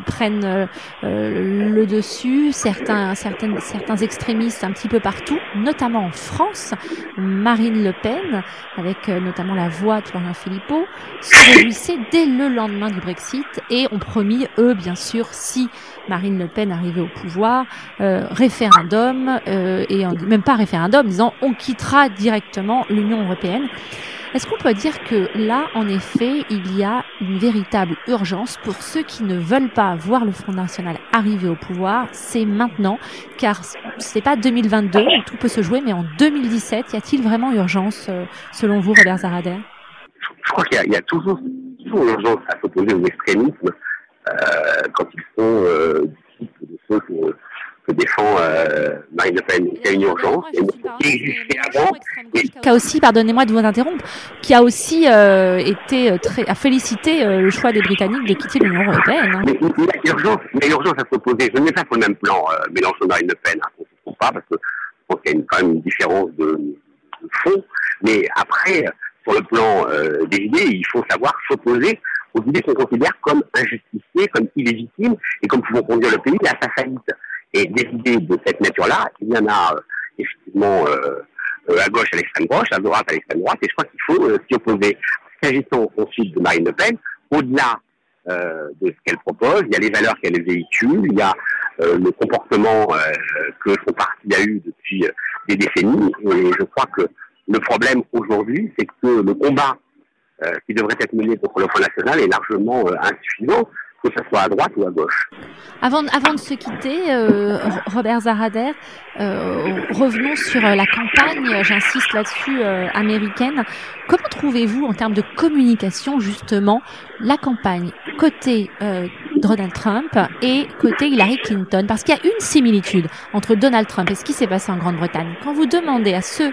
prennent le dessus. Certains, certaines, certains extrémistes un petit peu partout, notamment en France, Marine Le Pen, avec euh, notamment la voix de Florian Philippot, se réjouissaient dès le lendemain du Brexit et ont promis, eux, bien sûr, si Marine Le Pen arrivait au pouvoir, euh, référendum, euh, et même pas référendum, disant on quittera directement l'Union européenne. Est-ce qu'on peut dire que là, en effet, il y a une véritable urgence pour ceux qui ne veulent pas voir le Front National arriver au pouvoir? C'est maintenant, car c'est pas 2022 où tout peut se jouer, mais en 2017, y a-t-il vraiment urgence, euh, selon vous, Robert Zarader Je crois qu'il y, a toujours, toujours urgence à s'opposer aux extrémismes euh, quand ils sont euh, de ceux que défend euh, Marine Le Pen. Il y a une urgence, qui existait avant. Qui a aussi, pardonnez-moi de vous interrompre, qui a aussi euh, été euh, très, a félicité euh, le choix des Britanniques de quitter l'Union européenne. Hein. Mais il y a urgence, il y a urgence à s'opposer. Je ne mets pas sur le même plan euh, Mélenchon-Marine Le Pen, hein, on ne se trompe pas, parce que je pense qu'il y a une, quand même une différence de, de fond. Mais après, sur le plan euh, des idées, il faut savoir s'opposer aux idées qu'on considère comme injustifiées, comme illégitimes et comme pouvant conduire le pays à sa faillite. Et des idées de cette nature-là, il y en a euh, effectivement euh, euh, à gauche, à l'extrême gauche, à droite, à l'extrême droite, et je crois qu'il faut s'y opposer. S'agissant ensuite de Marine Le Pen, au-delà de ce qu'elle propose, il y a les valeurs qu'elle véhicule, il y a le comportement que son parti a eu depuis des décennies, et je crois que le problème aujourd'hui, c'est que le combat qui devrait être mené contre le Front National est largement insuffisant que ce soit à droite ou à gauche. Avant, avant de se quitter, euh, Robert Zarader, euh, revenons sur euh, la campagne, j'insiste là-dessus, américaine. Comment trouvez-vous en termes de communication justement la campagne? Côté Donald Trump et côté Hillary Clinton Parce qu'il y a une similitude entre Donald Trump et ce qui s'est passé en Grande-Bretagne. Quand vous demandez à ceux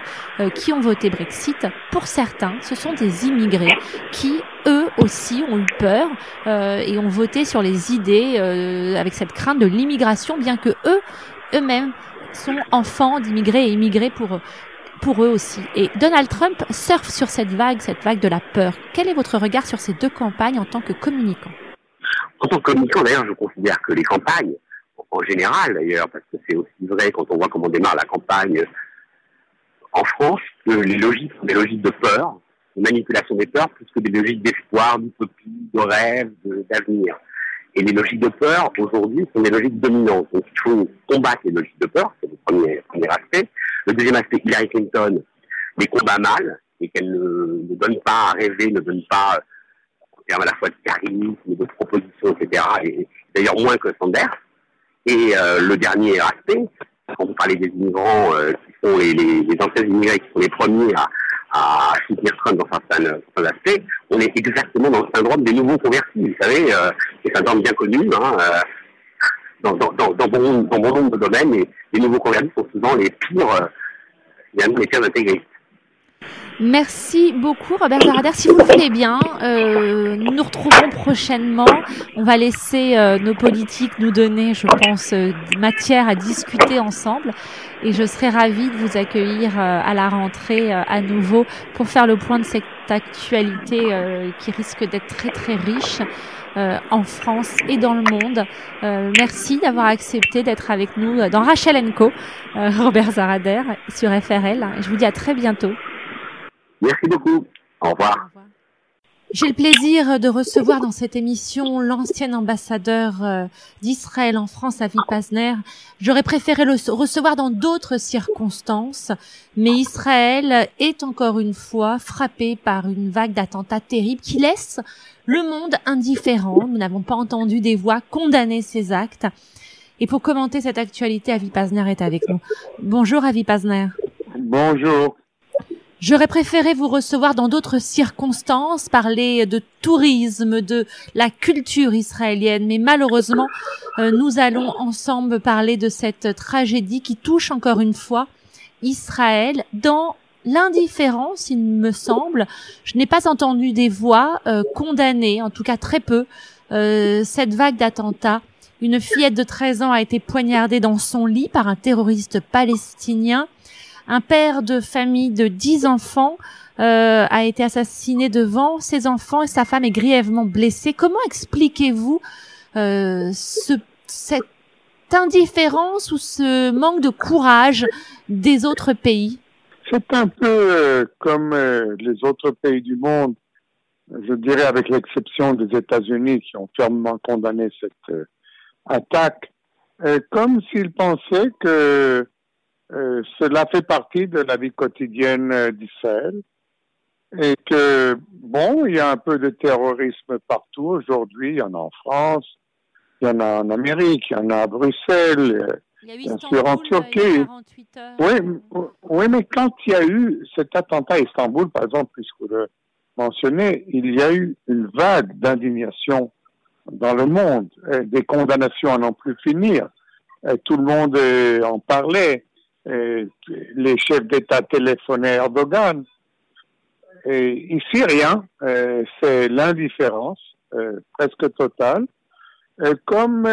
qui ont voté Brexit, pour certains, ce sont des immigrés qui, eux aussi, ont eu peur et ont voté sur les idées avec cette crainte de l'immigration, bien que eux, eux-mêmes, sont enfants d'immigrés et immigrés pour pour eux aussi. Et Donald Trump surfe sur cette vague, cette vague de la peur. Quel est votre regard sur ces deux campagnes en tant que communicant? En tant que communicant, d'ailleurs, je considère que les campagnes, en général d'ailleurs, parce que c'est aussi vrai quand on voit comment démarre la campagne en France, que les logiques sont des logiques de peur, de manipulation des peurs, plus que des logiques d'espoir, d'utopie, de rêve, d'avenir. Et les logiques de peur, aujourd'hui, sont des logiques dominantes. Donc, il faut combattre les logiques de peur, c'est le premier, premier aspect. Le deuxième aspect, Hillary Clinton les combat mal et qu'elle ne, ne, donne pas à rêver, ne donne pas en termes à la fois de charisme, de propositions, etc. Et d'ailleurs moins que Sanders. Et euh, le dernier aspect, quand vous parlez des immigrants euh, qui sont les, les, les anciens immigrés qui sont les premiers à, à soutenir Trump dans certains, aspects, on est exactement dans le syndrome des nouveaux convertis. Vous savez, euh, c'est un syndrome bien connu. Hein, euh, dans, dans, dans, dans, bon, dans bon nombre de domaines, et les nouveaux convertis sont souvent les pires, euh, les pires intégristes. Merci beaucoup Robert Zarader. Si vous le voulez bien, euh, nous nous retrouverons prochainement. On va laisser euh, nos politiques nous donner, je pense, euh, matière à discuter ensemble. Et je serai ravie de vous accueillir euh, à la rentrée euh, à nouveau pour faire le point de cette actualité qui risque d'être très très riche. en France et dans le monde. merci d'avoir accepté d'être avec nous dans Rachel Co, Robert Zarader sur FRL. Je vous dis à très bientôt. Merci beaucoup. Au revoir. J'ai le plaisir de recevoir dans cette émission l'ancien ambassadeur euh, d'Israël en France, Avi Pazner. J'aurais préféré le recevoir dans d'autres circonstances, mais Israël est encore une fois frappé par une vague d'attentats terribles qui laisse le monde indifférent. Nous n'avons pas entendu des voix condamner ces actes. Et pour commenter cette actualité, Avi Pazner est avec nous. Bonjour Avi Pazner. Bonjour. J'aurais préféré vous recevoir dans d'autres circonstances, parler de tourisme, de la culture israélienne, mais malheureusement, euh, nous allons ensemble parler de cette tragédie qui touche encore une fois Israël dans l'indifférence, il me semble. Je n'ai pas entendu des voix euh, condamnées, en tout cas très peu, euh, cette vague d'attentats. Une fillette de 13 ans a été poignardée dans son lit par un terroriste palestinien. Un père de famille de dix enfants euh, a été assassiné devant ses enfants et sa femme est grièvement blessée. Comment expliquez-vous euh, ce, cette indifférence ou ce manque de courage des autres pays? C'est un peu euh, comme euh, les autres pays du monde, je dirais avec l'exception des États-Unis qui ont fermement condamné cette euh, attaque, comme s'ils pensaient que euh, cela fait partie de la vie quotidienne euh, d'Israël et que, bon, il y a un peu de terrorisme partout aujourd'hui. Il y en a en France, il y en a en Amérique, il y en a à Bruxelles, bien sûr en Turquie. Oui, oui, mais quand il y a eu cet attentat à Istanbul, par exemple, puisque vous le mentionnez, il y a eu une vague d'indignation dans le monde, des condamnations à n'en plus finir. Tout le monde en parlait. Euh, les chefs d'État téléphonaient Erdogan. Et ici, rien. Euh, c'est l'indifférence euh, presque totale. comme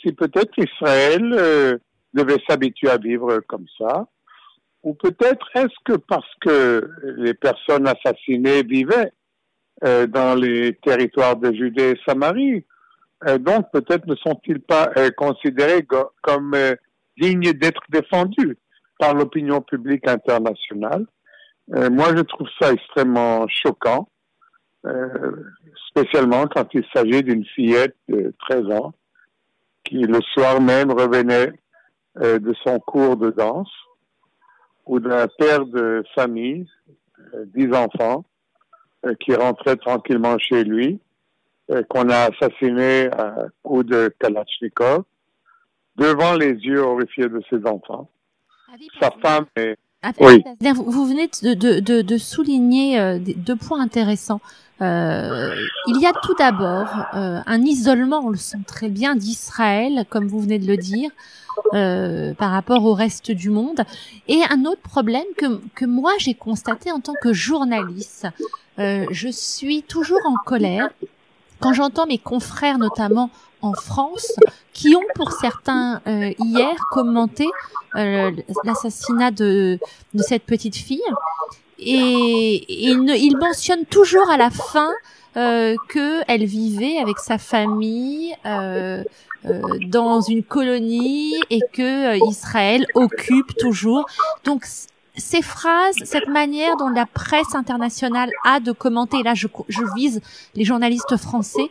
si peut-être Israël devait s'habituer à vivre comme ça. Ou peut-être est-ce que parce que les personnes assassinées vivaient dans les territoires de Judée et Samarie, donc peut-être ne sont-ils pas considérés comme digne d'être défendu par l'opinion publique internationale. Euh, moi, je trouve ça extrêmement choquant, euh, spécialement quand il s'agit d'une fillette de 13 ans qui, le soir même, revenait euh, de son cours de danse ou d'un père de famille, euh, dix enfants, euh, qui rentrait tranquillement chez lui, qu'on a assassiné à coup de Kalachnikov devant les yeux horrifiés de ses enfants. Sa femme est... oui. Vous venez de, de, de, de souligner euh, deux points intéressants. Euh, il y a tout d'abord euh, un isolement, on le sent très bien, d'Israël, comme vous venez de le dire, euh, par rapport au reste du monde. Et un autre problème que, que moi j'ai constaté en tant que journaliste, euh, je suis toujours en colère quand j'entends mes confrères, notamment en France qui ont pour certains euh, hier commenté euh, l'assassinat de, de cette petite fille et, ils il mentionne toujours à la fin euh, qu'elle vivait avec sa famille euh, euh, dans une colonie et que euh, Israël occupe toujours. Donc ces phrases, cette manière dont la presse internationale a de commenter, là je, je vise les journalistes français,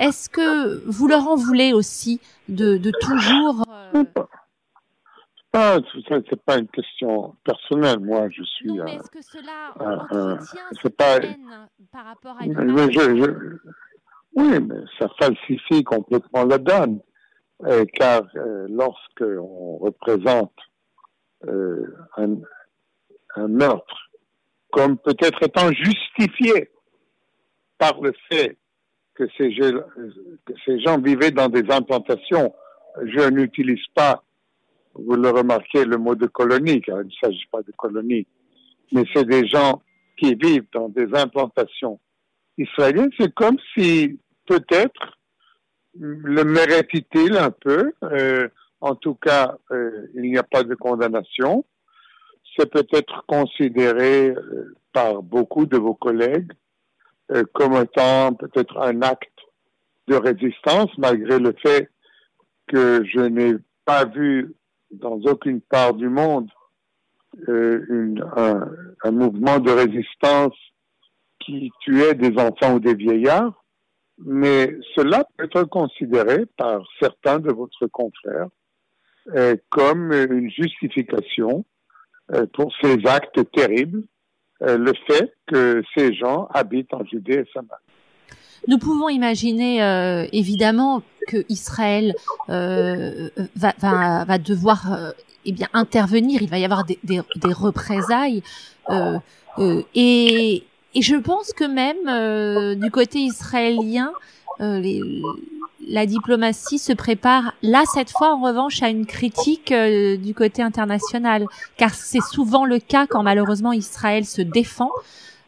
est-ce que vous leur en voulez aussi de, de toujours euh... ah, c'est pas une question personnelle. Moi, je suis. Non, mais est-ce que cela euh, pas par rapport à une je, je, je... Oui, mais ça falsifie complètement la donne, euh, car euh, lorsque on représente euh, un, un meurtre comme peut-être étant justifié par le fait que ces, gens vivaient dans des implantations. Je n'utilise pas, vous le remarquez, le mot de colonie, car il ne s'agit pas de colonie, mais c'est des gens qui vivent dans des implantations israéliennes. C'est comme si peut-être le mérite-t-il un peu. Euh, en tout cas, euh, il n'y a pas de condamnation. C'est peut-être considéré euh, par beaucoup de vos collègues euh, comme étant peut-être un acte de résistance, malgré le fait que je n'ai pas vu dans aucune part du monde euh, un, mouvement de résistance qui tuait des enfants ou des vieillards, mais cela peut être considéré par certains de votre confrères euh, comme une justification pour ces actes terribles le fait que ces gens habitent en Judée et Samarie. Nous pouvons imaginer euh, évidemment que Israël euh, va, va, va, devoir euh, eh bien intervenir, il va y avoir des, des, des représailles. Euh, euh, et, et je pense que même euh, du côté israélien, euh, les, la diplomatie se prépare là cette fois en revanche à une critique euh, du côté international, car c'est souvent le cas quand malheureusement Israël se défend.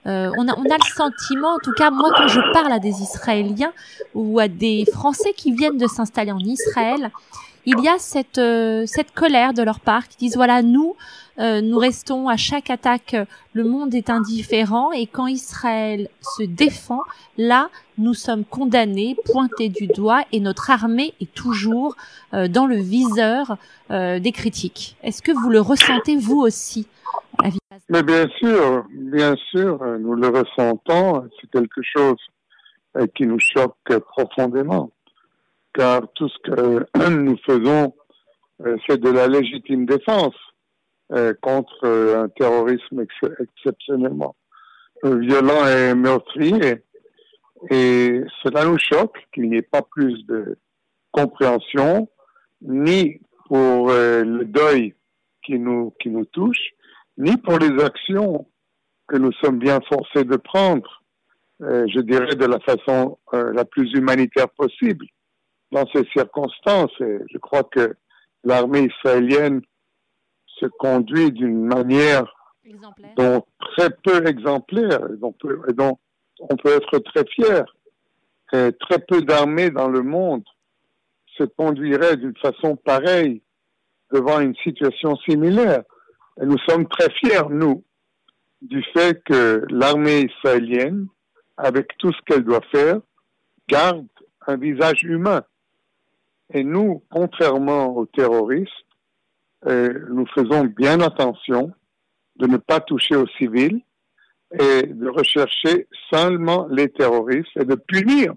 Euh, on, a, on a le sentiment, en tout cas moi quand je parle à des Israéliens ou à des Français qui viennent de s'installer en Israël, il y a cette, euh, cette colère de leur part qui disent voilà nous euh, nous restons à chaque attaque le monde est indifférent et quand Israël se défend là nous sommes condamnés pointés du doigt et notre armée est toujours euh, dans le viseur des critiques. Est-ce que vous le ressentez vous aussi mais bien sûr bien sûr nous le ressentons. C'est quelque chose qui nous choque profondément car tout ce que nous faisons, euh, c'est de la légitime défense euh, contre euh, un terrorisme ex exceptionnellement violent et meurtrier. Et cela nous choque qu'il n'y ait pas plus de compréhension, ni pour le deuil qui nous, qui nous touche, ni pour les actions que nous sommes bien forcés de prendre, je dirais de la façon la plus humanitaire possible dans ces circonstances. Et je crois que l'armée israélienne se conduit d'une manière dont très peu exemplaire, dont, dont on peut être très fier. Et très peu d'armées dans le monde se conduiraient d'une façon pareille devant une situation similaire. Et nous sommes très fiers, nous, du fait que l'armée israélienne, avec tout ce qu'elle doit faire, garde un visage humain. Et nous, contrairement aux terroristes, euh, nous faisons bien attention de ne pas toucher aux civils et de rechercher seulement les terroristes et de punir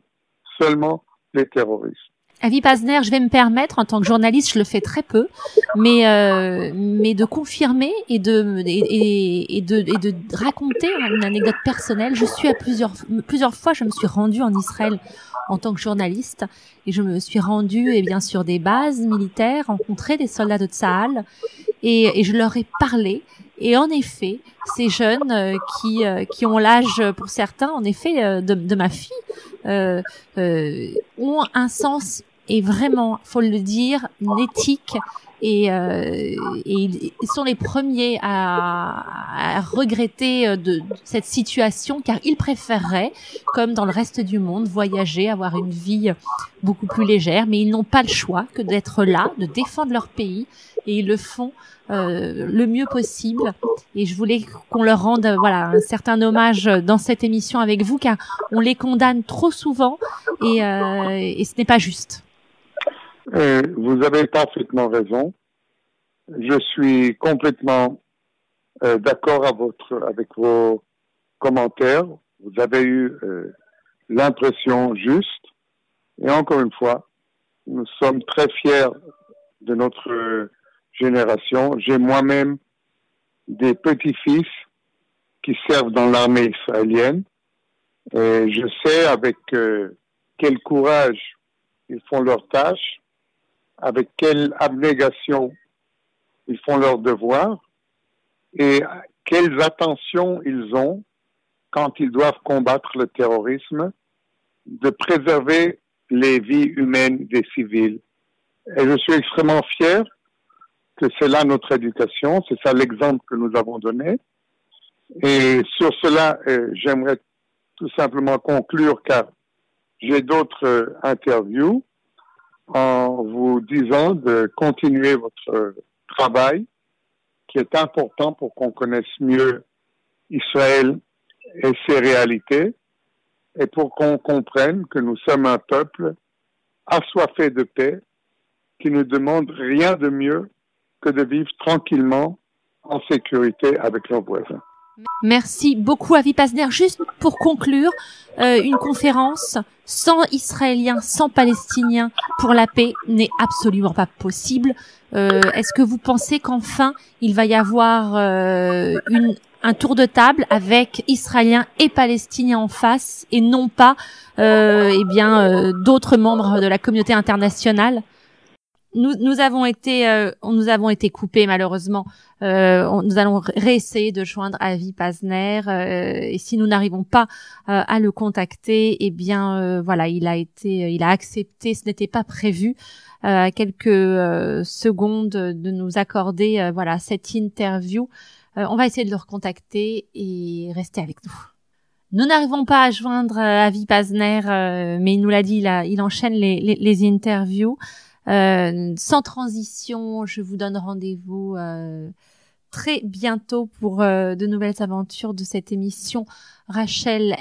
seulement les terroristes. Avi Pazner, je vais me permettre, en tant que journaliste, je le fais très peu, mais euh, mais de confirmer et de et, de et de raconter une anecdote personnelle. Je suis à plusieurs plusieurs fois, je me suis rendue en Israël en tant que journaliste et je me suis rendue et eh bien sur des bases militaires, rencontré des soldats de Tsahal et je leur ai parlé. Et en effet, ces jeunes euh, qui euh, qui ont l'âge pour certains, en effet, euh, de, de ma fille, ont un sens et vraiment, faut le dire, une éthique et, euh, et, ils sont les premiers à, à regretter euh, de, de, cette situation car ils préféreraient, comme dans le reste du monde, voyager, avoir une vie beaucoup plus légère, mais ils n'ont pas le choix que d'être là, de défendre leur pays et ils le font euh, le mieux possible. Et je voulais qu'on leur rende voilà un certain hommage dans cette émission avec vous car on les condamne trop souvent et, euh, et ce n'est pas juste. Euh, vous avez parfaitement raison. Je suis complètement euh, d'accord avec vos commentaires. Vous avez eu euh, l'impression juste. Et encore une fois, nous sommes très fiers de notre génération. J'ai moi-même des petits-fils qui servent dans l'armée israélienne. Et je sais avec euh, quel courage ils font leur tâche avec quelle abnégation ils font leur devoir et quelles attentions ils ont quand ils doivent combattre le terrorisme, de préserver les vies humaines des civils. Et je suis extrêmement fier c'est là notre éducation, c'est ça l'exemple que nous avons donné. Et sur cela, euh, j'aimerais tout simplement conclure car j'ai d'autres euh, interviews en vous disant de continuer votre travail qui est important pour qu'on connaisse mieux Israël et ses réalités et pour qu'on comprenne que nous sommes un peuple assoiffé de paix qui ne demande rien de mieux de vivre tranquillement en sécurité avec nos voisins. Merci beaucoup Avi Pasner. Juste pour conclure, euh, une conférence sans Israéliens, sans Palestiniens pour la paix n'est absolument pas possible. Euh, Est-ce que vous pensez qu'enfin il va y avoir euh, une, un tour de table avec Israéliens et Palestiniens en face et non pas euh, eh bien euh, d'autres membres de la communauté internationale? Nous, nous avons été, euh, nous avons été coupés malheureusement. Euh, nous allons réessayer de joindre Avi Pazner euh, et si nous n'arrivons pas à le contacter, eh bien voilà, il a été, il a accepté. Ce n'était pas prévu. quelques secondes de nous accorder, voilà, cette interview. on va essayer de le recontacter et rester avec nous. Nous n'arrivons pas à joindre Avi Pazner, mais il nous l'a dit, il, il enchaîne les, les interviews. Euh, sans transition, je vous donne rendez-vous euh, très bientôt pour euh, de nouvelles aventures de cette émission Rachel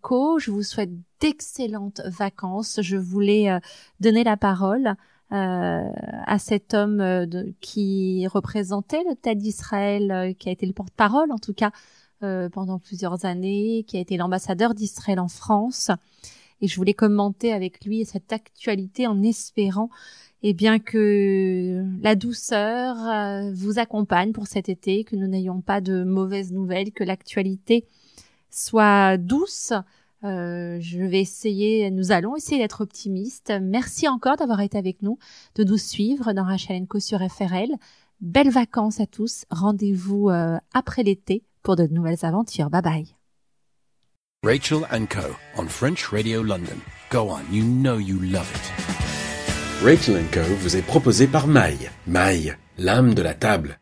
Co. Je vous souhaite d'excellentes vacances. Je voulais donner la parole à cet homme qui représentait le TED d'Israël, qui a été le porte-parole en tout cas pendant plusieurs années, qui a été l'ambassadeur d'Israël en France. Et je voulais commenter avec lui cette actualité en espérant et bien que la douceur euh, vous accompagne pour cet été, que nous n'ayons pas de mauvaises nouvelles, que l'actualité soit douce. Euh, je vais essayer, nous allons essayer d'être optimistes. Merci encore d'avoir été avec nous, de nous suivre dans Rachel Co sur FRL. Belles vacances à tous. Rendez-vous euh, après l'été pour de nouvelles aventures. Bye bye. Rachel Co on French Radio London. Go on, you know you love it. Rachel Co vous est proposé par Maille. Maille, l'âme de la table.